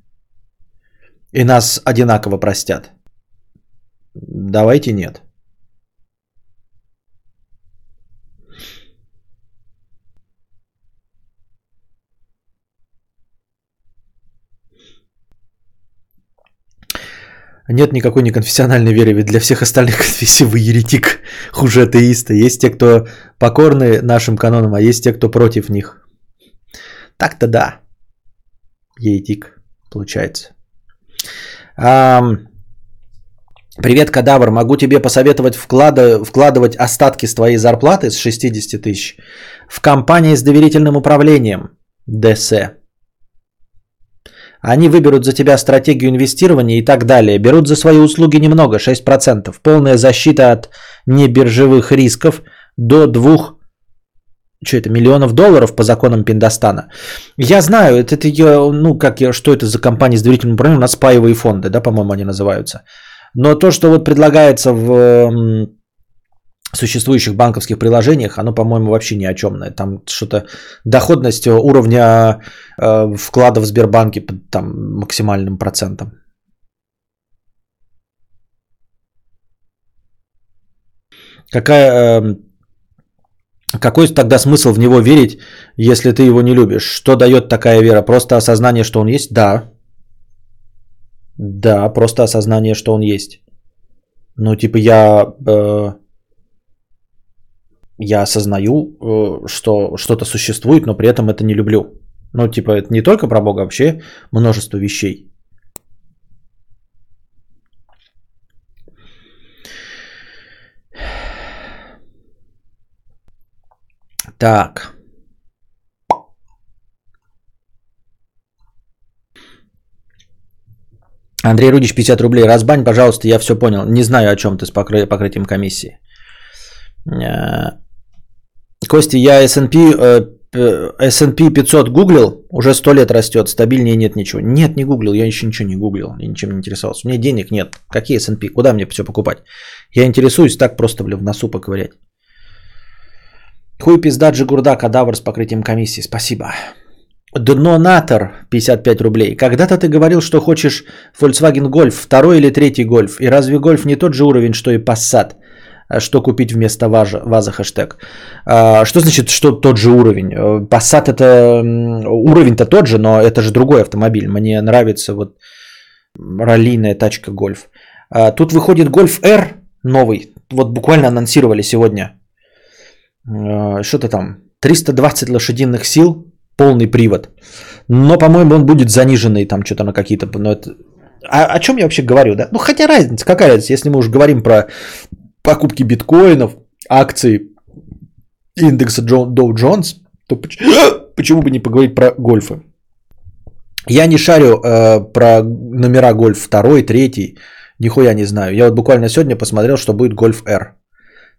И нас одинаково простят. Давайте нет. Нет никакой неконфессиональной веры, ведь для всех остальных конфессий вы еретик, хуже атеиста. Есть те, кто покорны нашим канонам, а есть те, кто против них. Так-то да. Еретик, получается. А, привет, кадавр. Могу тебе посоветовать вклада, вкладывать остатки с твоей зарплаты с 60 тысяч в компании с доверительным управлением ДС. Они выберут за тебя стратегию инвестирования и так далее. Берут за свои услуги немного, 6%. Полная защита от небиржевых рисков до 2 что это, миллионов долларов по законам Пиндостана. Я знаю, это, это ну, как я, что это за компания с доверительным управлением, у нас паевые фонды, да, по-моему, они называются. Но то, что вот предлагается в существующих банковских приложениях, оно, по-моему, вообще ни о чем. Там что-то доходность уровня э, вклада в Сбербанке под там, максимальным процентом. Какая, э, какой тогда смысл в него верить, если ты его не любишь? Что дает такая вера? Просто осознание, что он есть? Да. Да, просто осознание, что он есть. Ну, типа я... Э, я осознаю, э, что что-то существует, но при этом это не люблю. Ну, типа, это не только про Бога, вообще множество вещей. Так. Андрей Рудич, 50 рублей. Разбань, пожалуйста, я все понял. Не знаю, о чем ты с покры... покрытием комиссии. Э, Костя, я S&P, S&P 500 гуглил, уже 100 лет растет, стабильнее нет ничего. Нет, не гуглил, я еще ничего не гуглил, я ничем не интересовался. У меня денег нет. Какие S&P? Куда мне все покупать? Я интересуюсь так просто, блин, в носу поковырять. Хуй пизда Джигурда, кадавр с покрытием комиссии. Спасибо. Днонатор 55 рублей. Когда-то ты говорил, что хочешь Volkswagen Golf, второй или третий Golf. И разве Golf не тот же уровень, что и Passat? А что купить вместо ваза, ваза хэштег. А, что значит, что тот же уровень? Э, Passat это уровень-то тот же, но это же другой автомобиль. Мне нравится вот раллийная тачка Golf. А, тут выходит Golf R новый. Вот буквально анонсировали сегодня. Что-то там. 320 лошадиных сил, полный привод. Но, по-моему, он будет заниженный там что-то на какие-то... Но это... а, о чем я вообще говорю, да? Ну, хотя разница, какая разница, если мы уже говорим про покупки биткоинов, акций индекса Dow Jones, то почему бы не поговорить про гольфы? Я не шарю э, про номера гольф 2, 3, нихуя не знаю. Я вот буквально сегодня посмотрел, что будет гольф R.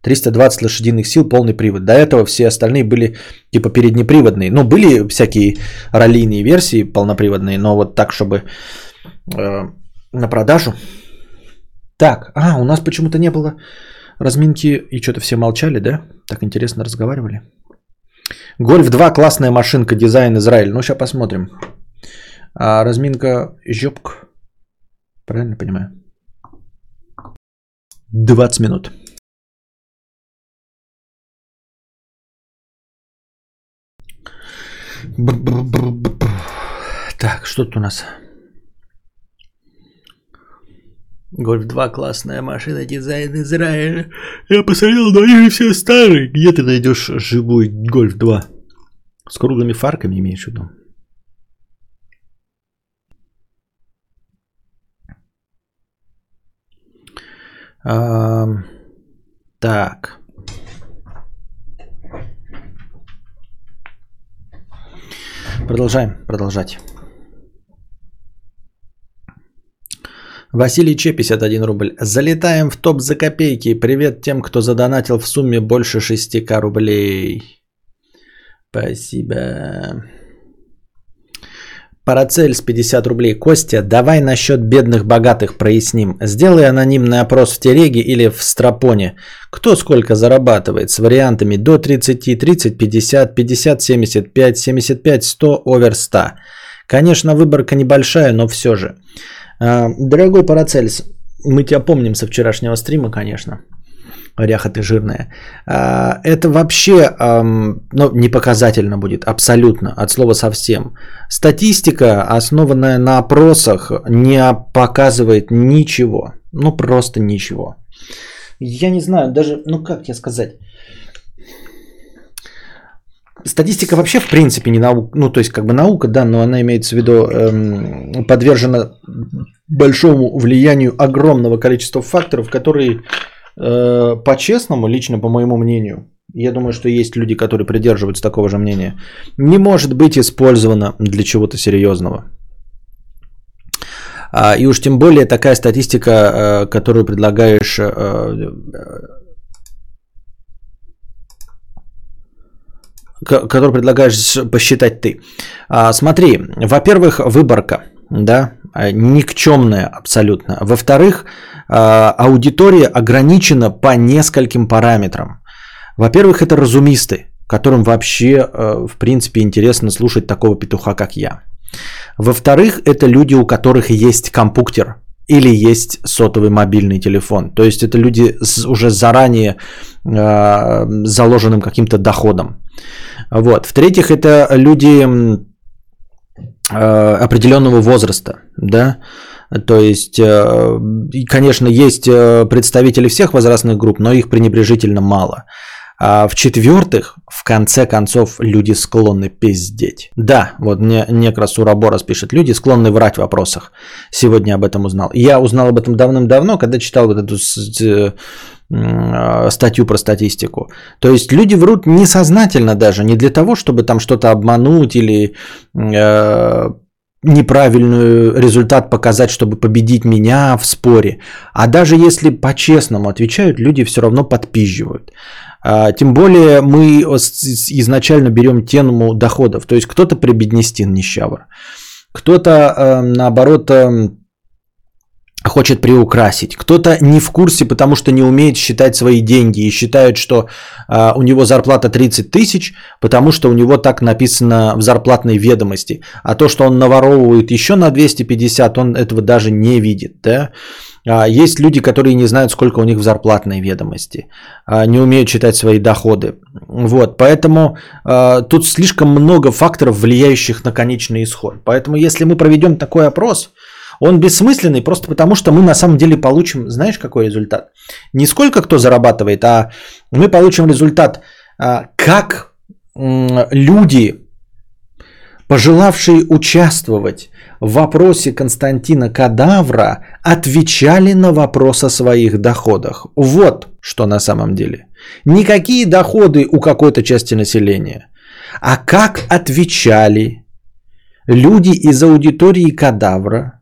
320 лошадиных сил, полный привод. До этого все остальные были типа переднеприводные. Ну, были всякие раллийные версии полноприводные, но вот так, чтобы э, на продажу. Так, а, у нас почему-то не было разминки и что-то все молчали, да? Так интересно разговаривали. Гольф 2 классная машинка, дизайн Израиль. Ну, сейчас посмотрим. А разминка жопк. Правильно понимаю? 20 минут. Так, что тут у нас? Гольф 2 классная машина, дизайн Израиля. Я посмотрел, но они все старые. Где ты найдешь живой Гольф 2? С круглыми фарками имеешь в виду? Ам, Так. Продолжаем, продолжать. Василий Че, 51 рубль. Залетаем в топ за копейки. Привет тем, кто задонатил в сумме больше 6к рублей. Спасибо. Парацельс 50 рублей. Костя, давай насчет бедных богатых проясним. Сделай анонимный опрос в Тереге или в Страпоне. Кто сколько зарабатывает с вариантами до 30, 30, 50, 50, 75, 75, 100, овер 100. Конечно, выборка небольшая, но все же. А, Дорогой Парацельс, мы тебя помним со вчерашнего стрима, конечно. Ряха ты жирная. А, Это вообще ну, не показательно будет, абсолютно, от слова совсем. Статистика, основанная на опросах, не показывает ничего. Ну, просто ничего. Я не знаю, даже, ну как тебе сказать. Статистика вообще в принципе не наука, ну то есть как бы наука, да, но она имеется в виду эм, подвержена большому влиянию огромного количества факторов, которые э, по-честному, лично по моему мнению, я думаю, что есть люди, которые придерживаются такого же мнения, не может быть использована для чего-то серьезного. А, и уж тем более такая статистика, э, которую предлагаешь э, ко- который предлагаешь посчитать ты. А, смотри, во-первых, выборка, да, а, никчемная абсолютно. Во-вторых, а, аудитория ограничена по нескольким параметрам. Во-первых, это разумисты, которым вообще, в принципе, интересно слушать такого петуха, как я. Во-вторых, это люди, у которых есть компьютер или есть сотовый мобильный телефон. То есть это люди с уже заранее э, заложенным каким-то доходом. Вот. В-третьих, это люди э, определенного возраста, да, то есть, э, конечно, есть э, представители всех возрастных групп, но их пренебрежительно мало. А в-четвертых, в конце концов, люди склонны пиздеть. Да, вот мне Некрас Ураборос пишет, люди склонны врать в вопросах. Сегодня об этом узнал. Я узнал об этом давным-давно, когда читал вот эту э, м, статью про статистику. То есть люди врут несознательно даже, не для того, чтобы там что-то обмануть или э, неправильный результат показать, чтобы победить меня в споре. А даже если по-честному отвечают, люди все равно подпизживают. А, Тем более мы изначально берем тему доходов. То есть кто-то прибеднестин нищавр, кто-то э, наоборот э, хочет приукрасить, кто-то не в курсе, потому что не умеет считать свои деньги и считает, что а, у него зарплата 30 тысяч, потому что у него так написано в зарплатной ведомости. А то, что он наворовывает еще на 250, он этого даже не видит. Да? А, Есть люди, которые не знают, сколько у них в зарплатной ведомости, а, не умеют читать свои доходы. Вот, поэтому а, тут слишком много факторов, влияющих на конечный исход. Поэтому, если мы проведем такой опрос, он бессмысленный просто потому, что мы на самом деле получим, знаешь, какой результат? Не сколько кто зарабатывает, а мы получим результат, как люди, пожелавшие участвовать в вопросе Константина Кадавра, отвечали на вопрос о своих доходах. Вот что на самом деле. Никакие доходы у какой-то части населения, а как отвечали люди из аудитории Кадавра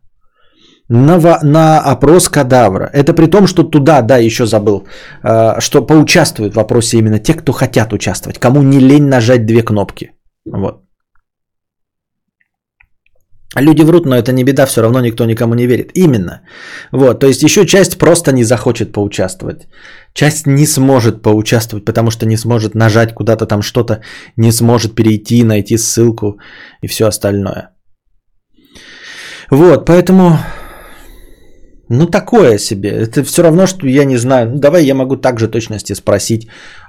на, на опрос кадавра. Это при том, что туда, да, еще забыл, э, что поучаствуют в вопросе именно те, кто хотят участвовать, кому не лень нажать две кнопки. Вот. Люди врут, но это не беда, все равно никто никому не верит. Именно. Вот, то есть еще часть просто не захочет поучаствовать. Часть не сможет поучаствовать, потому что не сможет нажать куда-то там что-то, не сможет перейти, найти ссылку и все остальное. Вот, поэтому ну, такое себе. Это все равно, что я не знаю. Ну, давай я могу также точности спросить.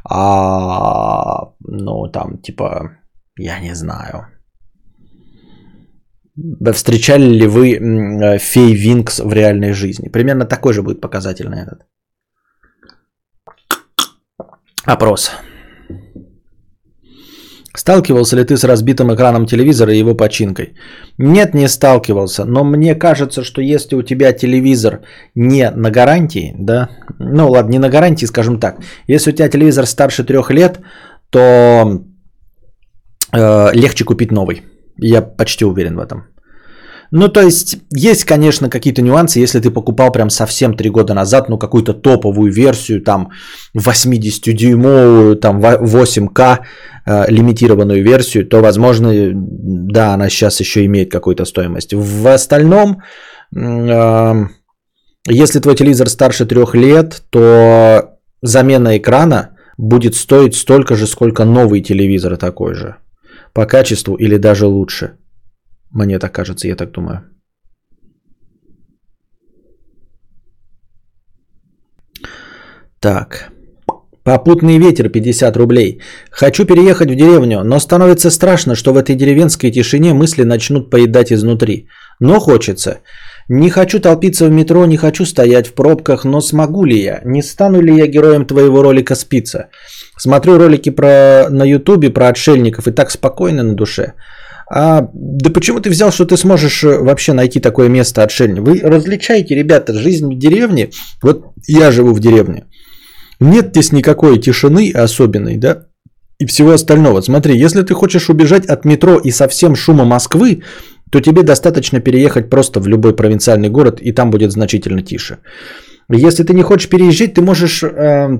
А, ну, там, типа, я не знаю. Встречали ли вы э, фей Винкс в реальной жизни? Примерно такой же будет показатель на этот. Опрос. Сталкивался ли ты с разбитым экраном телевизора и его починкой? Нет, не сталкивался, но мне кажется, что если у тебя телевизор не на гарантии, да, ну ладно, не на гарантии, скажем так, если у тебя телевизор старше трех лет, то э, легче купить новый. Я почти уверен в этом. Ну, то есть, есть, конечно, какие-то нюансы, если ты покупал прям совсем три года назад, ну, какую-то топовую версию, там, 80-дюймовую, там, 8К, э, лимитированную версию, то, возможно, да, она сейчас еще имеет какую-то стоимость. В остальном, э, если твой телевизор старше трех лет, то замена экрана будет стоить столько же, сколько новый телевизор такой же. По качеству или даже лучше. Мне так кажется, я так думаю. Так. Попутный ветер 50 рублей. Хочу переехать в деревню, но становится страшно, что в этой деревенской тишине мысли начнут поедать изнутри. Но хочется. Не хочу толпиться в метро, не хочу стоять в пробках, но смогу ли я? Не стану ли я героем твоего ролика спица? Смотрю ролики про, на ютубе про отшельников и так спокойно на душе. А, да почему ты взял, что ты сможешь э, вообще найти такое место отшельник? Вы различаете, ребята, жизнь в деревне. Вот я живу в деревне. Нет здесь никакой тишины особенной, да? И всего остального. Смотри, если ты хочешь убежать от метро и совсем шума Москвы, то тебе достаточно переехать просто в любой провинциальный город, и там будет значительно тише. Если ты не хочешь переезжать, ты можешь э,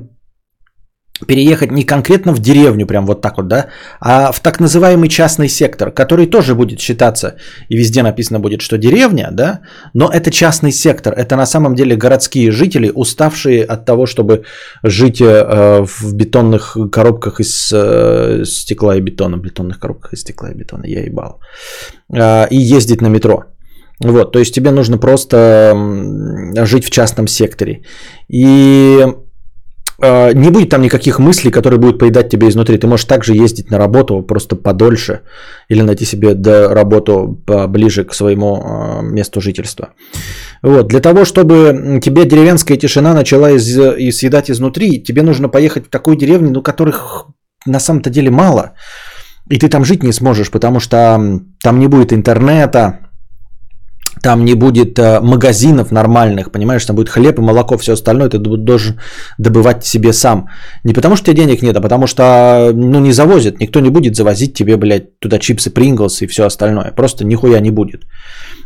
переехать не конкретно в деревню, прям вот так вот, да, а в так называемый частный сектор, который тоже будет считаться, и везде написано будет, что деревня, да, но это частный сектор, это на самом деле городские жители, уставшие от того, чтобы жить э, в бетонных коробках из э, стекла и бетона, бетонных коробках из стекла и бетона, я ебал, э, и ездить на метро. Вот, то есть тебе нужно просто жить в частном секторе. И не будет там никаких мыслей, которые будут поедать тебя изнутри. Ты можешь также ездить на работу просто подольше или найти себе до работу ближе к своему а, месту жительства. Вот. Для того, чтобы тебе деревенская тишина начала из, и съедать изнутри, тебе нужно поехать в такую деревню, ну, которых на самом-то деле мало. И ты там жить не сможешь, потому что там не будет интернета, там не будет э, магазинов нормальных, понимаешь, там будет хлеб и молоко, все остальное ты должен добывать себе сам. Не потому что у денег нет, а потому что, ну, не завозят, никто не будет завозить тебе, блядь, туда чипсы Принглс и все остальное, просто нихуя не будет.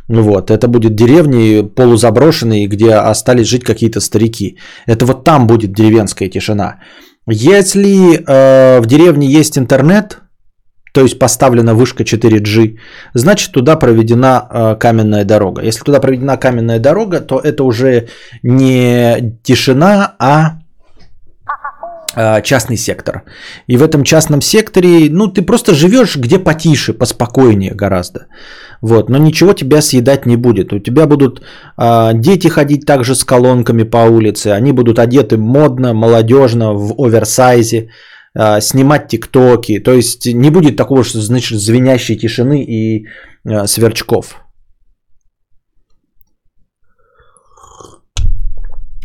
Вот, это будет деревни полузаброшенные, где остались жить какие-то старики. Это вот там будет деревенская тишина. Если э, в деревне есть интернет, то есть поставлена вышка 4G, значит туда проведена э, каменная дорога. Если туда проведена каменная дорога, то это уже не тишина, а э, частный сектор. И в этом частном секторе, ну, ты просто живешь где потише, поспокойнее гораздо. Вот, но ничего тебя съедать не будет. У тебя будут э, дети ходить также с колонками по улице, они будут одеты модно, молодежно, в оверсайзе. А, снимать тиктоки. То есть не будет такого, что значит звенящей тишины и а, сверчков.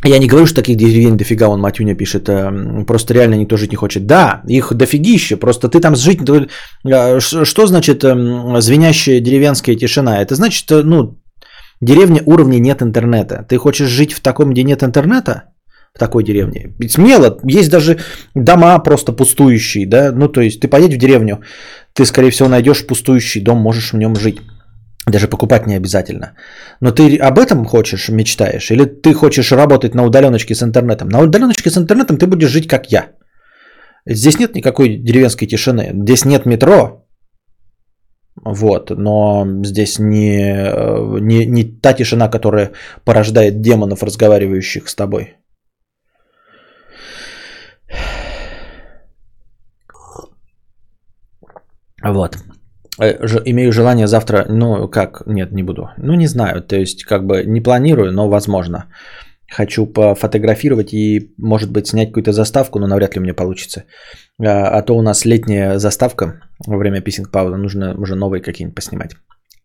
Я не говорю, что таких деревень дофига, он Матюня пишет, а, просто реально никто жить не хочет. Да, их дофигище, просто ты там жить... Что значит звенящая деревенская тишина? Это значит, ну, деревня уровня нет интернета. Ты хочешь жить в таком, где нет интернета? В такой деревне. Смело, есть даже дома просто пустующие, да, ну то есть ты поедешь в деревню, ты скорее всего найдешь пустующий дом, можешь в нем жить. Даже покупать не обязательно. Но ты об этом хочешь, мечтаешь? Или ты хочешь работать на удаленочке с интернетом? На удаленочке с интернетом ты будешь жить как я. Здесь нет никакой деревенской тишины. Здесь нет метро. Вот, но здесь не, не, не та тишина, которая порождает демонов, разговаривающих с тобой. Вот. Э, имею желание завтра, ну как, нет, не буду. Ну не знаю, то есть как бы не планирую, но возможно. Хочу пофотографировать и, может быть, снять какую-то заставку, но навряд ли мне получится. А, а то у нас летняя заставка во время писинг паузы, нужно уже новые какие-нибудь поснимать.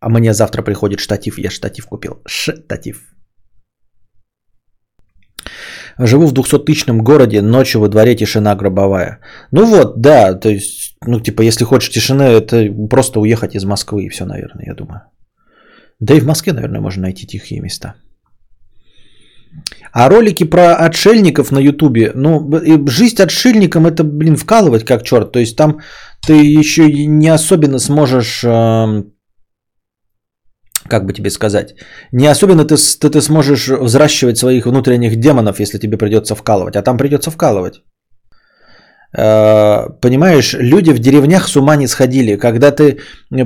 А мне завтра приходит штатив, я штатив купил. Штатив. Живу в 200-тысячном городе, ночью во дворе тишина гробовая. Ну вот, да, то есть, ну типа, если хочешь тишины, это просто уехать из Москвы и все, наверное, я думаю. Да и в Москве, наверное, можно найти тихие места. А ролики про отшельников на Ютубе, ну, жизнь отшельником это, блин, вкалывать как черт. То есть там ты еще не особенно сможешь, э, как бы тебе сказать, не особенно ты, ты, ты сможешь взращивать своих внутренних демонов, если тебе придется вкалывать. А там придется вкалывать. Э, понимаешь, люди в деревнях с ума не сходили. Когда ты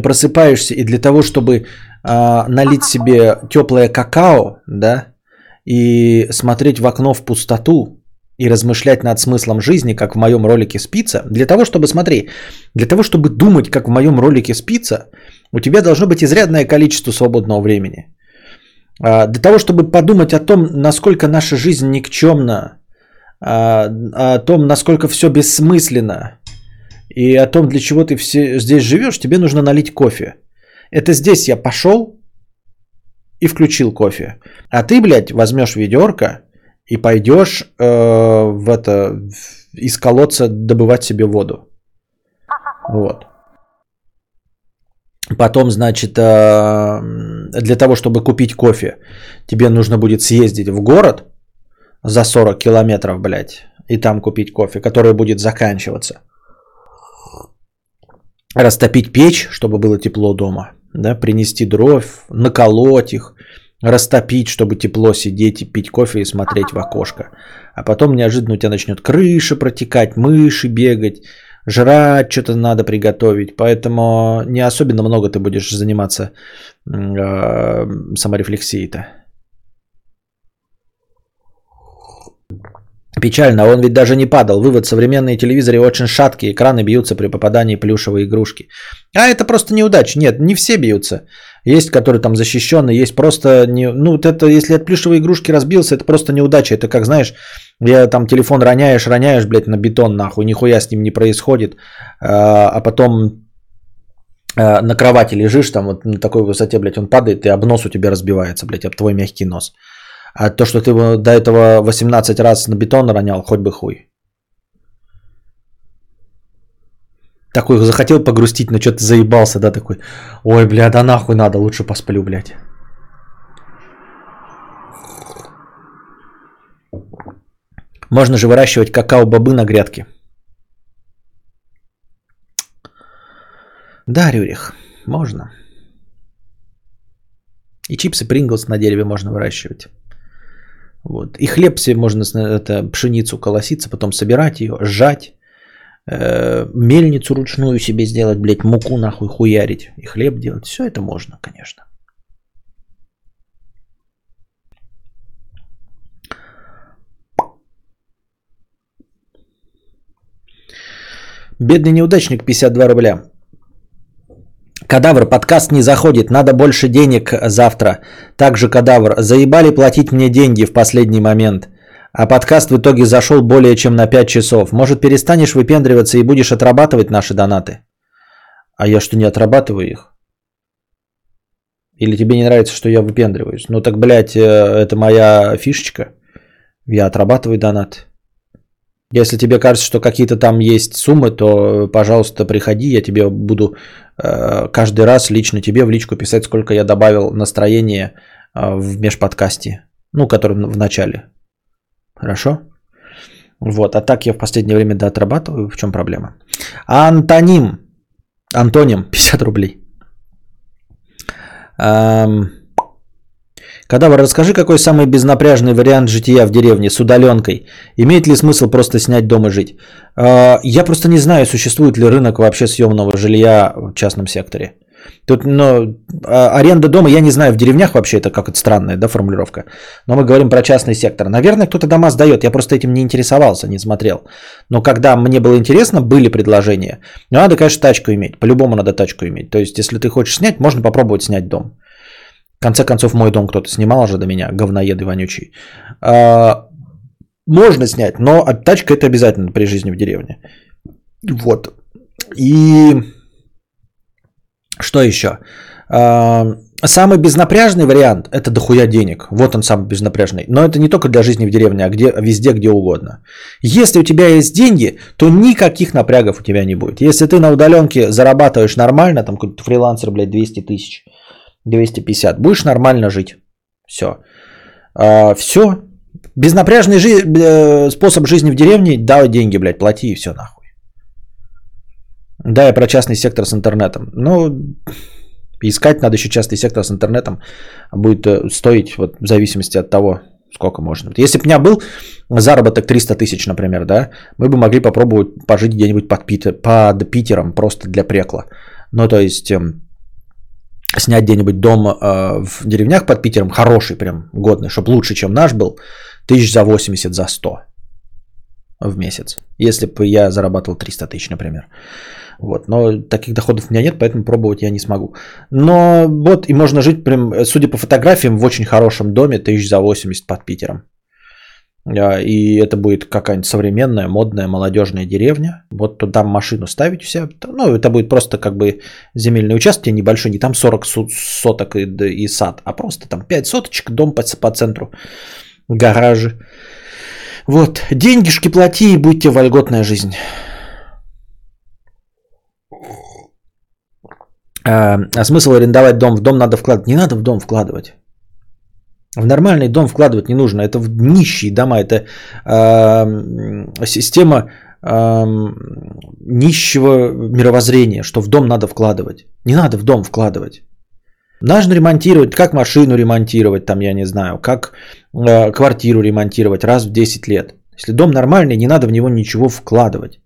просыпаешься и для того, чтобы э, налить себе теплое какао, да, и смотреть в окно в пустоту и размышлять над смыслом жизни, как в моем ролике «Спица», для того, чтобы, смотри, для того, чтобы думать, как в моем ролике «Спица», у тебя должно быть изрядное количество свободного времени. А, для того, чтобы подумать о том, насколько наша жизнь никчемна, а, о том, насколько все бессмысленно, и о том, для чего ты все здесь живешь, тебе нужно налить кофе. Это здесь я пошел, и включил кофе. А ты, блядь, возьмешь ведерко и пойдешь э, в это из колодца добывать себе воду. Вот. Потом, значит, э, для того, чтобы купить кофе, тебе нужно будет съездить в город за 40 километров, блядь, и там купить кофе, который будет заканчиваться. Растопить печь, чтобы было тепло дома – да, принести дров, наколоть их, растопить, чтобы тепло сидеть и пить кофе и смотреть в окошко. А потом неожиданно у тебя начнет крыша протекать, мыши бегать, жрать что-то надо приготовить. Поэтому не особенно много ты будешь заниматься э, саморефлексией-то. Печально, он ведь даже не падал. Вывод, современные телевизоры очень шаткие, экраны бьются при попадании плюшевой игрушки. А это просто неудача. Нет, не все бьются. Есть, которые там защищенные, есть просто... Не... Ну, вот это, если от плюшевой игрушки разбился, это просто неудача. Это как, знаешь, я там телефон роняешь, роняешь, блядь, на бетон, нахуй, нихуя с ним не происходит. А, а потом а, на кровати лежишь, там вот на такой высоте, блядь, он падает, и об нос у тебя разбивается, блядь, об твой мягкий нос. А то, что ты до этого 18 раз на бетон ронял, хоть бы хуй. Такой захотел погрустить, но что-то заебался, да, такой. Ой, бля, да нахуй надо, лучше посплю, блядь. Можно же выращивать какао-бобы на грядке. Да, Рюрих, можно. И чипсы Принглс на дереве можно выращивать. Вот. И хлеб себе можно, это, пшеницу колоситься, потом собирать ее, сжать, э, мельницу ручную себе сделать, блядь, муку нахуй хуярить и хлеб делать. Все это можно, конечно. Бедный неудачник 52 рубля. Кадавр, подкаст не заходит, надо больше денег завтра. Также кадавр, заебали платить мне деньги в последний момент. А подкаст в итоге зашел более чем на 5 часов. Может перестанешь выпендриваться и будешь отрабатывать наши донаты? А я что, не отрабатываю их? Или тебе не нравится, что я выпендриваюсь? Ну так, блядь, э, это моя фишечка. Я отрабатываю донат. Если тебе кажется, что какие-то там есть суммы, то, пожалуйста, приходи, я тебе буду э, каждый раз лично тебе в личку писать, сколько я добавил настроения э, в межподкасте, ну, который в начале. Хорошо? Вот, а так я в последнее время да отрабатываю, в чем проблема? Антоним, антоним, 50 рублей. Эм... Кадавр, расскажи, какой самый безнапряжный вариант жития в деревне с удаленкой? Имеет ли смысл просто снять дом и жить? А, я просто не знаю, существует ли рынок вообще съемного жилья в частном секторе. Тут, ну, аренда дома, я не знаю, в деревнях вообще это как-то странная, да, формулировка. Но мы говорим про частный сектор. Наверное, кто-то дома сдает, я просто этим не интересовался, не смотрел. Но когда мне было интересно, были предложения. Но надо, конечно, тачку иметь, по-любому надо тачку иметь. То есть, если ты хочешь снять, можно попробовать снять дом конце концов, мой дом кто-то снимал же до меня, говноеды вонючий. А, можно снять, но тачка это обязательно при жизни в деревне. Вот. И что еще? А, самый безнапряжный вариант – это дохуя денег. Вот он самый безнапряжный. Но это не только для жизни в деревне, а где, везде, где угодно. Если у тебя есть деньги, то никаких напрягов у тебя не будет. Если ты на удаленке зарабатываешь нормально, там какой-то фрилансер, блядь, 200 тысяч, 250, будешь нормально жить. Все. А, все. Безнапряжный жи- э, способ жизни в деревне – давай деньги, блядь, плати и все нахуй. Да, я про частный сектор с интернетом. Ну, искать надо еще частный сектор с интернетом. Будет э, стоить вот, в зависимости от того, сколько можно. Если бы у меня был заработок 300 тысяч, например, да, мы бы могли попробовать пожить где-нибудь под, Питер, под Питером просто для прекла. Ну, то есть эм, снять где-нибудь дом э, в деревнях под Питером, хороший прям, годный, чтобы лучше, чем наш был, тысяч за 80, за 100 в месяц. Если бы я зарабатывал 300 тысяч, например. Вот. Но таких доходов у меня нет, поэтому пробовать я не смогу. Но вот и можно жить, прям, судя по фотографиям, в очень хорошем доме, тысяч за 80 под Питером. А, И это будет какая-нибудь современная, модная, молодежная деревня. Вот туда машину ставить у себя. Ну, это будет просто как бы земельный участок небольшой, не там 40 сот- соток и, и сад, а просто там 5 соточек, дом по, по центру, гаражи. Вот, деньгишки плати и будьте вольготная жизнь. А, а смысл арендовать дом? В дом надо вкладывать. Не надо в дом вкладывать. В нормальный дом вкладывать не нужно. Это в нищие дома. Это э, система э, нищего мировоззрения, что в дом надо вкладывать. Не надо в дом вкладывать. Нужно ремонтировать, как машину ремонтировать, там, я не знаю, как квартиру ремонтировать раз в 10 лет. Если дом нормальный, не надо в него ничего вкладывать.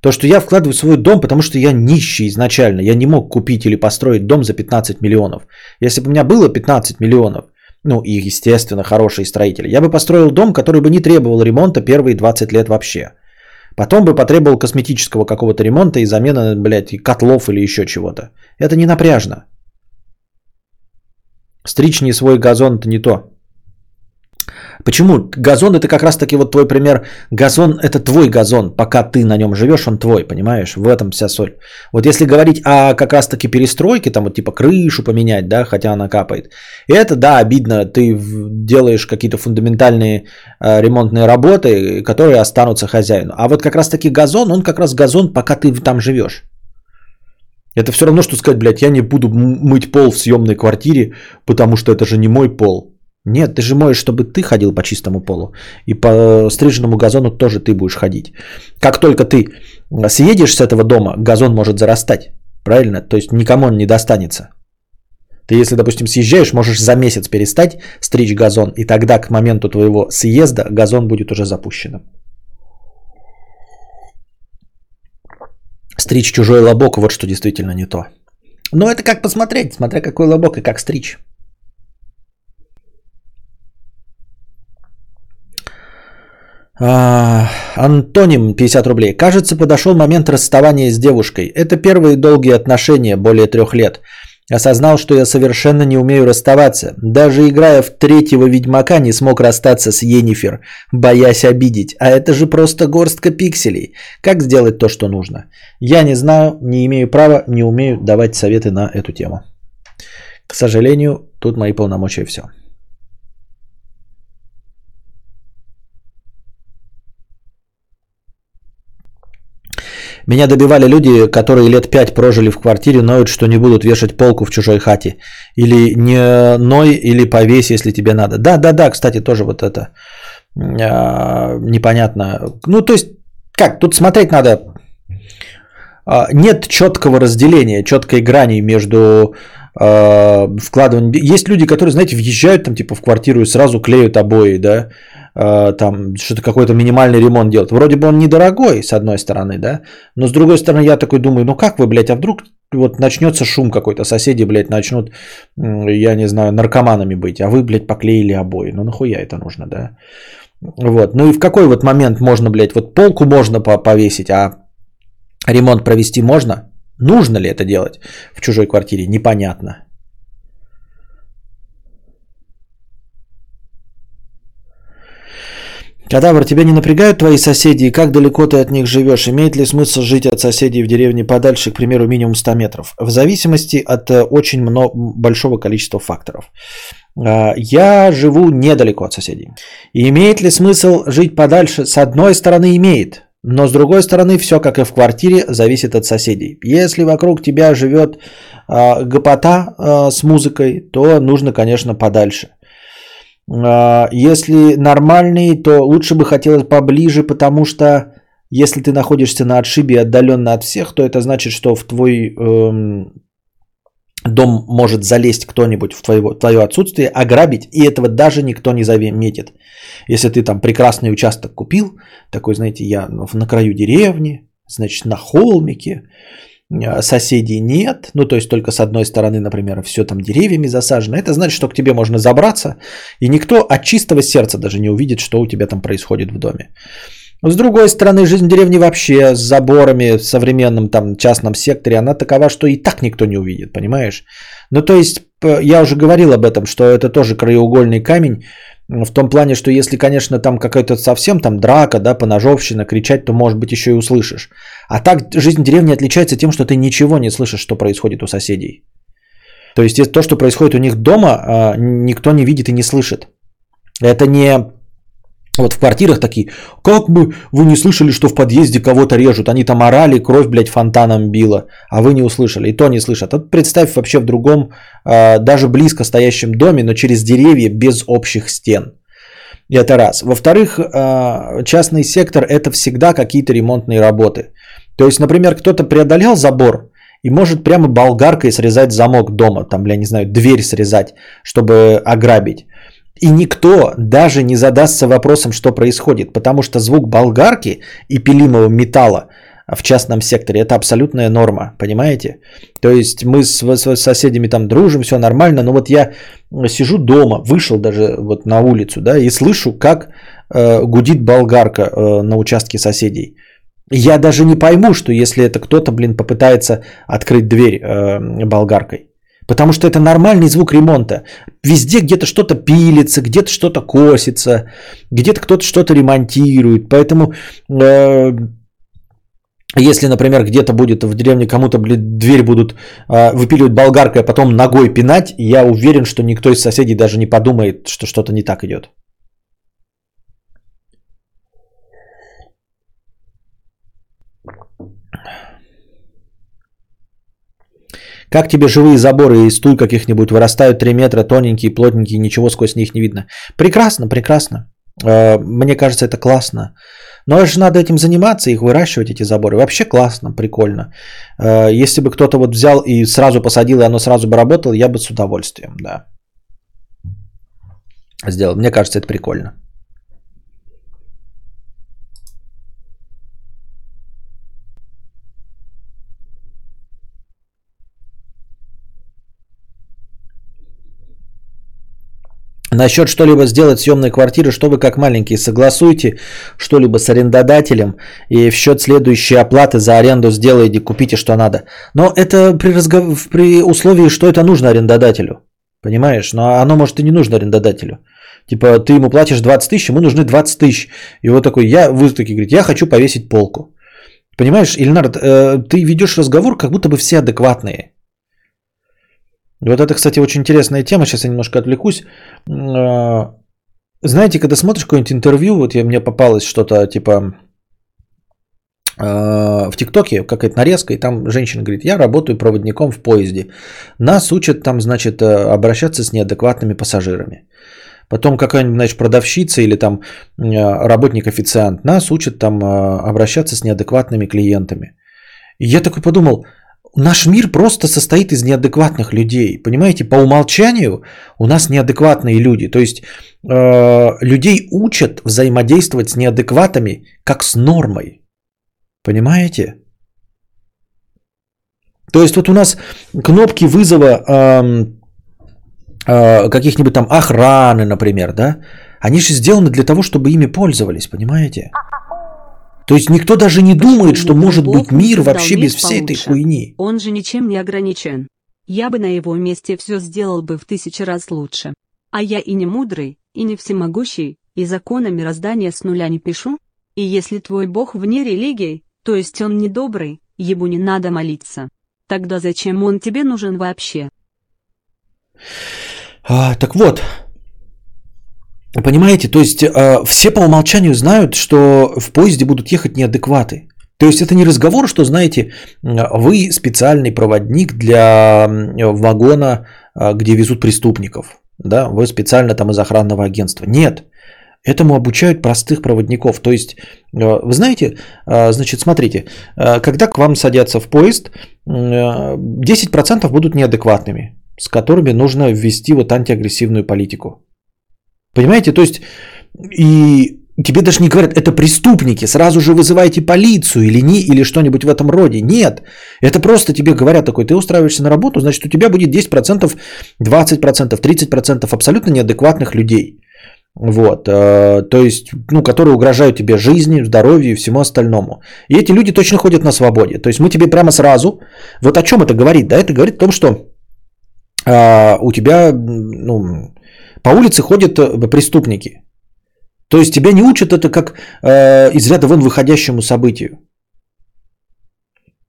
То, что я вкладываю в свой дом, потому что я нищий изначально. Я не мог купить или построить дом за 15 миллионов. Если бы у меня было 15 миллионов, ну и, естественно, хорошие строители, я бы построил дом, который бы не требовал ремонта первые 20 лет вообще. Потом бы потребовал косметического какого-то ремонта и замены, блядь, котлов или еще чего-то. Это не напряжно. Стричь не свой газон – это не то. Почему? Газон это как раз таки вот твой пример. Газон это твой газон. Пока ты на нем живешь, он твой, понимаешь? В этом вся соль. Вот если говорить о как раз таки перестройке, там вот типа крышу поменять, да, хотя она капает. Это, да, обидно. Ты делаешь какие-то фундаментальные э, ремонтные работы, которые останутся хозяину. А вот как раз таки газон, он как раз газон, пока ты там живешь. Это все равно, что сказать, блядь, я не буду мыть пол в съемной квартире, потому что это же не мой пол. Нет, ты же моешь, чтобы ты ходил по чистому полу. И по стриженному газону тоже ты будешь ходить. Как только ты съедешь с этого дома, газон может зарастать. Правильно? То есть никому он не достанется. Ты, если, допустим, съезжаешь, можешь за месяц перестать стричь газон, и тогда к моменту твоего съезда газон будет уже запущенным. Стричь чужой лобок, вот что действительно не то. Но это как посмотреть, смотря какой лобок и как стричь. А, Антоним 50 рублей. Кажется, подошел момент расставания с девушкой. Это первые долгие отношения, более трех лет. Осознал, что я совершенно не умею расставаться. Даже играя в третьего ведьмака, не смог расстаться с Енифер, боясь обидеть. А это же просто горстка пикселей. Как сделать то, что нужно? Я не знаю, не имею права, не умею давать советы на эту тему. К сожалению, тут мои полномочия все. Меня добивали люди, которые лет пять прожили в квартире, ноют, что не будут вешать полку в чужой хате. Или не ной, или повесь, если тебе надо. Да, да, да, кстати, тоже вот это а, непонятно. Ну, то есть, как, тут смотреть надо. А, нет четкого разделения, четкой грани между а, вкладыванием. Есть люди, которые, знаете, въезжают там типа в квартиру и сразу клеют обои, да, там что-то какой-то минимальный ремонт делать. Вроде бы он недорогой, с одной стороны, да, но с другой стороны я такой думаю, ну как вы, блядь, а вдруг вот начнется шум какой-то, соседи, блядь, начнут, я не знаю, наркоманами быть, а вы, блядь, поклеили обои. Ну нахуя это нужно, да? Вот, ну и в какой вот момент можно, блядь, вот полку можно повесить, а ремонт провести можно? Нужно ли это делать в чужой квартире? Непонятно. Кадавр, тебя не напрягают твои соседи и как далеко ты от них живешь? Имеет ли смысл жить от соседей в деревне подальше, к примеру, минимум 100 метров? В зависимости от э, очень много, большого количества факторов. А, я живу недалеко от соседей. И имеет ли смысл жить подальше? С одной стороны имеет, но с другой стороны все, как и в квартире, зависит от соседей. Если вокруг тебя живет э, гопота э, с музыкой, то нужно, конечно, подальше. А, если нормальный, то лучше бы хотелось поближе, потому что если ты находишься на отшибе отдаленно от всех, то это значит, что в твой эм, дом может залезть кто-нибудь в твоего, твое отсутствие, ограбить, и этого даже никто не заметит. Если ты там прекрасный участок купил, такой, знаете, я на краю деревни, значит, на холмике, соседей нет, ну то есть только с одной стороны, например, все там деревьями засажено, это значит, что к тебе можно забраться, и никто от чистого сердца даже не увидит, что у тебя там происходит в доме. С другой стороны, жизнь деревни вообще с заборами в современном там частном секторе, она такова, что и так никто не увидит, понимаешь? Ну то есть, я уже говорил об этом, что это тоже краеугольный камень, в том плане, что если, конечно, там какая-то совсем там драка, да, поножовщина, кричать, то, может быть, еще и услышишь. А так жизнь деревни отличается тем, что ты ничего не слышишь, что происходит у соседей. То есть то, что происходит у них дома, а, никто не видит и не слышит. Это не вот в квартирах такие, как бы вы не слышали, что в подъезде кого-то режут, они там орали, кровь, блядь, фонтаном била, а вы не услышали, и то не слышат. Вот представь вообще в другом, а, даже близко стоящем доме, но через деревья без общих стен. Это раз. Во-вторых, а, частный сектор это всегда какие-то ремонтные работы. То есть, например, кто-то преодолел забор и может прямо болгаркой срезать замок дома, там, я не знаю, дверь срезать, чтобы ограбить. И никто даже не задастся вопросом, что происходит, потому что звук болгарки и пилимого металла в частном секторе это абсолютная норма, понимаете? То есть мы с, с соседями там дружим, все нормально, но вот я сижу дома, вышел даже вот на улицу, да, и слышу, как э, гудит болгарка э, на участке соседей. Я даже не пойму, что если это кто-то, блин, попытается открыть дверь э, болгаркой. Потому что это нормальный звук ремонта. Везде где-то что-то пилится, где-то что-то косится, где-то кто-то что-то ремонтирует. Поэтому э, если, например, где-то будет в деревне кому-то блин, дверь будут э, выпиливать болгаркой, а потом ногой пинать, я уверен, что никто из соседей даже не подумает, что что-то не так идет. Как тебе живые заборы из стуй каких-нибудь вырастают 3 метра, тоненькие, плотненькие, ничего сквозь них не видно? Прекрасно, прекрасно. Э, мне кажется, это классно. Но же надо этим заниматься, их выращивать, эти заборы. Вообще классно, прикольно. Э, если бы кто-то вот взял и сразу посадил, и оно сразу бы работало, я бы с удовольствием, да. Сделал. Мне кажется, это прикольно. Насчет что-либо сделать съемной квартире, что вы как маленькие согласуйте что-либо с арендодателем и в счет следующей оплаты за аренду сделайте, купите что надо. Но это при, разгов... при условии, что это нужно арендодателю. Понимаешь? Но оно может и не нужно арендодателю. Типа ты ему платишь 20 тысяч, ему нужны 20 тысяч. И вот такой, я, вы такие говорите, я хочу повесить полку. Понимаешь, Ильнар, э, ты ведешь разговор, как будто бы все адекватные. Вот это, кстати, очень интересная тема. Сейчас я немножко отвлекусь. А, знаете, когда смотришь какое-нибудь интервью, вот я, мне попалось что-то типа а, в ТикТоке, какая-то нарезка, и там женщина говорит, я работаю проводником в поезде. Нас учат там, значит, э, обращаться с неадекватными пассажирами. Потом какая-нибудь, значит, продавщица или там э, работник-официант. Нас учат там э, обращаться с неадекватными клиентами. И я такой подумал, Наш мир просто состоит из неадекватных людей. Понимаете, по умолчанию у нас неадекватные люди. То есть э, людей учат взаимодействовать с неадекватами как с нормой. Понимаете? То есть вот у нас кнопки вызова э, э, каких-нибудь там охраны, например, да, они же сделаны для того, чтобы ими пользовались, понимаете? То есть никто даже не думает, что может быть мир вообще без всей этой хуйни. Он же ничем не ограничен. Я бы на его месте все сделал бы в тысячи раз лучше. А я и не мудрый, и не всемогущий, и закона мироздания с нуля не пишу? И если твой бог вне религии, то есть он недобрый, ему не надо молиться. Тогда зачем он тебе нужен вообще? А, так вот, понимаете, то есть а, все по умолчанию знают, что в поезде будут ехать неадекваты. То есть это не разговор, что, знаете, вы специальный проводник для вагона, а, где везут преступников. Да, вы специально там из охранного агентства. Нет, Этому обучают простых проводников. То есть, э, вы знаете, э, значит, смотрите, э, когда к вам садятся в поезд, 10% будут неадекватными, с которыми нужно ввести вот антиагрессивную политику. Понимаете, то есть, и тебе даже не говорят, это преступники, сразу же вызывайте полицию или не, или что-нибудь в этом роде. Нет, это просто тебе говорят такой, ты устраиваешься на работу, значит, у тебя будет 10%, 20%, 30% абсолютно неадекватных людей. Вот, э, то есть, ну, которые угрожают тебе жизни, здоровью и всему остальному. И эти люди точно ходят на свободе. То есть мы тебе прямо сразу, вот о чем это говорит, да, это говорит о том, что э, у тебя, ну, по улице ходят э, преступники. То есть тебя не учат это как э, из ряда вон выходящему событию.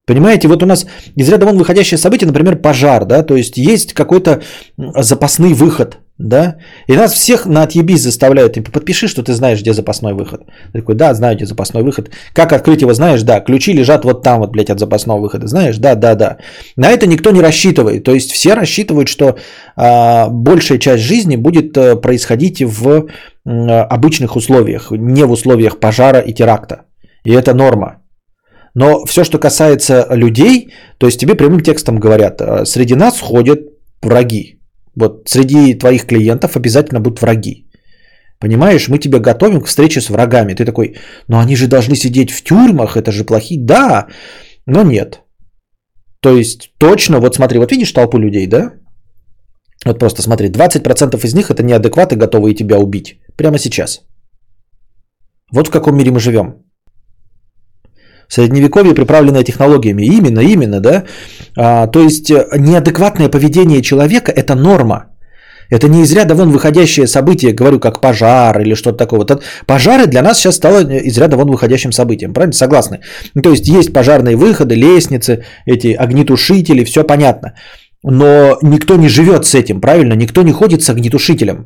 Понимаете, вот у нас из ряда вон выходящее событие, например, пожар, да, то есть есть какой-то запасный выход – да, и нас всех на отъебись заставляют, типа, подпиши, что ты знаешь, где запасной выход. Ты такой, да, знаю, где запасной выход. Как открыть его, знаешь, да, ключи лежат вот там вот, блядь, от запасного выхода, знаешь, да, да, да. На это никто не рассчитывает, то есть все рассчитывают, что а, большая часть жизни будет а, происходить в а, обычных условиях, не в условиях пожара и теракта. И это норма. Но все, что касается людей, то есть тебе прямым текстом говорят, а, среди нас ходят враги, вот среди твоих клиентов обязательно будут враги. Понимаешь, мы тебя готовим к встрече с врагами. Ты такой, ну они же должны сидеть в тюрьмах, это же плохие. Да, но нет. То есть точно, вот смотри, вот видишь толпу людей, да? Вот просто смотри, 20% из них это неадекваты, готовые тебя убить. Прямо сейчас. Вот в каком мире мы живем. Средневековье, приправленное технологиями. Именно, именно, да. А, то есть э, неадекватное поведение человека – это норма. Это не из ряда вон выходящее событие, говорю, как пожар или что-то такое. Вот пожары для нас сейчас стало из ряда вон выходящим событием, правильно? Согласны? Ну, то есть есть пожарные выходы, лестницы, эти огнетушители, все понятно. Но никто не живет с этим, правильно? Никто не ходит с огнетушителем.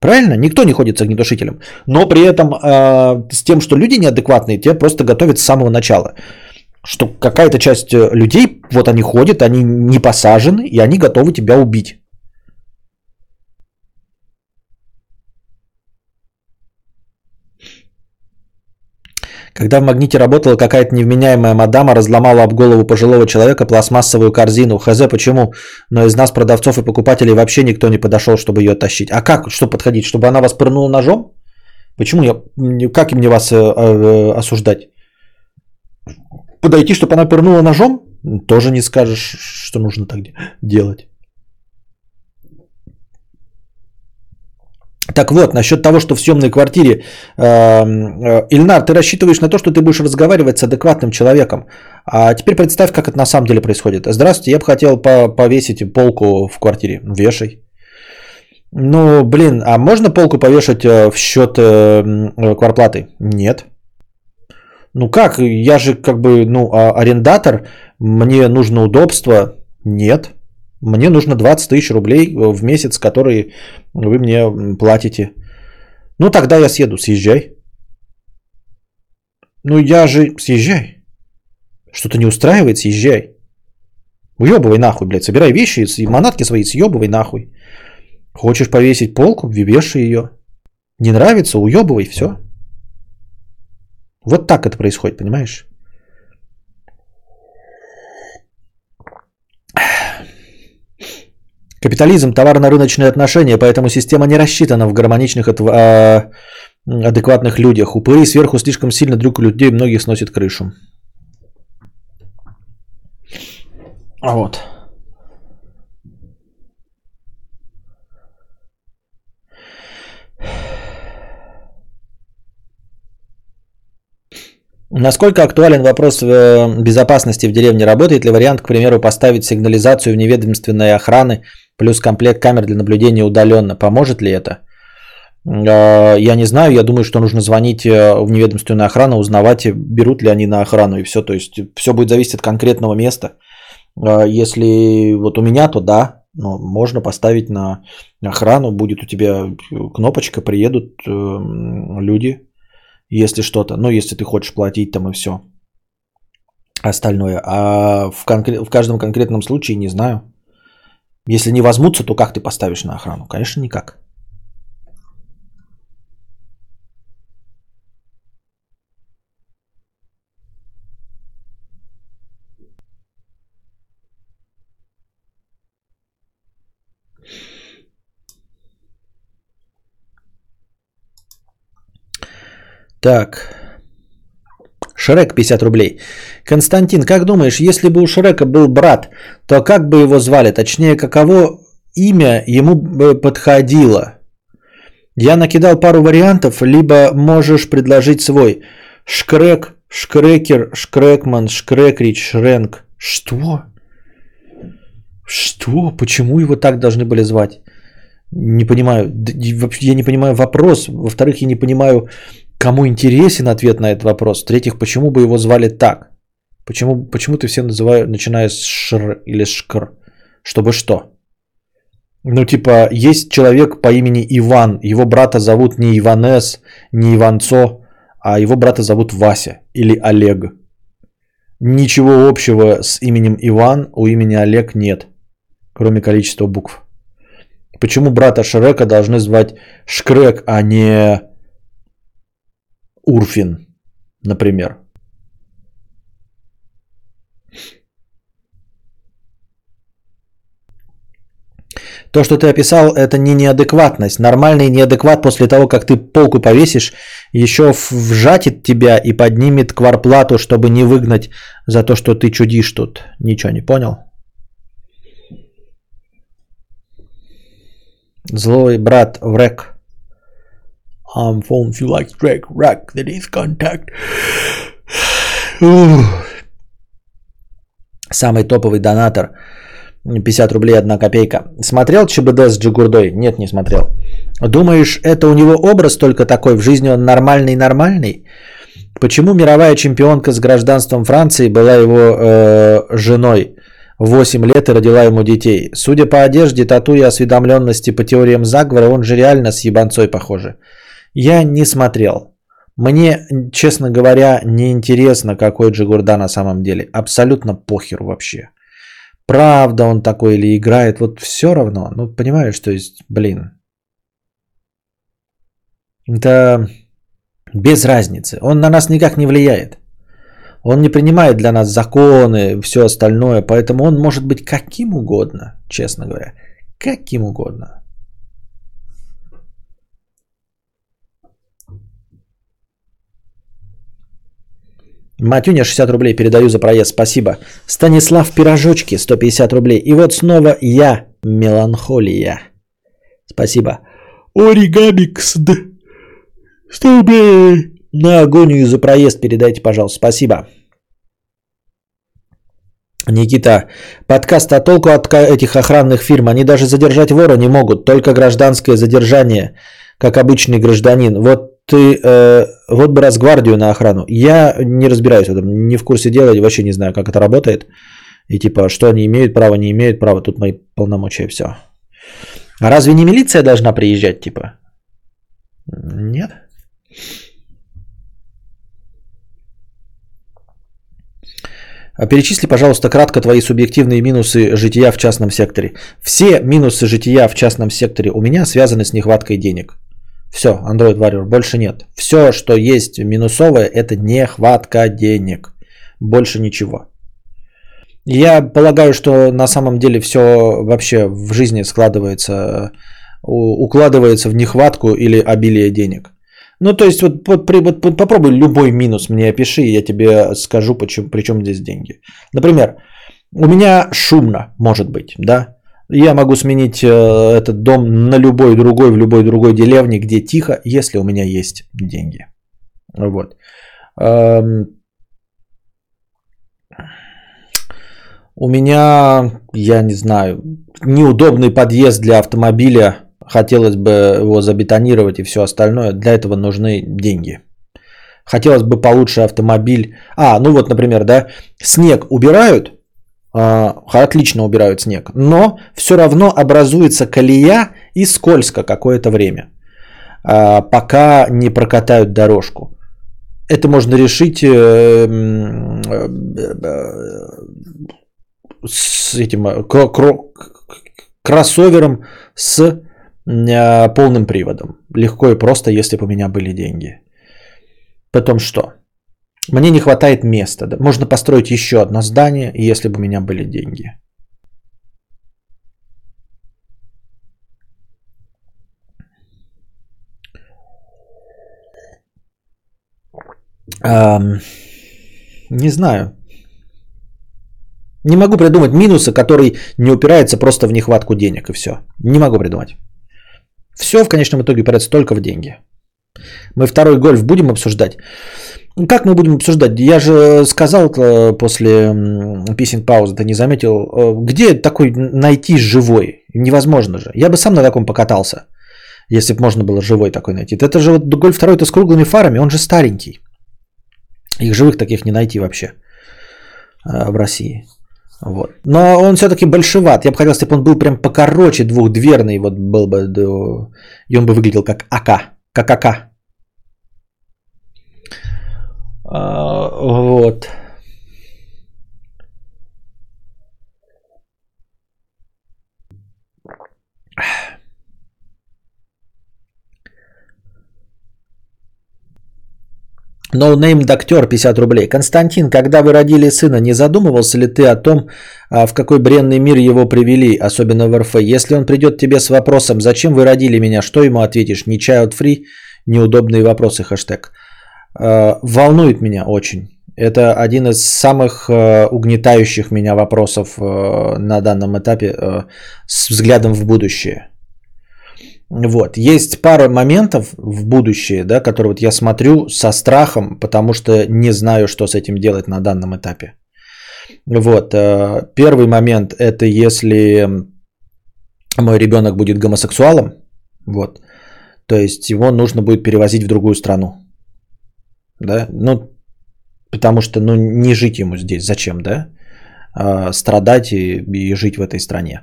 Правильно? Никто не ходит с огнетушителем. Но при этом э, с тем, что люди неадекватные, тебя просто готовят с самого начала. Что какая-то часть э, людей, вот они ходят, они не посажены, и они готовы тебя убить. Когда в магните работала какая-то невменяемая мадама, разломала об голову пожилого человека пластмассовую корзину. Хз, почему? Но из нас, продавцов и покупателей, вообще никто не подошел, чтобы ее тащить. А как? Что подходить? Чтобы она вас пырнула ножом? Почему я... Как мне вас э, э, осуждать? Подойти, чтобы она пырнула ножом? Тоже не скажешь, что нужно так делать. Так вот, насчет того, что в съемной квартире, э, э, Ильнар, ты рассчитываешь на то, что ты будешь разговаривать с адекватным человеком. А теперь представь, как это на самом деле происходит. Здравствуйте, я бы хотел повесить полку в квартире. Вешай. Ну, блин, а можно полку повешать э, в счет кварплаты? Нет. Ну как, я же как бы, ну, а, арендатор, мне нужно удобство? Нет. Мне нужно 20 тысяч рублей э, в месяц, которые вы мне платите. Ну, тогда я съеду, съезжай. Ну, я же съезжай. Что-то не устраивает, съезжай. Уебывай нахуй, блядь, собирай вещи и манатки свои съебывай нахуй. Хочешь повесить полку, вешай ее. Не нравится, уебывай, все. Вот так это происходит, понимаешь? Капитализм – товарно-рыночные отношения, поэтому система не рассчитана в гармоничных, а, адекватных людях. Упыри сверху слишком сильно друг у людей, многих сносит крышу. А вот. Насколько актуален вопрос э, безопасности в деревне? Работает ли вариант, к примеру, поставить сигнализацию в неведомственной охраны плюс комплект камер для наблюдения удаленно? Поможет ли это? Э, я не знаю, я думаю, что нужно звонить э, в неведомственную охрану, узнавать, берут ли они на охрану и все. То есть все будет зависеть от конкретного места. Если вот у меня, то да, но можно поставить на охрану, будет у тебя кнопочка, приедут люди, если что-то, ну, если ты хочешь платить там и все остальное. А в, конкрет, в каждом конкретном случае не знаю. Если не возьмутся, то как ты поставишь на охрану? Конечно, никак. Так. Шрек 50 рублей. Константин, как думаешь, если бы у Шрека был брат, то как бы его звали? Точнее, каково имя ему бы подходило? Я накидал пару вариантов, либо можешь предложить свой. Шкрек, Шкрекер, Шкрекман, Шкрекрич, Шренк. Что? Что? Почему его так должны были звать? Не понимаю. Я не понимаю вопрос. Во-вторых, я не понимаю Кому интересен ответ на этот вопрос? В-третьих, почему бы его звали так? Почему, почему ты все называешь, начиная с шр или шкр? Чтобы что? Ну, типа, есть человек по имени Иван, его брата зовут не Иванес, не Иванцо, а его брата зовут Вася или Олег. Ничего общего с именем Иван у имени Олег нет, кроме количества букв. Почему брата Шрека должны звать Шкрек, а не Урфин, например. То, что ты описал, это не неадекватность. Нормальный неадекват после того, как ты полку повесишь, еще вжатит тебя и поднимет кварплату, чтобы не выгнать за то, что ты чудишь тут. Ничего не понял? Злой брат Врек. Um, phone feel like Drake Rack that is contact. Самый топовый донатор. 50 рублей 1 копейка. Смотрел ЧБД с Джигурдой? Нет, не смотрел. Думаешь, это у него образ только такой? В жизни он нормальный-нормальный? Почему мировая чемпионка с гражданством Франции была его э, женой? 8 лет и родила ему детей. Судя по одежде, тату и осведомленности по теориям заговора, он же реально с ебанцой похоже. Я не смотрел. Мне, честно говоря, не интересно, какой Джигурда на самом деле. Абсолютно похер вообще. Правда он такой или играет, вот все равно. Ну, понимаешь, то есть, блин. Это без разницы. Он на нас никак не влияет. Он не принимает для нас законы, все остальное, поэтому он может быть каким угодно, честно говоря. Каким угодно. Матюня 60 рублей передаю за проезд, спасибо. Станислав Пирожочки 150 рублей. И вот снова я, меланхолия. Спасибо. Оригамикс 100 рублей. На агонию за проезд передайте, пожалуйста. Спасибо. Никита, подкаст о толку от этих охранных фирм. Они даже задержать вора не могут, только гражданское задержание, как обычный гражданин. Вот ты э, вот бы Росгвардию на охрану. Я не разбираюсь в этом, не в курсе дела, вообще не знаю, как это работает. И типа, что они имеют право, не имеют права, тут мои полномочия, все. А разве не милиция должна приезжать, типа? Нет. А перечисли, пожалуйста, кратко твои субъективные минусы жития в частном секторе. Все минусы жития в частном секторе у меня связаны с нехваткой денег. Все, Android Warrior, больше нет. Все, что есть минусовое, это нехватка денег. Больше ничего. Я полагаю, что на самом деле все вообще в жизни складывается, укладывается в нехватку или обилие денег. Ну, то есть, вот, вот, вот, вот попробуй любой минус мне опиши, и я тебе скажу, почему, при чем здесь деньги. Например, у меня шумно, может быть, да? Я могу сменить э, этот дом на любой другой, в любой другой деревне, где тихо, если у меня есть деньги. Вот. Эм, у меня, я не знаю, неудобный подъезд для автомобиля. Хотелось бы его забетонировать и все остальное. Для этого нужны деньги. Хотелось бы получше автомобиль. А, ну вот, например, да, снег убирают – отлично убирают снег, но все равно образуется колея и скользко какое-то время, а, пока не прокатают дорожку. Это можно решить э, с этим кроссовером с полным приводом. Легко и просто, если бы у меня были деньги. Потом что? Мне не хватает места. Можно построить еще одно здание, если бы у меня были деньги. Не знаю. Не могу придумать минуса, который не упирается просто в нехватку денег и все. Не могу придумать. Все в конечном итоге упирается только в деньги. Мы второй гольф будем обсуждать. Как мы будем обсуждать? Я же сказал после писинг паузы, ты не заметил, э, где такой найти живой? Невозможно же. Я бы сам на таком покатался, если бы можно было живой такой найти. Это же вот гольф второй это с круглыми фарами, он же старенький. Их живых таких не найти вообще э, в России. Вот. Но он все-таки большеват. Я бы хотел, чтобы он был прям покороче, двухдверный, вот был бы, и он бы выглядел как АК, как АК. А, вот. Ноунейм доктор 50 рублей. Константин, когда вы родили сына, не задумывался ли ты о том, а, в какой бренный мир его привели, особенно в РФ? Если он придет тебе с вопросом, зачем вы родили меня, что ему ответишь? Не child free, неудобные вопросы, хэштег. А, волнует меня очень. Это один из самых а, угнетающих меня вопросов на данном этапе с взглядом в будущее. Вот. Есть пара моментов в будущее, да, которые вот я смотрю со страхом, потому что не знаю, что с этим делать на данном этапе. Вот. Э, первый момент это если мой ребенок будет гомосексуалом, вот, то есть его нужно будет перевозить в другую страну. Да, ну, потому что, ну, не жить ему здесь, зачем, да, а, страдать и, и жить в этой стране.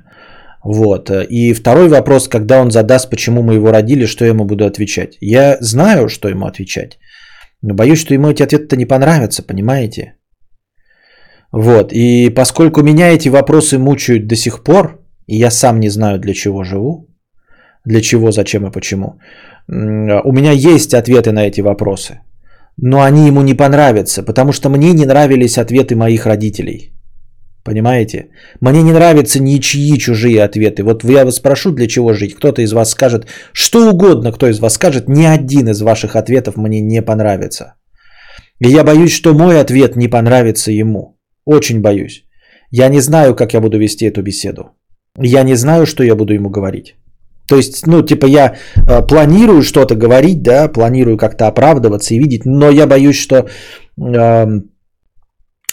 Вот. И второй вопрос, когда он задаст, почему мы его родили, что я ему буду отвечать. Я знаю, что ему отвечать, но боюсь, что ему эти ответы не понравятся, понимаете? Вот. И поскольку меня эти вопросы мучают до сих пор, и я сам не знаю, для чего живу, для чего, зачем и почему, у меня есть ответы на эти вопросы. Но они ему не понравятся, потому что мне не нравились ответы моих родителей – Понимаете? Мне не нравятся ничьи чужие ответы. Вот я вас спрошу, для чего жить. Кто-то из вас скажет, что угодно, кто из вас скажет, ни один из ваших ответов мне не понравится. И я боюсь, что мой ответ не понравится ему. Очень боюсь. Я не знаю, как я буду вести эту беседу. Я не знаю, что я буду ему говорить. То есть, ну, типа я э, планирую что-то говорить, да, планирую как-то оправдываться и видеть, но я боюсь, что э,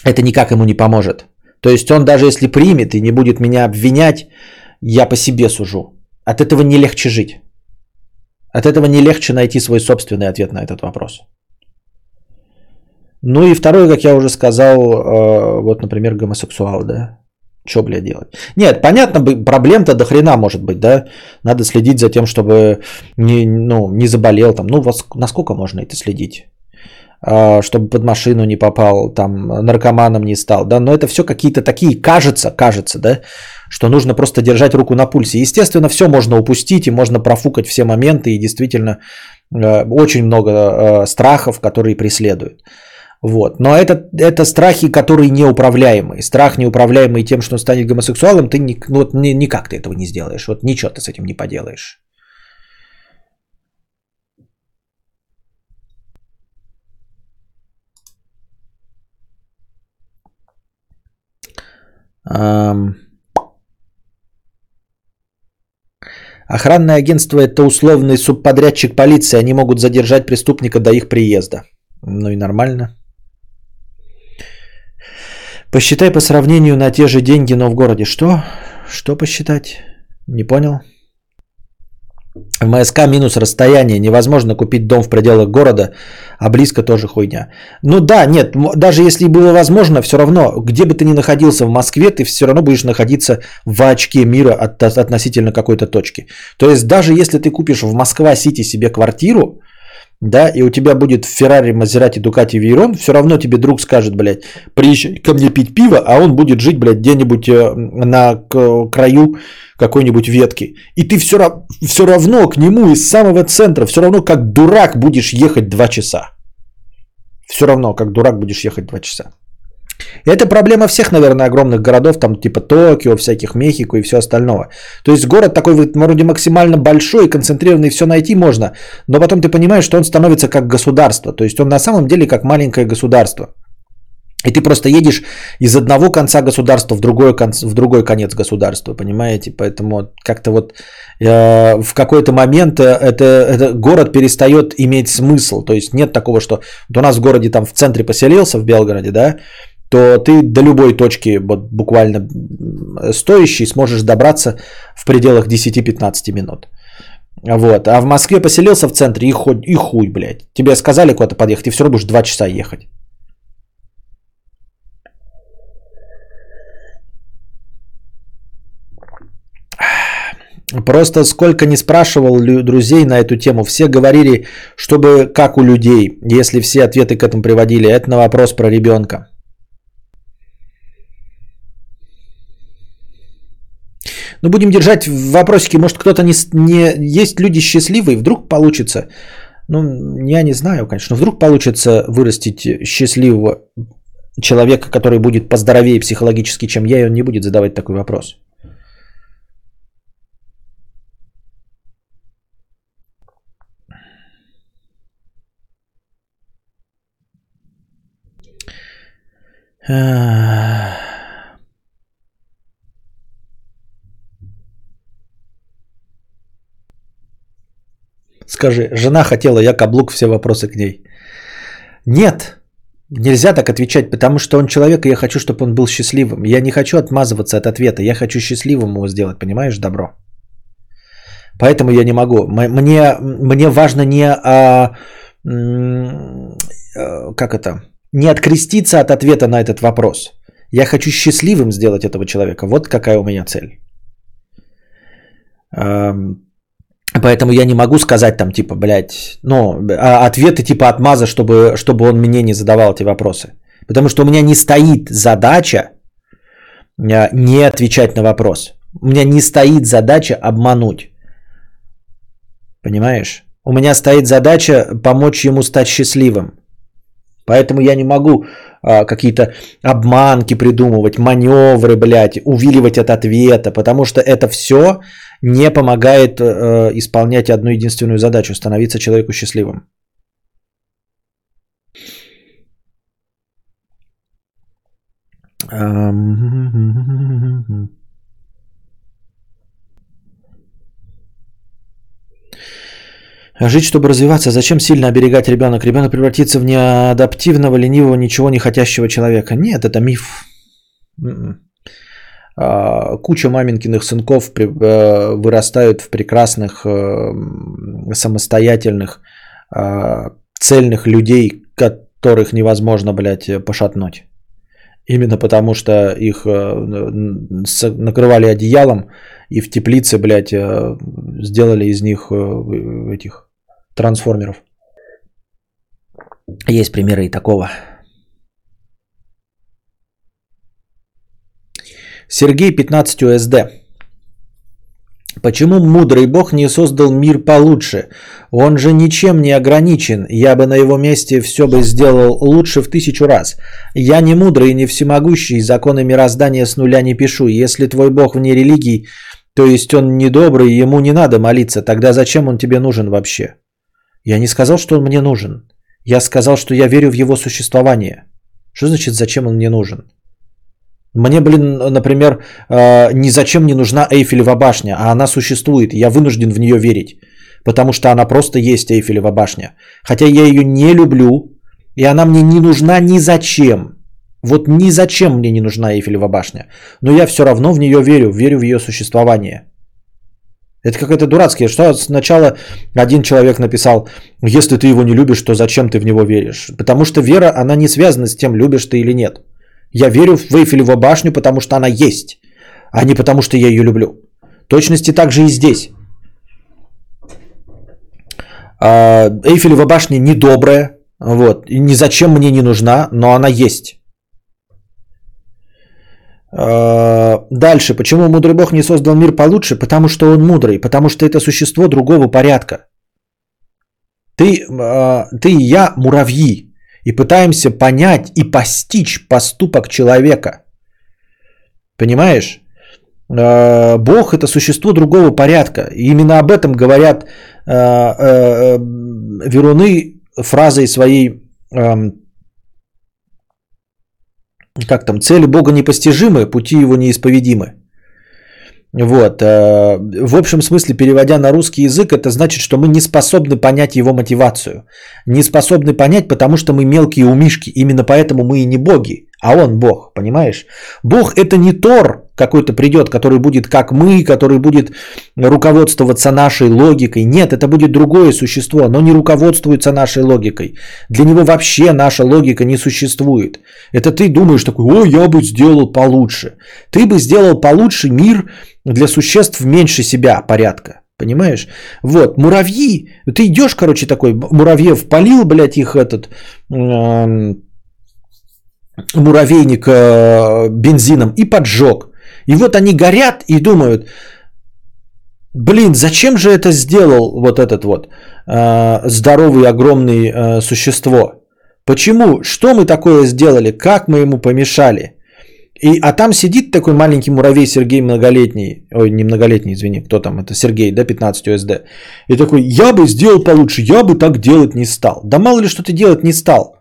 это никак ему не поможет. То есть он даже если примет и не будет меня обвинять, я по себе сужу. От этого не легче жить. От этого не легче найти свой собственный ответ на этот вопрос. Ну и второе, как я уже сказал, э, вот, например, гомосексуал, да. Что, блядь, делать? Нет, понятно, проблем-то до хрена может быть, да. Надо следить за тем, чтобы не, ну, не заболел там. Ну, насколько можно это следить? А, чтобы под машину не попал, там, наркоманом не стал, да, но это все какие-то такие, кажется, кажется, да, что нужно просто держать руку на пульсе. Естественно, все можно упустить и можно профукать все моменты, и действительно э, очень много э, страхов, которые преследуют. Вот. Но это, это страхи, которые неуправляемые. Страх неуправляемый тем, что он станет гомосексуалом, ты ни, ну, вот, ни, никак ты этого не сделаешь. Вот ничего ты с этим не поделаешь. Охранное агентство это условный субподрядчик полиции. Они могут задержать преступника до их приезда. Ну и нормально. Посчитай по сравнению на те же деньги, но в городе. Что? Что посчитать? Не понял. В МСК минус расстояние. Невозможно купить дом в пределах города, а близко тоже хуйня. Ну да, нет, даже если было возможно, все равно, где бы ты ни находился в Москве, ты все равно будешь находиться в очке мира от, относительно какой-то точки. То есть даже если ты купишь в Москва-Сити себе квартиру, да, и у тебя будет Феррари, Мазерати, Дукати, Вейрон, все равно тебе друг скажет, блядь, приезжай ко мне пить пиво, а он будет жить, блядь, где-нибудь э, на краю какой-нибудь ветки. И ты все, все равно к нему из самого центра, все равно как дурак будешь ехать два часа. Все равно как дурак будешь ехать два часа. И это проблема всех, наверное, огромных городов, там типа Токио, всяких Мехико и все остального. То есть город такой вроде максимально большой, концентрированный, все найти можно, но потом ты понимаешь, что он становится как государство. То есть он на самом деле как маленькое государство. И ты просто едешь из одного конца государства в другой, конц, в другой конец государства, понимаете? Поэтому как-то вот э, в какой-то момент э, это, это город перестает иметь смысл. То есть нет такого, что вот у нас в городе там в центре поселился, в Белгороде, да, то ты до любой точки вот, буквально стоящей сможешь добраться в пределах 10-15 минут. Вот. А в Москве поселился в центре и, хуй, и хуй, блядь. Тебе сказали куда-то подъехать, и все равно будешь 2 часа ехать. Просто сколько не спрашивал друзей на эту тему, все говорили, чтобы как у людей, если все ответы к этому приводили. Это на вопрос про ребенка. Ну, будем держать в вопросике, может, кто-то не, не... Есть люди счастливые, вдруг получится. Ну, я не знаю, конечно. Вдруг получится вырастить счастливого человека, который будет поздоровее психологически, чем я, и он не будет задавать такой вопрос. Скажи, жена хотела, я каблук, все вопросы к ней. Нет, нельзя так отвечать, потому что он человек, и я хочу, чтобы он был счастливым. Я не хочу отмазываться от ответа, я хочу счастливым его сделать, понимаешь, добро. Поэтому я не могу. Мне, мне важно не... А, а, как это? Не откреститься от ответа на этот вопрос. Я хочу счастливым сделать этого человека. Вот какая у меня цель. Поэтому я не могу сказать там типа, блядь, ну, а, ответы типа отмаза, чтобы, чтобы он мне не задавал эти вопросы. Потому что у меня не стоит задача а, не отвечать на вопрос. У меня не стоит задача обмануть. Понимаешь? У меня стоит задача помочь ему стать счастливым. Поэтому я не могу а, какие-то обманки придумывать, маневры, блядь, увиливать от ответа, потому что это все не помогает э, исполнять одну единственную задачу, становиться человеку счастливым. Жить, чтобы развиваться, зачем сильно оберегать ребенок? Ребенок превратится в неадаптивного, ленивого, ничего не хотящего человека. Нет, это миф. М-м. А, куча маменькиных сынков э, вырастают в прекрасных, э, самостоятельных, а, цельных людей, которых невозможно, блядь, пошатнуть. Именно потому, что их э, накрывали одеялом и в теплице, блядь, сделали из них этих трансформеров. Есть примеры и такого. Сергей 15 УСД. Почему мудрый бог не создал мир получше? Он же ничем не ограничен. Я бы на его месте все бы сделал лучше в тысячу раз. Я не мудрый и не всемогущий, законы мироздания с нуля не пишу. Если твой бог вне религии, то есть он недобрый, ему не надо молиться, тогда зачем он тебе нужен вообще? Я не сказал, что он мне нужен. Я сказал, что я верю в его существование. Что значит, зачем он мне нужен? Мне, блин, например, э, ни зачем не нужна Эйфелева башня, а она существует, я вынужден в нее верить, потому что она просто есть Эйфелева башня. Хотя я ее не люблю, и она мне не нужна ни зачем. Вот ни зачем мне не нужна Эйфелева башня. Но я все равно в нее верю, верю в ее существование. Это какое-то дурацкое. Что сначала один человек написал, если ты его не любишь, то зачем ты в него веришь? Потому что вера, она не связана с тем, любишь ты или нет. Я верю в Эйфелеву башню, потому что она есть, а не потому что я ее люблю. Точности также и здесь. А, Эйфелева башня недобрая, вот, и ни зачем мне не нужна, но она есть. А, дальше. Почему мудрый бог не создал мир получше? Потому что он мудрый. Потому что это существо другого порядка. Ты, а, ты и я муравьи. И пытаемся понять и постичь поступок человека. Понимаешь? А, бог это существо другого порядка. И именно об этом говорят веруны фразой своей как там, цели Бога непостижимы, пути его неисповедимы. Вот. Э, в общем смысле, переводя на русский язык, это значит, что мы не способны понять его мотивацию. Не способны понять, потому что мы мелкие умишки. Именно поэтому мы и не боги, а он Бог, понимаешь? Бог это не Тор, какой-то придет, который будет как мы, который будет руководствоваться нашей логикой. Нет, это будет другое существо, оно не руководствуется нашей логикой. Для него вообще наша логика не существует. Это ты думаешь такой, ой, я бы сделал получше. Ты бы сделал получше мир для существ меньше себя порядка. Понимаешь? Вот, муравьи. Ты идешь, короче, такой, муравьев полил, блядь, их этот... Э, муравейник э, бензином и поджег. И вот они горят и думают, блин, зачем же это сделал вот этот вот э, здоровый огромный э, существо? Почему? Что мы такое сделали? Как мы ему помешали? И, а там сидит такой маленький муравей Сергей многолетний, ой, не многолетний, извини, кто там, это Сергей, да, 15 УСД. И такой, я бы сделал получше, я бы так делать не стал. Да мало ли что ты делать не стал.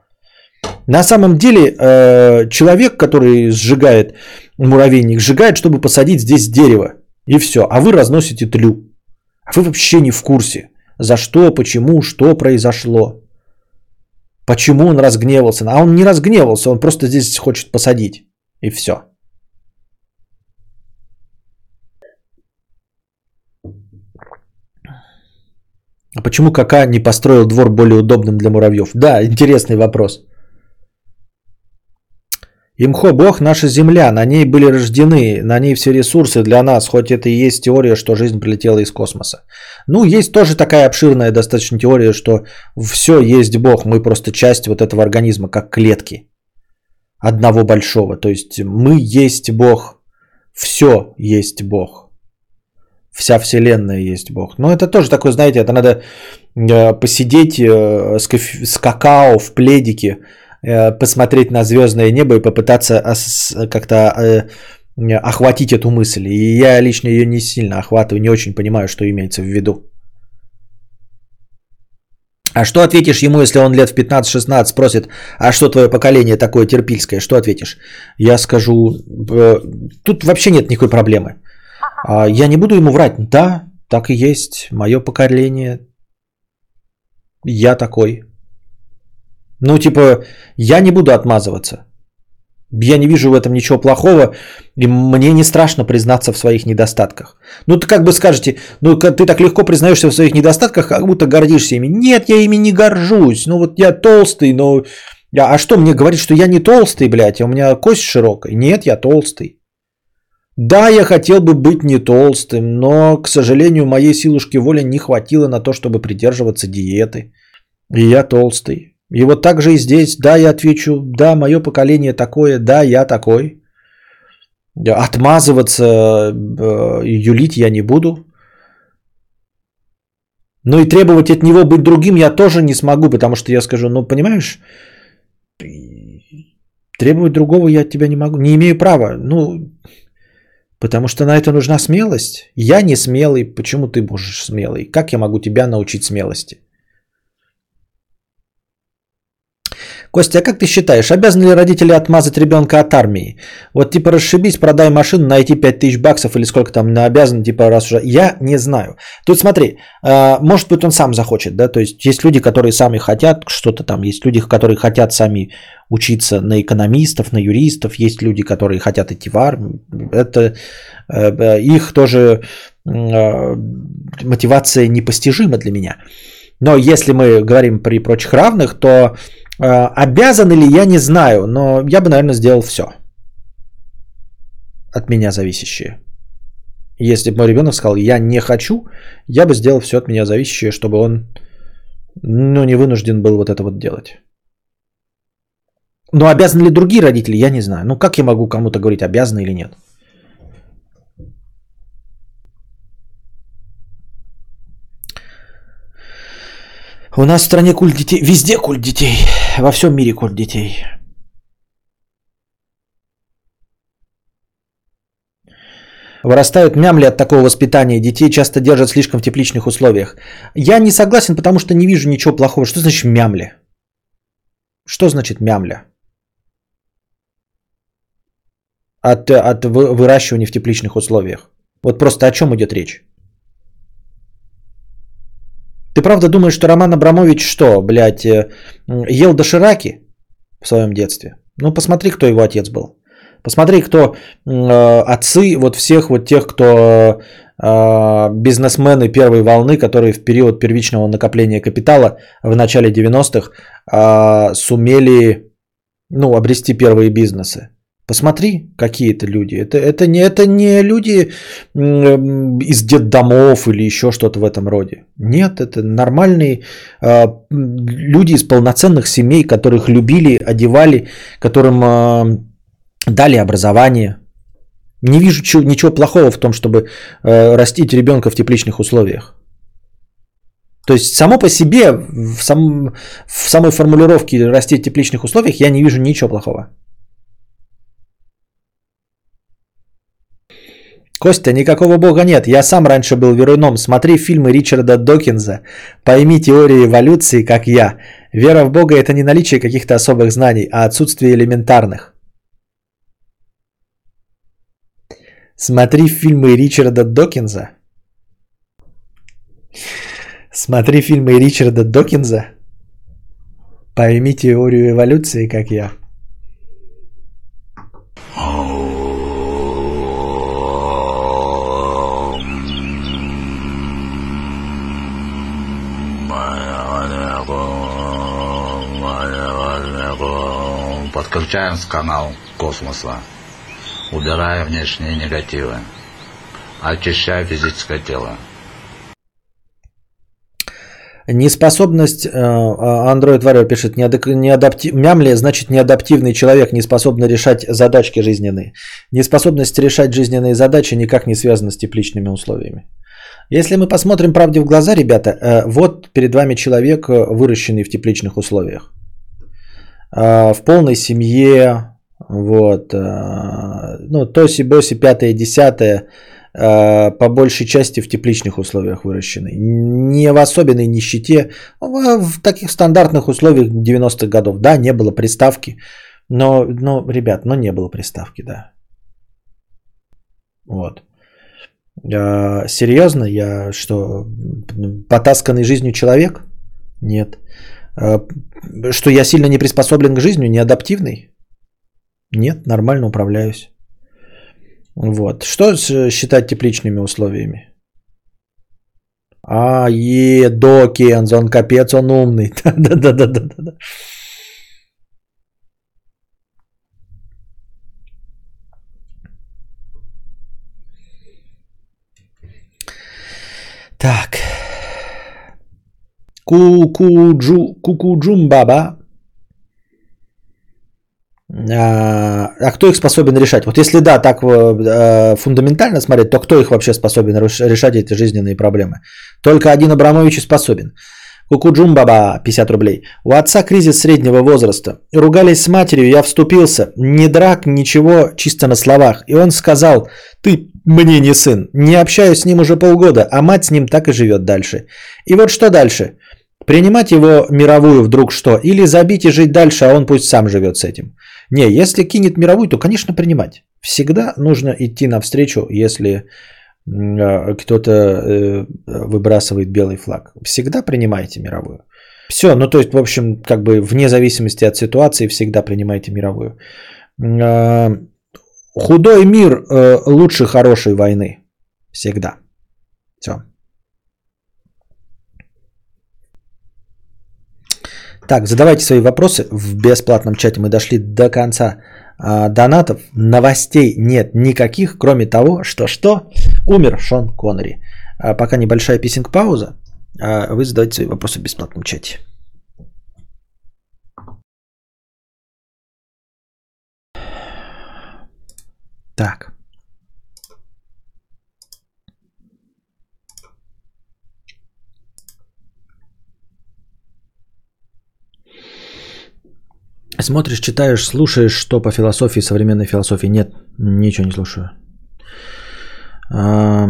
На самом деле э, человек, который сжигает муравейник, сжигает, чтобы посадить здесь дерево. И все. А вы разносите тлю. А вы вообще не в курсе, за что, почему, что произошло. Почему он разгневался. А он не разгневался, он просто здесь хочет посадить. И все. А почему Кака не построил двор более удобным для муравьев? Да, интересный вопрос. Имхо Бог наша Земля, на ней были рождены, на ней все ресурсы для нас, хоть это и есть теория, что жизнь прилетела из космоса. Ну, есть тоже такая обширная достаточно теория, что все есть Бог, мы просто часть вот этого организма, как клетки одного большого. То есть мы есть Бог, все есть Бог, вся Вселенная есть Бог. Но это тоже такое, знаете, это надо э, посидеть э, с, какао в пледике, посмотреть на звездное небо и попытаться как-то э, охватить эту мысль. И я лично ее не сильно охватываю, не очень понимаю, что имеется в виду. А что ответишь ему, если он лет в 15-16 спросит, а что твое поколение такое терпильское, что ответишь? Я скажу, э, тут вообще нет никакой проблемы. А я не буду ему врать. Да, так и есть, мое поколение, я такой. Ну, типа, я не буду отмазываться. Я не вижу в этом ничего плохого, и мне не страшно признаться в своих недостатках. Ну, ты как бы скажете, ну, ты так легко признаешься в своих недостатках, как будто гордишься ими. Нет, я ими не горжусь. Ну, вот я толстый, но... А что мне говорит, что я не толстый, блядь, а у меня кость широкая? Нет, я толстый. Да, я хотел бы быть не толстым, но, к сожалению, моей силушки воли не хватило на то, чтобы придерживаться диеты. И я толстый. И вот так же и здесь, да, я отвечу, да, мое поколение такое, да, я такой. Отмазываться, э, юлить я не буду. Но и требовать от него быть другим я тоже не смогу, потому что я скажу, ну, понимаешь, требовать другого я от тебя не могу, не имею права. Ну, потому что на это нужна смелость. Я не смелый, почему ты можешь смелый? Как я могу тебя научить смелости? Костя, а как ты считаешь, обязаны ли родители отмазать ребенка от армии? Вот типа расшибись, продай машину, найти 5000 баксов или сколько там обязан, типа раз уже. Я не знаю. Тут смотри, э, может быть он сам захочет, да, то есть есть люди, которые сами хотят что-то там, есть люди, которые хотят сами учиться на экономистов, на юристов, есть люди, которые хотят идти в армию. Это э, их тоже э, мотивация непостижима для меня. Но если мы говорим при прочих равных, то Э, обязан ли я не знаю, но я бы, наверное, сделал все. От меня зависящее. Если бы мой ребенок сказал, я не хочу, я бы сделал все от меня зависящее, чтобы он ну, не вынужден был вот это вот делать. Но обязаны ли другие родители, я не знаю. Ну, как я могу кому-то говорить, обязаны или нет? У нас в стране культ детей, везде культ детей, во всем мире культ детей. Вырастают мямли от такого воспитания. Детей часто держат слишком в тепличных условиях. Я не согласен, потому что не вижу ничего плохого. Что значит мямли? Что значит мямля? От, от выращивания в тепличных условиях. Вот просто о чем идет речь? Ты правда думаешь, что Роман Абрамович что, блядь, э, ел дошираки в своем детстве? Ну, посмотри, кто его отец был. Посмотри, кто э, отцы вот всех вот тех, кто э, бизнесмены первой волны, которые в период первичного накопления капитала в начале 90-х э, сумели ну, обрести первые бизнесы. Посмотри, какие это люди. Это, это, не, это не люди из детдомов или еще что-то в этом роде. Нет, это нормальные э, люди из полноценных семей, которых любили, одевали, которым э, дали образование. Не вижу чего, ничего плохого в том, чтобы э, растить ребенка в тепличных условиях. То есть само по себе, в, сам, в самой формулировке растить в тепличных условиях я не вижу ничего плохого. Костя, никакого бога нет. Я сам раньше был веруном. Смотри фильмы Ричарда Докинза. Пойми теорию эволюции, как я. Вера в бога это не наличие каких-то особых знаний, а отсутствие элементарных. Смотри фильмы Ричарда Докинза. Смотри фильмы Ричарда Докинза. Пойми теорию эволюции, как я. Подключаем с канал космоса, убирая внешние негативы, очищая физическое тело. Неспособность, э, Android Warrior пишет, неадапти... мямли значит неадаптивный человек, не способный решать задачки жизненные. Неспособность решать жизненные задачи никак не связана с тепличными условиями. Если мы посмотрим правде в глаза, ребята, э, вот перед вами человек, э, выращенный в тепличных условиях. А, в полной семье, вот, а, ну, тоси, боси, пятое, десятое, а, по большей части в тепличных условиях выращены. Не в особенной нищете, в таких стандартных условиях 90-х годов. Да, не было приставки, но, но, ребят, но не было приставки, да. Вот. Серьезно, я что, потасканный жизнью человек? Нет. А, что я сильно не приспособлен к жизни, не адаптивный? Нет, нормально управляюсь. Вот. Что считать тепличными условиями? А, е, Докинз, он капец, он умный. Да-да-да-да-да. Так. Кукуджу, Кукуджумбаба. А, а кто их способен решать? Вот если да, так э, фундаментально смотреть, то кто их вообще способен решать эти жизненные проблемы? Только один Абрамович способен. Кукуджумбаба, 50 рублей. У отца кризис среднего возраста. Ругались с матерью, я вступился. Не драк, ничего, чисто на словах. И он сказал, ты мне не сын. Не общаюсь с ним уже полгода, а мать с ним так и живет дальше. И вот что дальше? Принимать его мировую вдруг что? Или забить и жить дальше, а он пусть сам живет с этим? Не, если кинет мировую, то, конечно, принимать. Всегда нужно идти навстречу, если э, кто-то э, выбрасывает белый флаг. Всегда принимайте мировую. Все, ну то есть, в общем, как бы вне зависимости от ситуации, всегда принимайте мировую. Э, худой мир лучше хорошей войны. Всегда. Все. Так, задавайте свои вопросы в бесплатном чате. Мы дошли до конца а, донатов. Новостей нет никаких, кроме того, что что умер Шон Коннери. А, пока небольшая писинг-пауза. А вы задавайте свои вопросы в бесплатном чате. Так. Смотришь, читаешь, слушаешь, что по философии, современной философии? Нет, ничего не слушаю. А...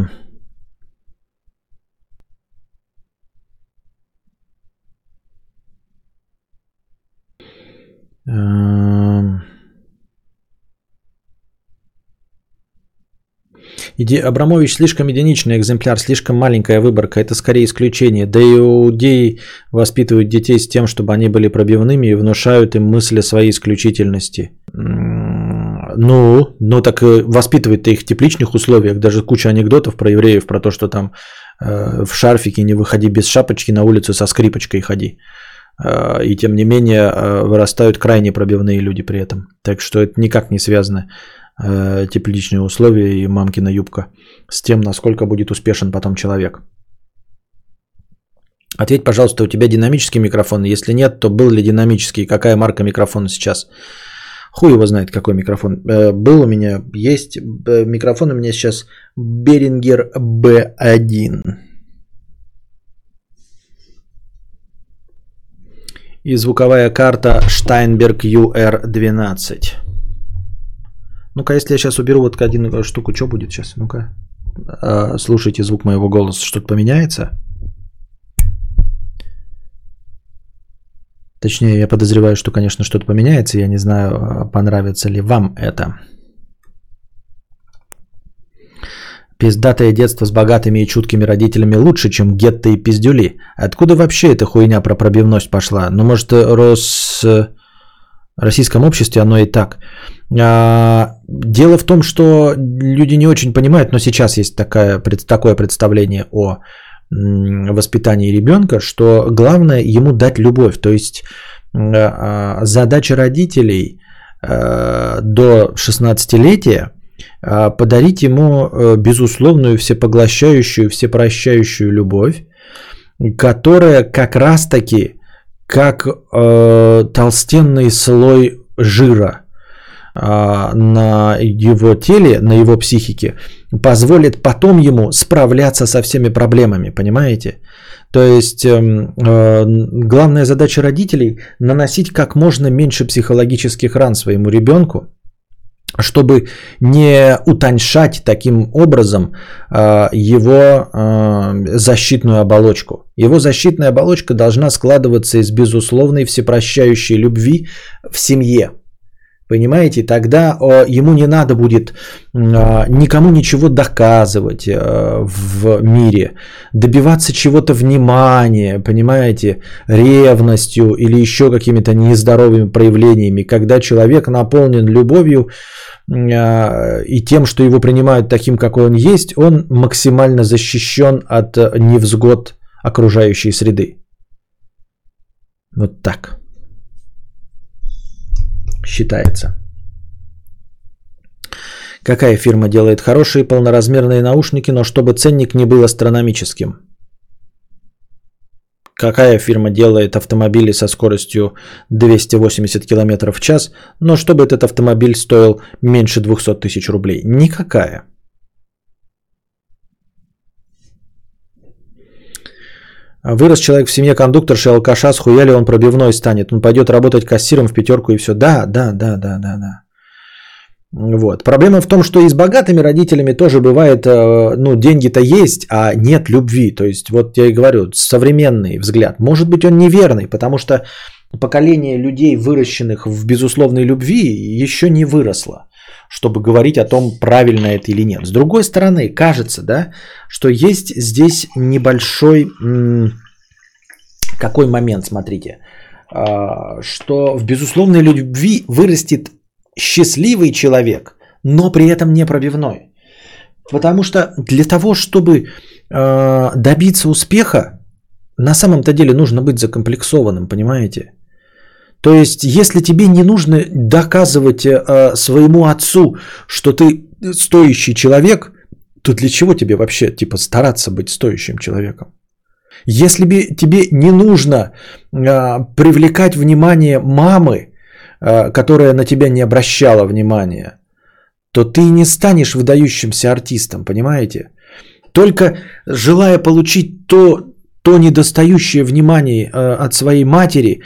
А... Иде... Абрамович слишком единичный экземпляр, слишком маленькая выборка. Это скорее исключение. Да и иудеи воспитывают детей с тем, чтобы они были пробивными и внушают им мысли своей исключительности. Ну, ну так воспитывать-то их в тепличных условиях. Даже куча анекдотов про евреев, про то, что там э, в шарфике не выходи без шапочки, на улицу со скрипочкой ходи. Э, и тем не менее э, вырастают крайне пробивные люди при этом. Так что это никак не связано э, тепличные условия и мамкина юбка с тем, насколько будет успешен потом человек. Ответь, пожалуйста, у тебя динамический микрофон? Если нет, то был ли динамический? Какая марка микрофона сейчас? Хуй его знает, какой микрофон. Э, был у меня, есть э, микрофон у меня сейчас Берингер B1. И звуковая карта Steinberg UR12. Ну-ка, если я сейчас уберу вот один штуку, что будет сейчас? Ну-ка. А, слушайте звук моего голоса, что-то поменяется? Точнее, я подозреваю, что, конечно, что-то поменяется. Я не знаю, а, понравится ли вам это. Пиздатое детство с богатыми и чуткими родителями лучше, чем гетто и пиздюли. Откуда вообще эта хуйня про пробивность пошла? Ну, может, рос... В российском обществе оно и так. А, дело в том, что люди не очень понимают, но сейчас есть такая, такое представление о воспитании ребенка, что главное ему дать любовь. То есть а, задача родителей а, до 16-летия подарить ему безусловную, всепоглощающую, всепрощающую любовь, которая как раз-таки как э, толстенный слой жира – на его теле, на его психике, позволит потом ему справляться со всеми проблемами, понимаете? То есть эм, э, главная задача родителей наносить как можно меньше психологических ран своему ребенку, чтобы не утоньшать таким образом э, его э, защитную оболочку. Его защитная оболочка должна складываться из безусловной всепрощающей любви в семье. Понимаете, тогда ему не надо будет а, никому ничего доказывать а, в мире, добиваться чего-то внимания, понимаете, ревностью или еще какими-то нездоровыми проявлениями. Когда человек наполнен любовью и тем, что его принимают таким, какой он есть, он максимально защищен от невзгод окружающей среды. Вот так считается. Какая фирма делает хорошие полноразмерные наушники, но чтобы ценник не был астрономическим? Какая фирма делает автомобили со скоростью 280 км в час, но чтобы этот автомобиль стоил меньше 200 тысяч рублей? Никакая. Вырос человек в семье кондукторши, алкаша, схуяли он пробивной станет. Он пойдет работать кассиром в пятерку и все. Да, да, да, да, да, да. Вот. Проблема в том, что и с богатыми родителями тоже бывает, э, ну, деньги-то есть, а нет любви. То есть, вот я и говорю, современный взгляд. Может быть, он неверный, потому что поколение людей, выращенных в безусловной любви, еще не выросло, чтобы говорить о том, правильно это или нет. С другой стороны, кажется, да, что есть здесь небольшой... Какой момент, смотрите, а, что в безусловной любви вырастет счастливый человек, но при этом не пробивной. Потому что для того, чтобы э, добиться успеха, на самом-то деле нужно быть закомплексованным, понимаете? То есть, если тебе не нужно доказывать э, своему отцу, что ты стоящий человек, то для чего тебе вообще типа стараться быть стоящим человеком? Если бы тебе не нужно э, привлекать внимание мамы, Э, которая на тебя не обращала внимания, то ты не станешь выдающимся артистом, понимаете? Только желая получить то, то недостающее внимание э, от своей матери,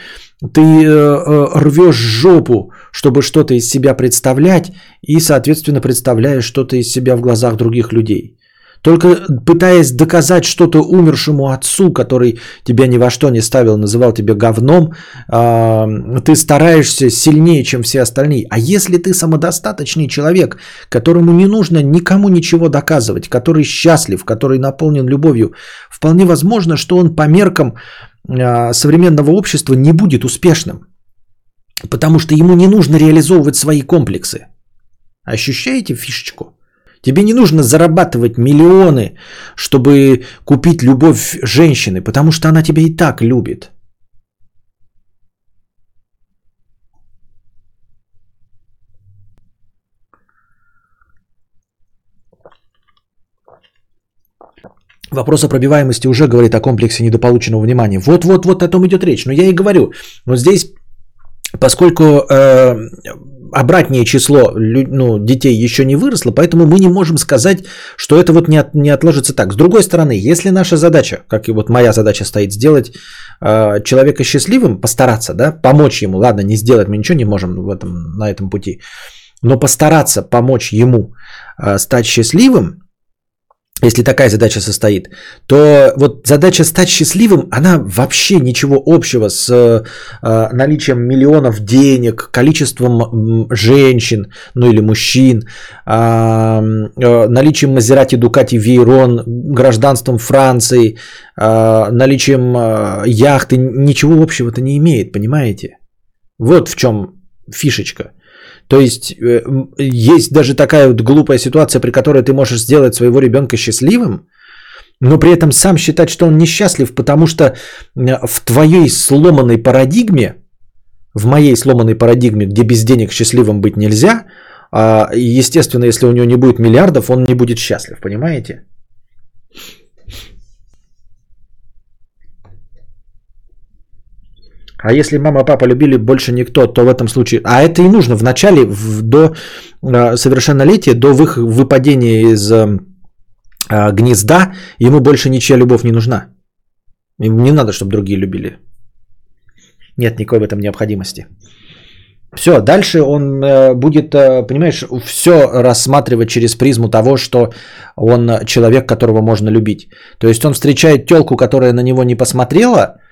ты э, рвешь жопу, чтобы что-то из себя представлять, и, соответственно, представляешь что-то из себя в глазах других людей. Только пытаясь доказать что-то умершему отцу, который тебя ни во что не ставил, называл тебя говном, а, ты стараешься сильнее, чем все остальные. А если ты самодостаточный человек, которому не нужно никому ничего доказывать, который счастлив, который наполнен любовью, вполне возможно, что он по меркам а, современного общества не будет успешным. Потому что ему не нужно реализовывать свои комплексы. Ощущаете фишечку? Тебе не нужно зарабатывать миллионы, чтобы купить любовь женщины, потому что она тебя и так любит. Вопрос о пробиваемости уже говорит о комплексе недополученного внимания. Вот-вот-вот о том идет речь. Но я и говорю, но здесь, поскольку э, обратнее число ну, детей еще не выросло, поэтому мы не можем сказать, что это вот не, от, не отложится так. С другой стороны, если наша задача, как и вот моя задача стоит, сделать э, человека счастливым, постараться, да, помочь ему, ладно, не сделать мы ничего не можем в этом, на этом пути, но постараться помочь ему э, стать счастливым, если такая задача состоит, то вот задача стать счастливым, она вообще ничего общего с э, наличием миллионов денег, количеством женщин, ну или мужчин, э, э, наличием Мазерати, Дукати, Вейрон, гражданством Франции, э, наличием э, яхты, ничего общего-то не имеет, понимаете? Вот в чем фишечка. То есть э, есть даже такая вот глупая ситуация, при которой ты можешь сделать своего ребенка счастливым, но при этом сам считать, что он несчастлив, потому что в твоей сломанной парадигме, в моей сломанной парадигме, где без денег счастливым быть нельзя, а, естественно, если у него не будет миллиардов, он не будет счастлив, понимаете? А если мама папа любили больше никто, то в этом случае... А это и нужно в начале, в, до э, совершеннолетия, до их выпадения из э, гнезда, ему больше ничья любовь не нужна. Им не надо, чтобы другие любили. Нет никакой в этом необходимости. Все, дальше он э, будет, э, понимаешь, все рассматривать через призму того, что он человек, которого можно любить. То есть он встречает телку, которая на него не посмотрела, а,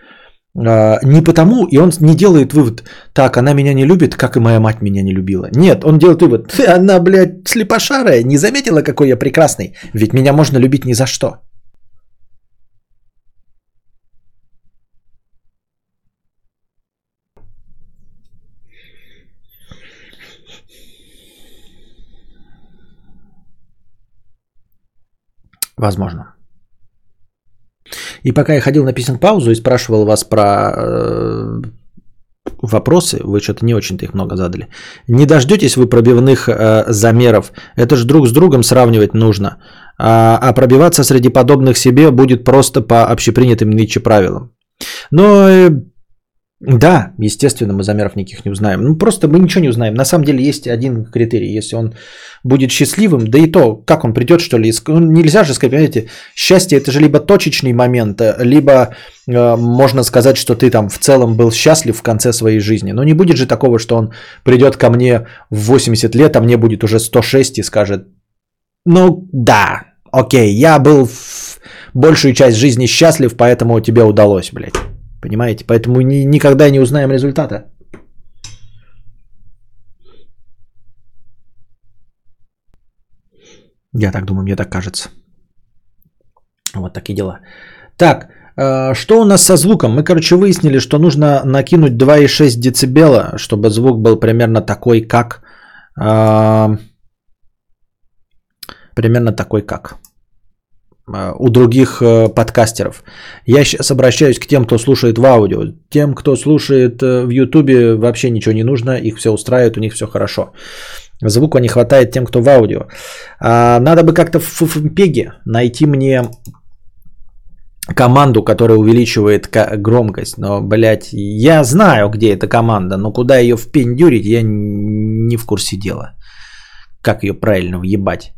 не потому, и он не делает вывод, так, она меня не любит, как и моя мать меня не любила. Нет, он делает вывод, она, блядь, слепошарая, не заметила, какой я прекрасный, ведь меня можно любить ни за что. Возможно. И пока я ходил на писинг паузу и спрашивал вас про э, вопросы, вы что-то не очень-то их много задали. Не дождетесь вы пробивных э, замеров. Это же друг с другом сравнивать нужно. А, а пробиваться среди подобных себе будет просто по общепринятым ниче правилам. Но э, Да, естественно, мы замеров никаких не узнаем. Ну, просто мы ничего не узнаем. На самом деле есть один критерий. Если он будет счастливым, да и то, как он придет, что ли. Ну, нельзя же сказать, понимаете, счастье это же либо точечный момент, либо э, можно сказать, что ты там в целом был счастлив в конце своей жизни. Но не будет же такого, что он придет ко мне в 80 лет, а мне будет уже 106 и скажет, ну да, окей, я был в большую часть жизни счастлив, поэтому тебе удалось, блядь. Понимаете? Поэтому ни, никогда не узнаем результата. Я так думаю, мне так кажется. Вот такие дела. Так, э, что у нас со звуком? Мы, короче, выяснили, что нужно накинуть 2,6 децибела, чтобы звук был примерно такой, как... Э, примерно такой, как у других э, подкастеров. Я сейчас обращаюсь к тем, кто слушает в аудио. Тем, кто слушает э, в Ютубе, вообще ничего не нужно, их все устраивает, у них все хорошо. Звука не хватает тем, кто в аудио. А, надо бы как-то в FFmpeg найти мне команду, которая увеличивает громкость. Но, блядь, я знаю, где эта команда, но куда ее впендюрить, я не в курсе дела. Как ее правильно въебать.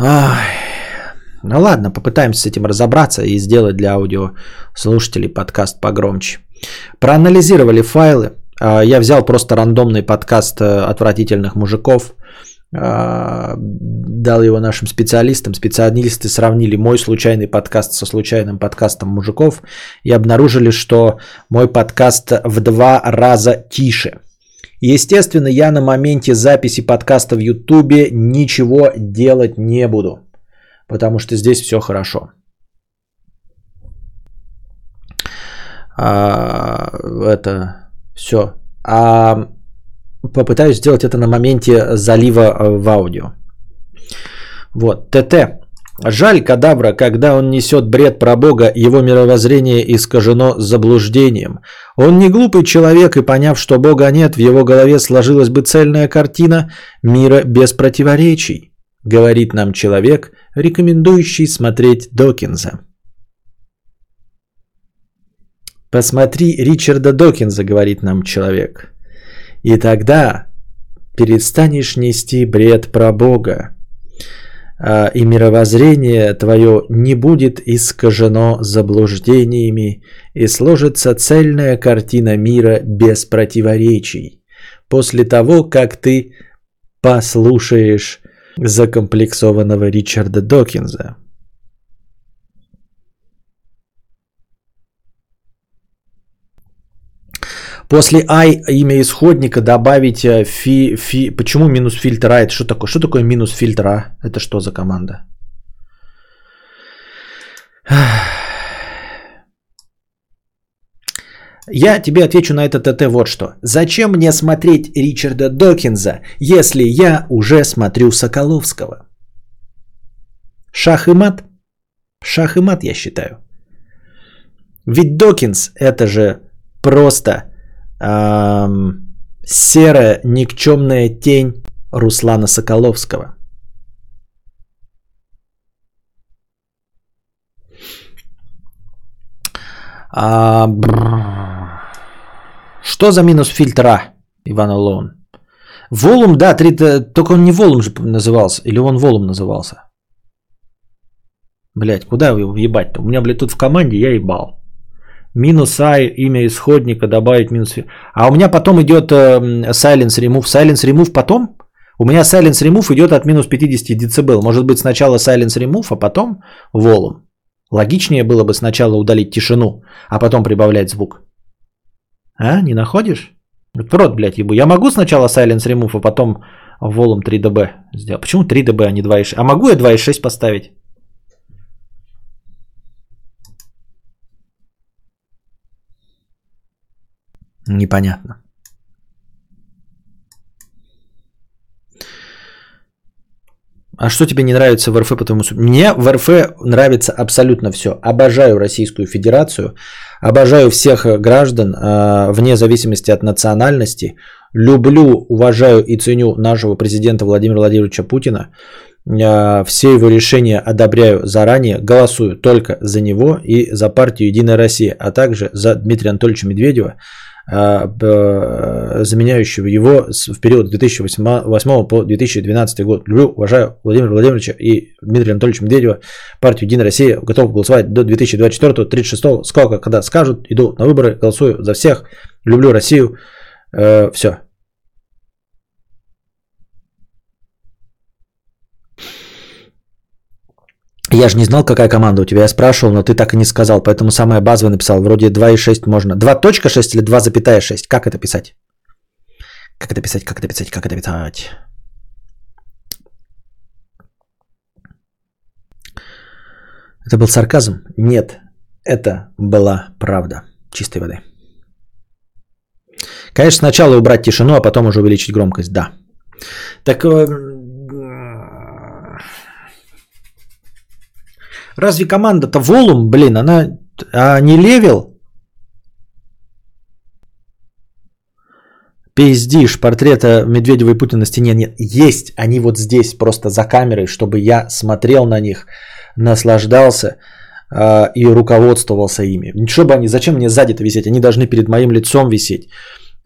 Ай. Ну ладно, попытаемся с этим разобраться и сделать для аудиослушателей подкаст погромче. Проанализировали файлы. А, я взял просто рандомный подкаст э, отвратительных мужиков, а, дал его нашим специалистам. Специалисты сравнили мой случайный подкаст со случайным подкастом мужиков и обнаружили, что мой подкаст в два раза тише. Естественно, я на моменте записи подкаста в Ютубе ничего делать не буду потому что здесь все хорошо. А, это все. А попытаюсь сделать это на моменте залива в аудио. Вот, ТТ. Жаль кадавра, когда он несет бред про Бога, его мировоззрение искажено заблуждением. Он не глупый человек, и поняв, что Бога нет, в его голове сложилась бы цельная картина мира без противоречий говорит нам человек, рекомендующий смотреть Докинза. Посмотри Ричарда Докинза, говорит нам человек. И тогда перестанешь нести бред про Бога, а, и мировоззрение твое не будет искажено заблуждениями, и сложится цельная картина мира без противоречий. После того, как ты послушаешь закомплексованного Ричарда Докинза. После I имя исходника добавить э, фи, фи... Почему минус фильтр А? Это что такое? Что такое минус фильтр А? Это что за команда? Я тебе отвечу на это ТТ вот что. Зачем мне смотреть Ричарда Докинза, если я уже смотрю Соколовского? Шах и мат? Шах и мат, я считаю. Ведь Докинс это же просто эм, серая никчемная тень Руслана Соколовского. А, что за минус фильтра, Иван Лоун? Волум, да, 3, только он не Волум же назывался, или он Волум назывался. Блять, куда его ебать-то? У меня, блядь, тут в команде я ебал. Минус I, имя исходника, добавить минус... А у меня потом идет э, silence remove. Silence remove потом? У меня silence remove идет от минус 50 дБ. Может быть сначала silence remove, а потом волум. Логичнее было бы сначала удалить тишину, а потом прибавлять звук. А, не находишь? Вот рот, блядь, ебу. Я могу сначала Silence Remove, а потом Volume 3dB сделать. Почему 3dB, а не 2.6? А могу я 2.6 поставить? Непонятно. А что тебе не нравится в РФ, потому что мне в РФ нравится абсолютно все. Обожаю Российскую Федерацию, обожаю всех граждан а, вне зависимости от национальности. Люблю, уважаю и ценю нашего президента Владимира Владимировича Путина. э, все его решения одобряю заранее, голосую только за него и за партию «Единая Россия», а также за Дмитрия Анатольевича Медведева, э, заменяющего его в период 2008 по 2012 год. Люблю, уважаю Владимира Владимировича и Дмитрия Анатольевича Медведева, партию «Единая Россия», готов голосовать до 2024-36, сколько, когда скажут, иду на выборы, голосую за всех, люблю Россию, все. Я же не знал, какая команда у тебя. Я спрашивал, но ты так и не сказал. Поэтому самое базовое написал. Вроде 2,6 можно. 2.6 или 2,6? Как это писать? Как это писать? Как это писать? Как это писать? Это был сарказм? Нет. Это была правда. Чистой воды. Конечно, сначала убрать тишину, а потом уже увеличить громкость. Да. Так Разве команда-то volume, блин, она а не level? Пиздишь, портрета Медведева и Путина на стене нет. Есть, они вот здесь, просто за камерой, чтобы я смотрел на них, наслаждался э, и руководствовался ими. Чтобы они, зачем мне сзади-то висеть? Они должны перед моим лицом висеть.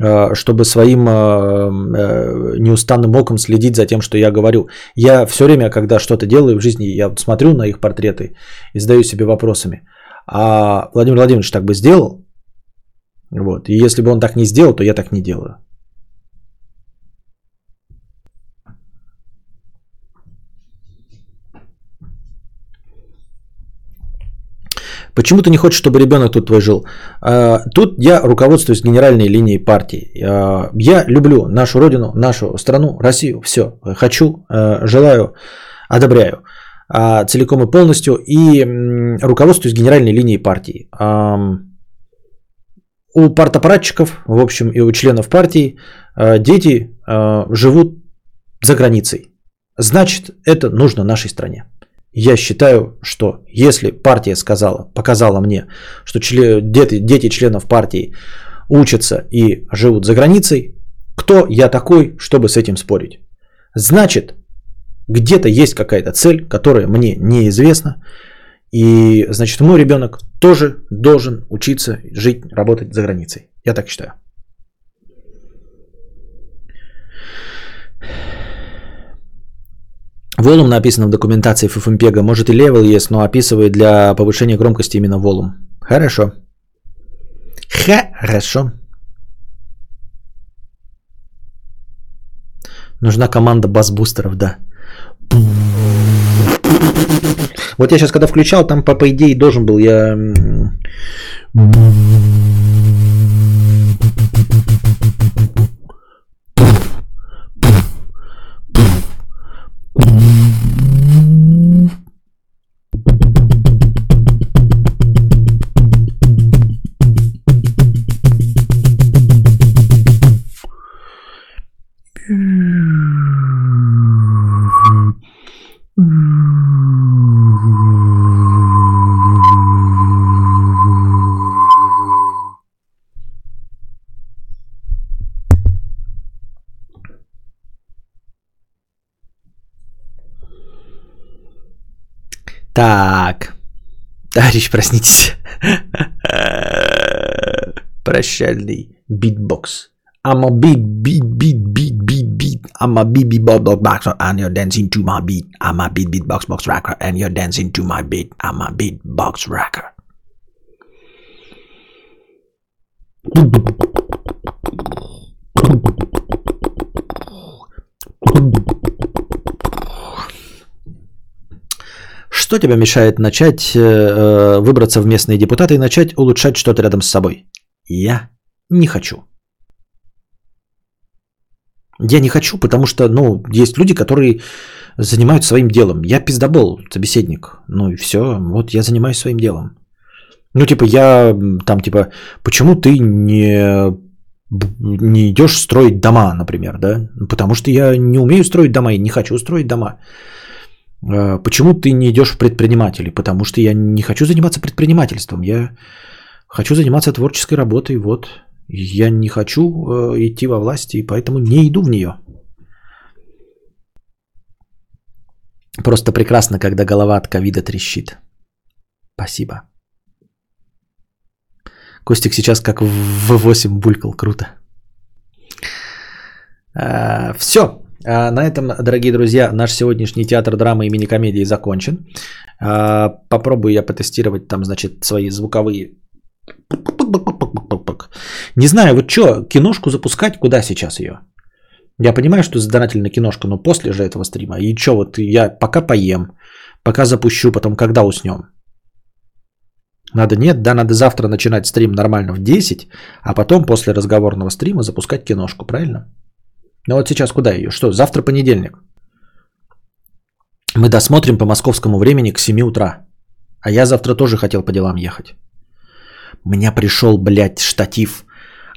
Э, чтобы своим э, э, неустанным оком следить за тем, что я говорю. Я все время, когда что-то делаю в жизни, я смотрю на их портреты и задаю себе вопросами. А Владимир Владимирович так бы сделал? Вот. И если бы он так не сделал, то я так не делаю. Почему ты не хочешь, чтобы ребенок тут твой жил? А, тут я руководствуюсь генеральной линией партии. А, я люблю нашу родину, нашу страну, Россию. Все. Хочу, а, желаю, одобряю целиком и полностью. И руководствуюсь генеральной линией партии. У партапаратчиков, в общем, и у членов партии дети живут за границей. Значит, это нужно нашей стране. Я считаю, что если партия сказала, показала мне, что член, дети, дети членов партии учатся и живут за границей, кто я такой, чтобы с этим спорить? Значит, где-то есть какая-то цель, которая мне неизвестна, и значит, мой ребенок тоже должен учиться жить, работать за границей. Я так считаю. Volume написано в документации FFmpeg. Может и level есть, но описывает для повышения громкости именно volume. Хорошо. Хорошо. Нужна команда бас-бустеров, да. Вот я сейчас когда включал, там по, по идее должен был я... Товарищ, проснитесь. Прощальный битбокс. I'm a beat, beat, beat, beat, beat, beat. I'm a beat, beat, box, box, box, and you're dancing to my beat. I'm a beat, beat, box, box, racker, and you're dancing to my beat. I'm a beat, box, racker. Что тебя мешает начать э, э, выбраться в местные депутаты и начать улучшать что-то рядом с собой? Я не хочу. Я не хочу, потому что, ну, есть люди, которые занимаются своим делом. Я пиздобол, собеседник. Ну и все, вот я занимаюсь своим делом. Ну, типа, я там, типа, почему ты не, не идешь строить дома, например, да? Потому что я не умею строить дома и не хочу строить дома. А, почему ты не идешь в предприниматели? Потому что я не хочу заниматься предпринимательством. Я хочу заниматься творческой работой. Вот. Я не хочу э, идти во власти, и поэтому не иду в нее. Просто прекрасно, когда голова от ковида трещит. Спасибо. Костик сейчас как в 8 булькал. Круто. А, все. А на этом, дорогие друзья, наш сегодняшний театр драмы и мини-комедии закончен. А, попробую я потестировать там, значит, свои звуковые... Не знаю, вот что, киношку запускать, куда сейчас ее? Я понимаю, что задонатили на киношку, но после же этого стрима. И что, вот я пока поем, пока запущу, потом когда уснем? Надо нет, да, надо завтра начинать стрим нормально в 10, а потом после разговорного стрима запускать киношку, правильно? Ну вот сейчас куда ее? Что, завтра понедельник? Мы досмотрим по московскому времени к 7 утра. А я завтра тоже хотел по делам ехать. Меня пришел, блядь, штатив.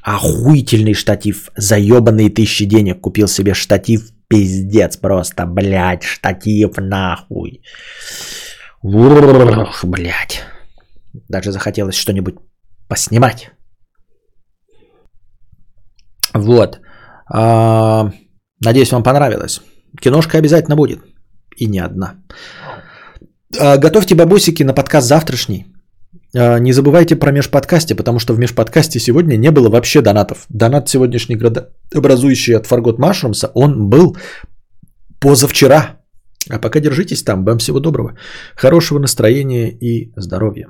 Охуительный штатив. Заебанные тысячи денег. Купил себе штатив. Пиздец просто, блядь, штатив нахуй. Ух, блядь. Даже захотелось что-нибудь поснимать. Вот. А, надеюсь, вам понравилось. Киношка обязательно будет. И не одна. А, готовьте бабусики на подкаст завтрашний. А, не забывайте про межподкасте, потому что в межподкасте сегодня не было вообще донатов. Донат сегодняшний образующий от Фаргот Машрумса, он был позавчера. А пока держитесь там. Вам всего доброго. Хорошего настроения и здоровья.